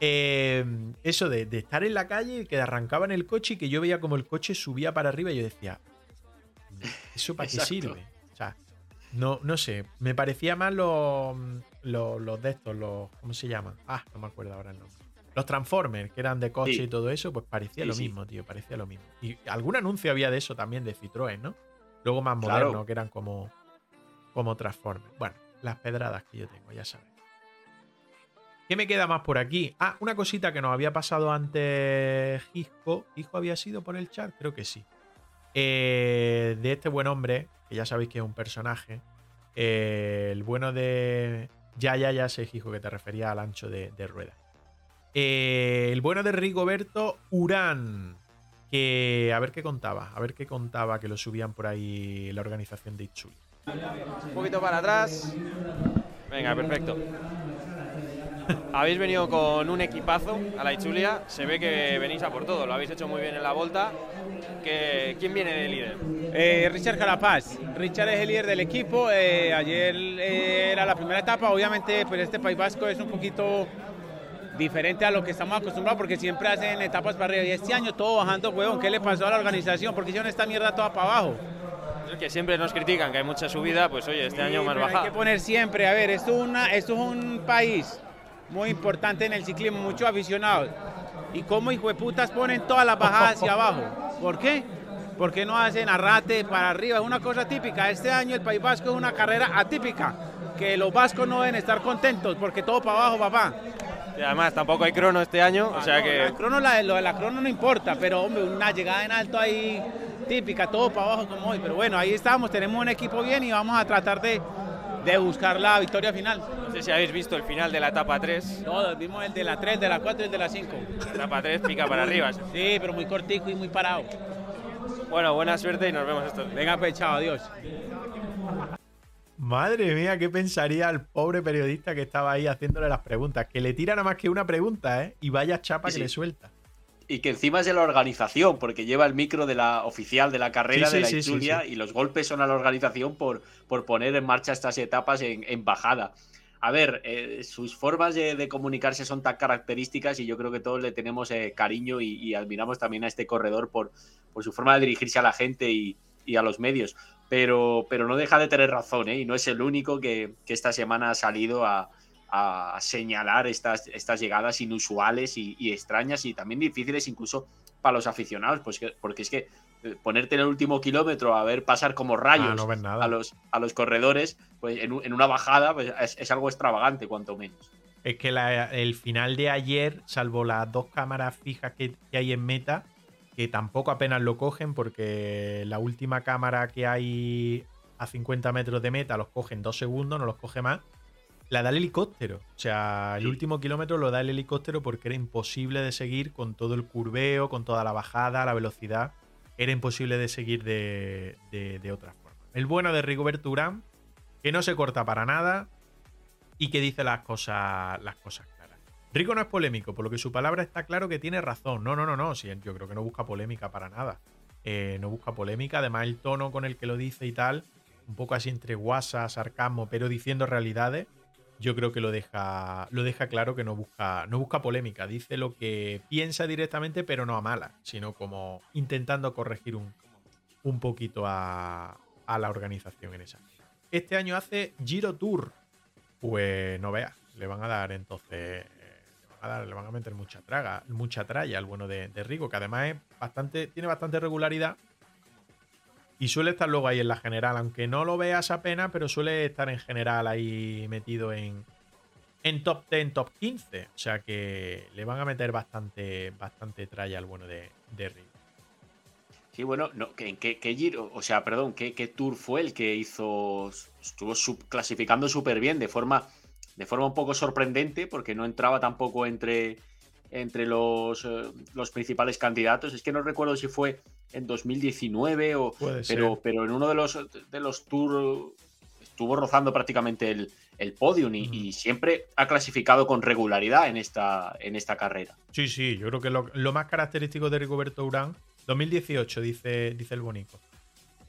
Eh, eso de, estar en la calle, que arrancaba en el coche y que yo veía como el coche subía para arriba y yo decía, ¿eso para qué sirve? O sea, no, no sé, me parecía más los, los, los de estos, los, ¿cómo se llaman? Ah, no me acuerdo ahora el nombre. Los Transformers, que eran de coche y todo eso, pues parecía lo mismo, tío, parecía lo mismo. Y algún anuncio había de eso también, de Citroën, ¿no? Luego más moderno, que eran como, como Transformers. Bueno, las pedradas que yo tengo, ya sabes. ¿Qué me queda más por aquí? Ah, una cosita que nos había pasado antes Gisco. ¿Gisco había sido por el chat? Creo que sí. Eh, de este buen hombre, que ya sabéis que es un personaje. Eh, el bueno de. Ya, ya, ya sé, Gisco, que te refería al ancho de, de rueda. Eh, el bueno de Rigoberto Urán. Que a ver qué contaba. A ver qué contaba que lo subían por ahí la organización de Itzuli. Un poquito para atrás. Venga, perfecto. Habéis venido con un equipazo a la Ichulia. Se ve que venís a por todo. Lo habéis hecho muy bien en la volta. ¿Quién viene de líder? Eh, Richard Carapaz. Richard es el líder del equipo. Eh, ayer era la primera etapa. Obviamente, pues este País Vasco es un poquito diferente a lo que estamos acostumbrados porque siempre hacen etapas para arriba y este año todo bajando, huevón, ¿qué le pasó a la organización? porque hicieron esta mierda toda para abajo? Que siempre nos critican que hay mucha subida, pues oye, este año más baja. Hay que poner siempre, a ver, esto es, una, esto es un país muy importante en el ciclismo, muchos aficionados. ¿Y cómo hijo de putas ponen todas las bajadas hacia abajo? ¿Por qué? ¿Por qué no hacen arrate para arriba? Es una cosa típica. Este año el País Vasco es una carrera atípica, que los vascos no deben estar contentos porque todo para abajo, papá. Y además tampoco hay crono este año, o sea que... La crono, la, lo de la crono no importa, pero hombre, una llegada en alto ahí típica, todo para abajo como hoy. Pero bueno, ahí estamos, tenemos un equipo bien y vamos a tratar de, de buscar la victoria final. No sé si habéis visto el final de la etapa 3. Todos, vimos el de la 3, de la 4 y el de la 5. La etapa 3 pica para arriba. Sí, pero muy cortico y muy parado. Bueno, buena suerte y nos vemos esto. Venga, pues, chao, adiós. Madre mía, ¿qué pensaría el pobre periodista que estaba ahí haciéndole las preguntas? Que le tira nada más que una pregunta, ¿eh? Y vaya chapa que le suelta. Y que encima es de la organización, porque lleva el micro de la oficial de la carrera de la Julia y los golpes son a la organización por, por poner en marcha estas etapas en, bajada. A ver, eh, sus formas de, comunicarse son tan características y yo creo que todos le tenemos eh, cariño y, admiramos también a este corredor por, su forma de dirigirse a la gente y, a los medios pero, no deja de tener razón, ¿eh? y no es el único que, esta semana ha salido a, señalar estas, llegadas inusuales y, extrañas y también difíciles incluso para los aficionados, pues porque es que ponerte en el último kilómetro a ver pasar como rayos ah, a, los, a los corredores, pues en, una bajada pues es, algo extravagante, cuanto menos. Es que el final de ayer, salvo las dos cámaras fijas que hay en meta, que tampoco apenas lo cogen porque la última cámara que hay a 50 metros de meta los cogen dos segundos, no los coge más. La da el helicóptero. O sea, el último kilómetro lo da el helicóptero porque era imposible de seguir con todo el curveo, con toda la bajada, la velocidad. Era imposible de seguir de, de, otra forma. El bueno de Rigoberto Urán, que no se corta para nada y que dice las cosas, las cosas Rico no es polémico, por lo que su palabra está claro que tiene razón. No, no, no, no. yo creo que no busca polémica para nada. Eh, no busca polémica. Además, el tono con el que lo dice y tal, un poco así entre guasa, sarcasmo, pero diciendo realidades, yo creo que lo deja, lo deja claro que no busca, no busca polémica. Dice lo que piensa directamente, pero no a mala, sino como intentando corregir un, un poquito a, a la organización en esa. Este año hace Giro Tour. Pues no veas, le van a dar entonces le van a meter mucha traga, mucha tralla al bueno de, Rico, que además es bastante, tiene bastante regularidad. Y suele estar luego ahí en la general, aunque no lo veas apenas, pero suele estar en general ahí metido en, en top 10, top 15. O sea que le van a meter bastante, bastante tralla al bueno de, Rico. Sí, bueno, ¿en qué, giro? O sea, perdón, ¿qué, tour fue el que hizo? Estuvo clasificando súper bien de forma de forma un poco sorprendente, porque no entraba tampoco entre, entre los, eh, los principales candidatos. Es que no recuerdo si fue en 2019 o. pero, pero en uno de los, de los tours estuvo rozando prácticamente el, el podium y, siempre ha clasificado con regularidad en esta, en esta carrera. Sí, sí, yo creo que lo, más característico de Rigoberto Urán, 2018, dice, dice el Bonico.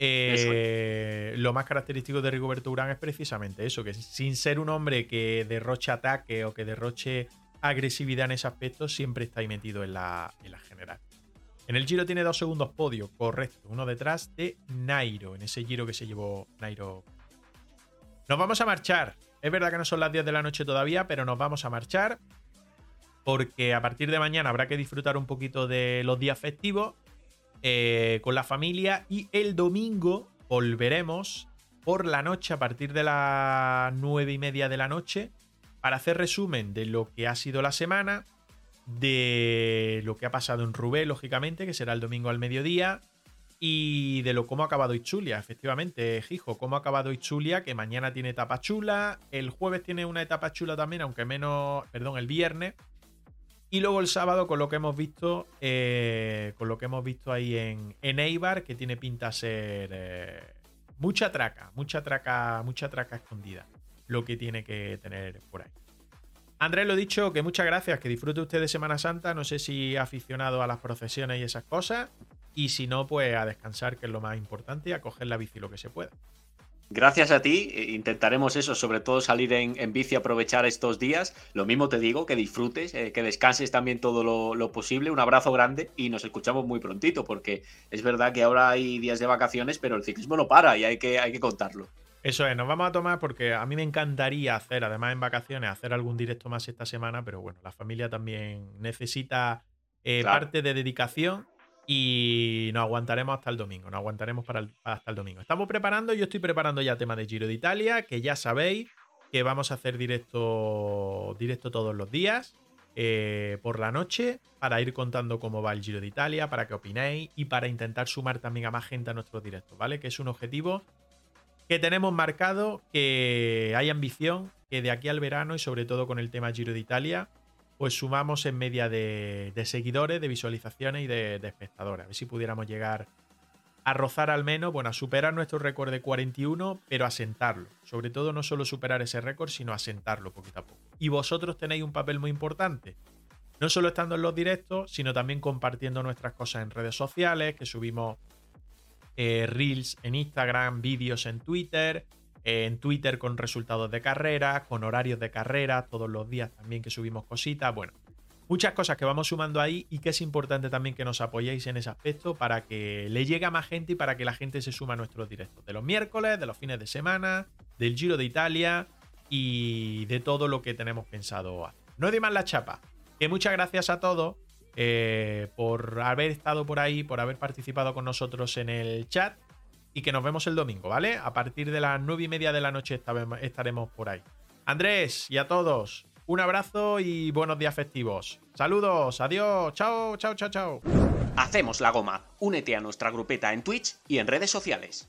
Eh, lo más característico de Rigoberto Urán es precisamente eso, que sin ser un hombre que derroche ataque o que derroche agresividad en ese aspecto, siempre está ahí metido en la, en la general. En el Giro tiene dos segundos podio, correcto, uno detrás de Nairo, en ese Giro que se llevó Nairo. Nos vamos a marchar. Es verdad que no son las 10 de la noche todavía, pero nos vamos a marchar porque a partir de mañana habrá que disfrutar un poquito de los días festivos eh, con la familia y el domingo volveremos por la noche a partir de las 9 y media de la noche para hacer resumen de lo que ha sido la semana, de lo que ha pasado en Rubé, lógicamente, que será el domingo al mediodía, y de lo cómo ha acabado Ichulia, efectivamente, Hijo, cómo ha acabado Ichulia, que mañana tiene etapa chula, el jueves tiene una etapa chula también, aunque menos, perdón, el viernes. Y luego el sábado con lo que hemos visto, eh, con lo que hemos visto ahí en, en Eibar, que tiene pinta a ser eh, mucha traca, mucha traca, mucha traca escondida, lo que tiene que tener por ahí. Andrés, lo he dicho, que muchas gracias, que disfrute usted de Semana Santa, no sé si aficionado a las procesiones y esas cosas, y si no, pues a descansar, que es lo más importante, y a coger la bici lo que se pueda. Gracias a ti, eh, intentaremos eso, sobre todo salir en, bici, aprovechar estos días. Lo mismo te digo, que disfrutes, eh, que descanses también todo lo, posible. Un abrazo grande y nos escuchamos muy prontito, porque es verdad que ahora hay días de vacaciones, pero el ciclismo no para y hay que, hay que contarlo. Eso es, nos vamos a tomar porque a mí me encantaría hacer, además en vacaciones, hacer algún directo más esta semana, pero bueno, la familia también necesita eh, parte de dedicación y nos aguantaremos hasta el domingo, nos aguantaremos para hasta el domingo. Estamos preparando, yo estoy preparando ya tema de Giro de Italia, que ya sabéis que vamos a hacer directo, directo todos los días eh, por la noche para ir contando cómo va el Giro de Italia, para que opinéis y para intentar sumar también a más gente a nuestros directos, ¿vale? Que es un objetivo que tenemos marcado, que hay ambición, que de aquí al verano y sobre todo con el tema Giro de Italia pues sumamos en media de, seguidores, de visualizaciones y de, espectadores. A ver si pudiéramos llegar a rozar al menos, bueno, a superar nuestro récord de 41, pero asentarlo. Sobre todo no solo superar ese récord, sino asentarlo poquito a poco. Y vosotros tenéis un papel muy importante. No solo estando en los directos, sino también compartiendo nuestras cosas en redes sociales, que subimos eh, reels en Instagram, vídeos en Twitter, en Twitter con resultados de carrera, con horarios de carrera, todos los días también que subimos cositas. Bueno, muchas cosas que vamos sumando ahí y que es importante también que nos apoyéis en ese aspecto para que le llegue a más gente y para que la gente se suma a nuestros directos de los miércoles, de los fines de semana, del Giro de Italia y de todo lo que tenemos pensado hacer. No de más la chapa. Que muchas gracias a todos eh, por haber estado por ahí, por haber participado con nosotros en el chat y que nos vemos el domingo, ¿vale? A partir de las nueve y media de la noche estaremos por ahí. Andrés y a todos, un abrazo y buenos días festivos. Saludos, adiós, chao, chao, chao, chao. Hacemos la goma. Únete a nuestra grupeta en Twitch y en redes sociales.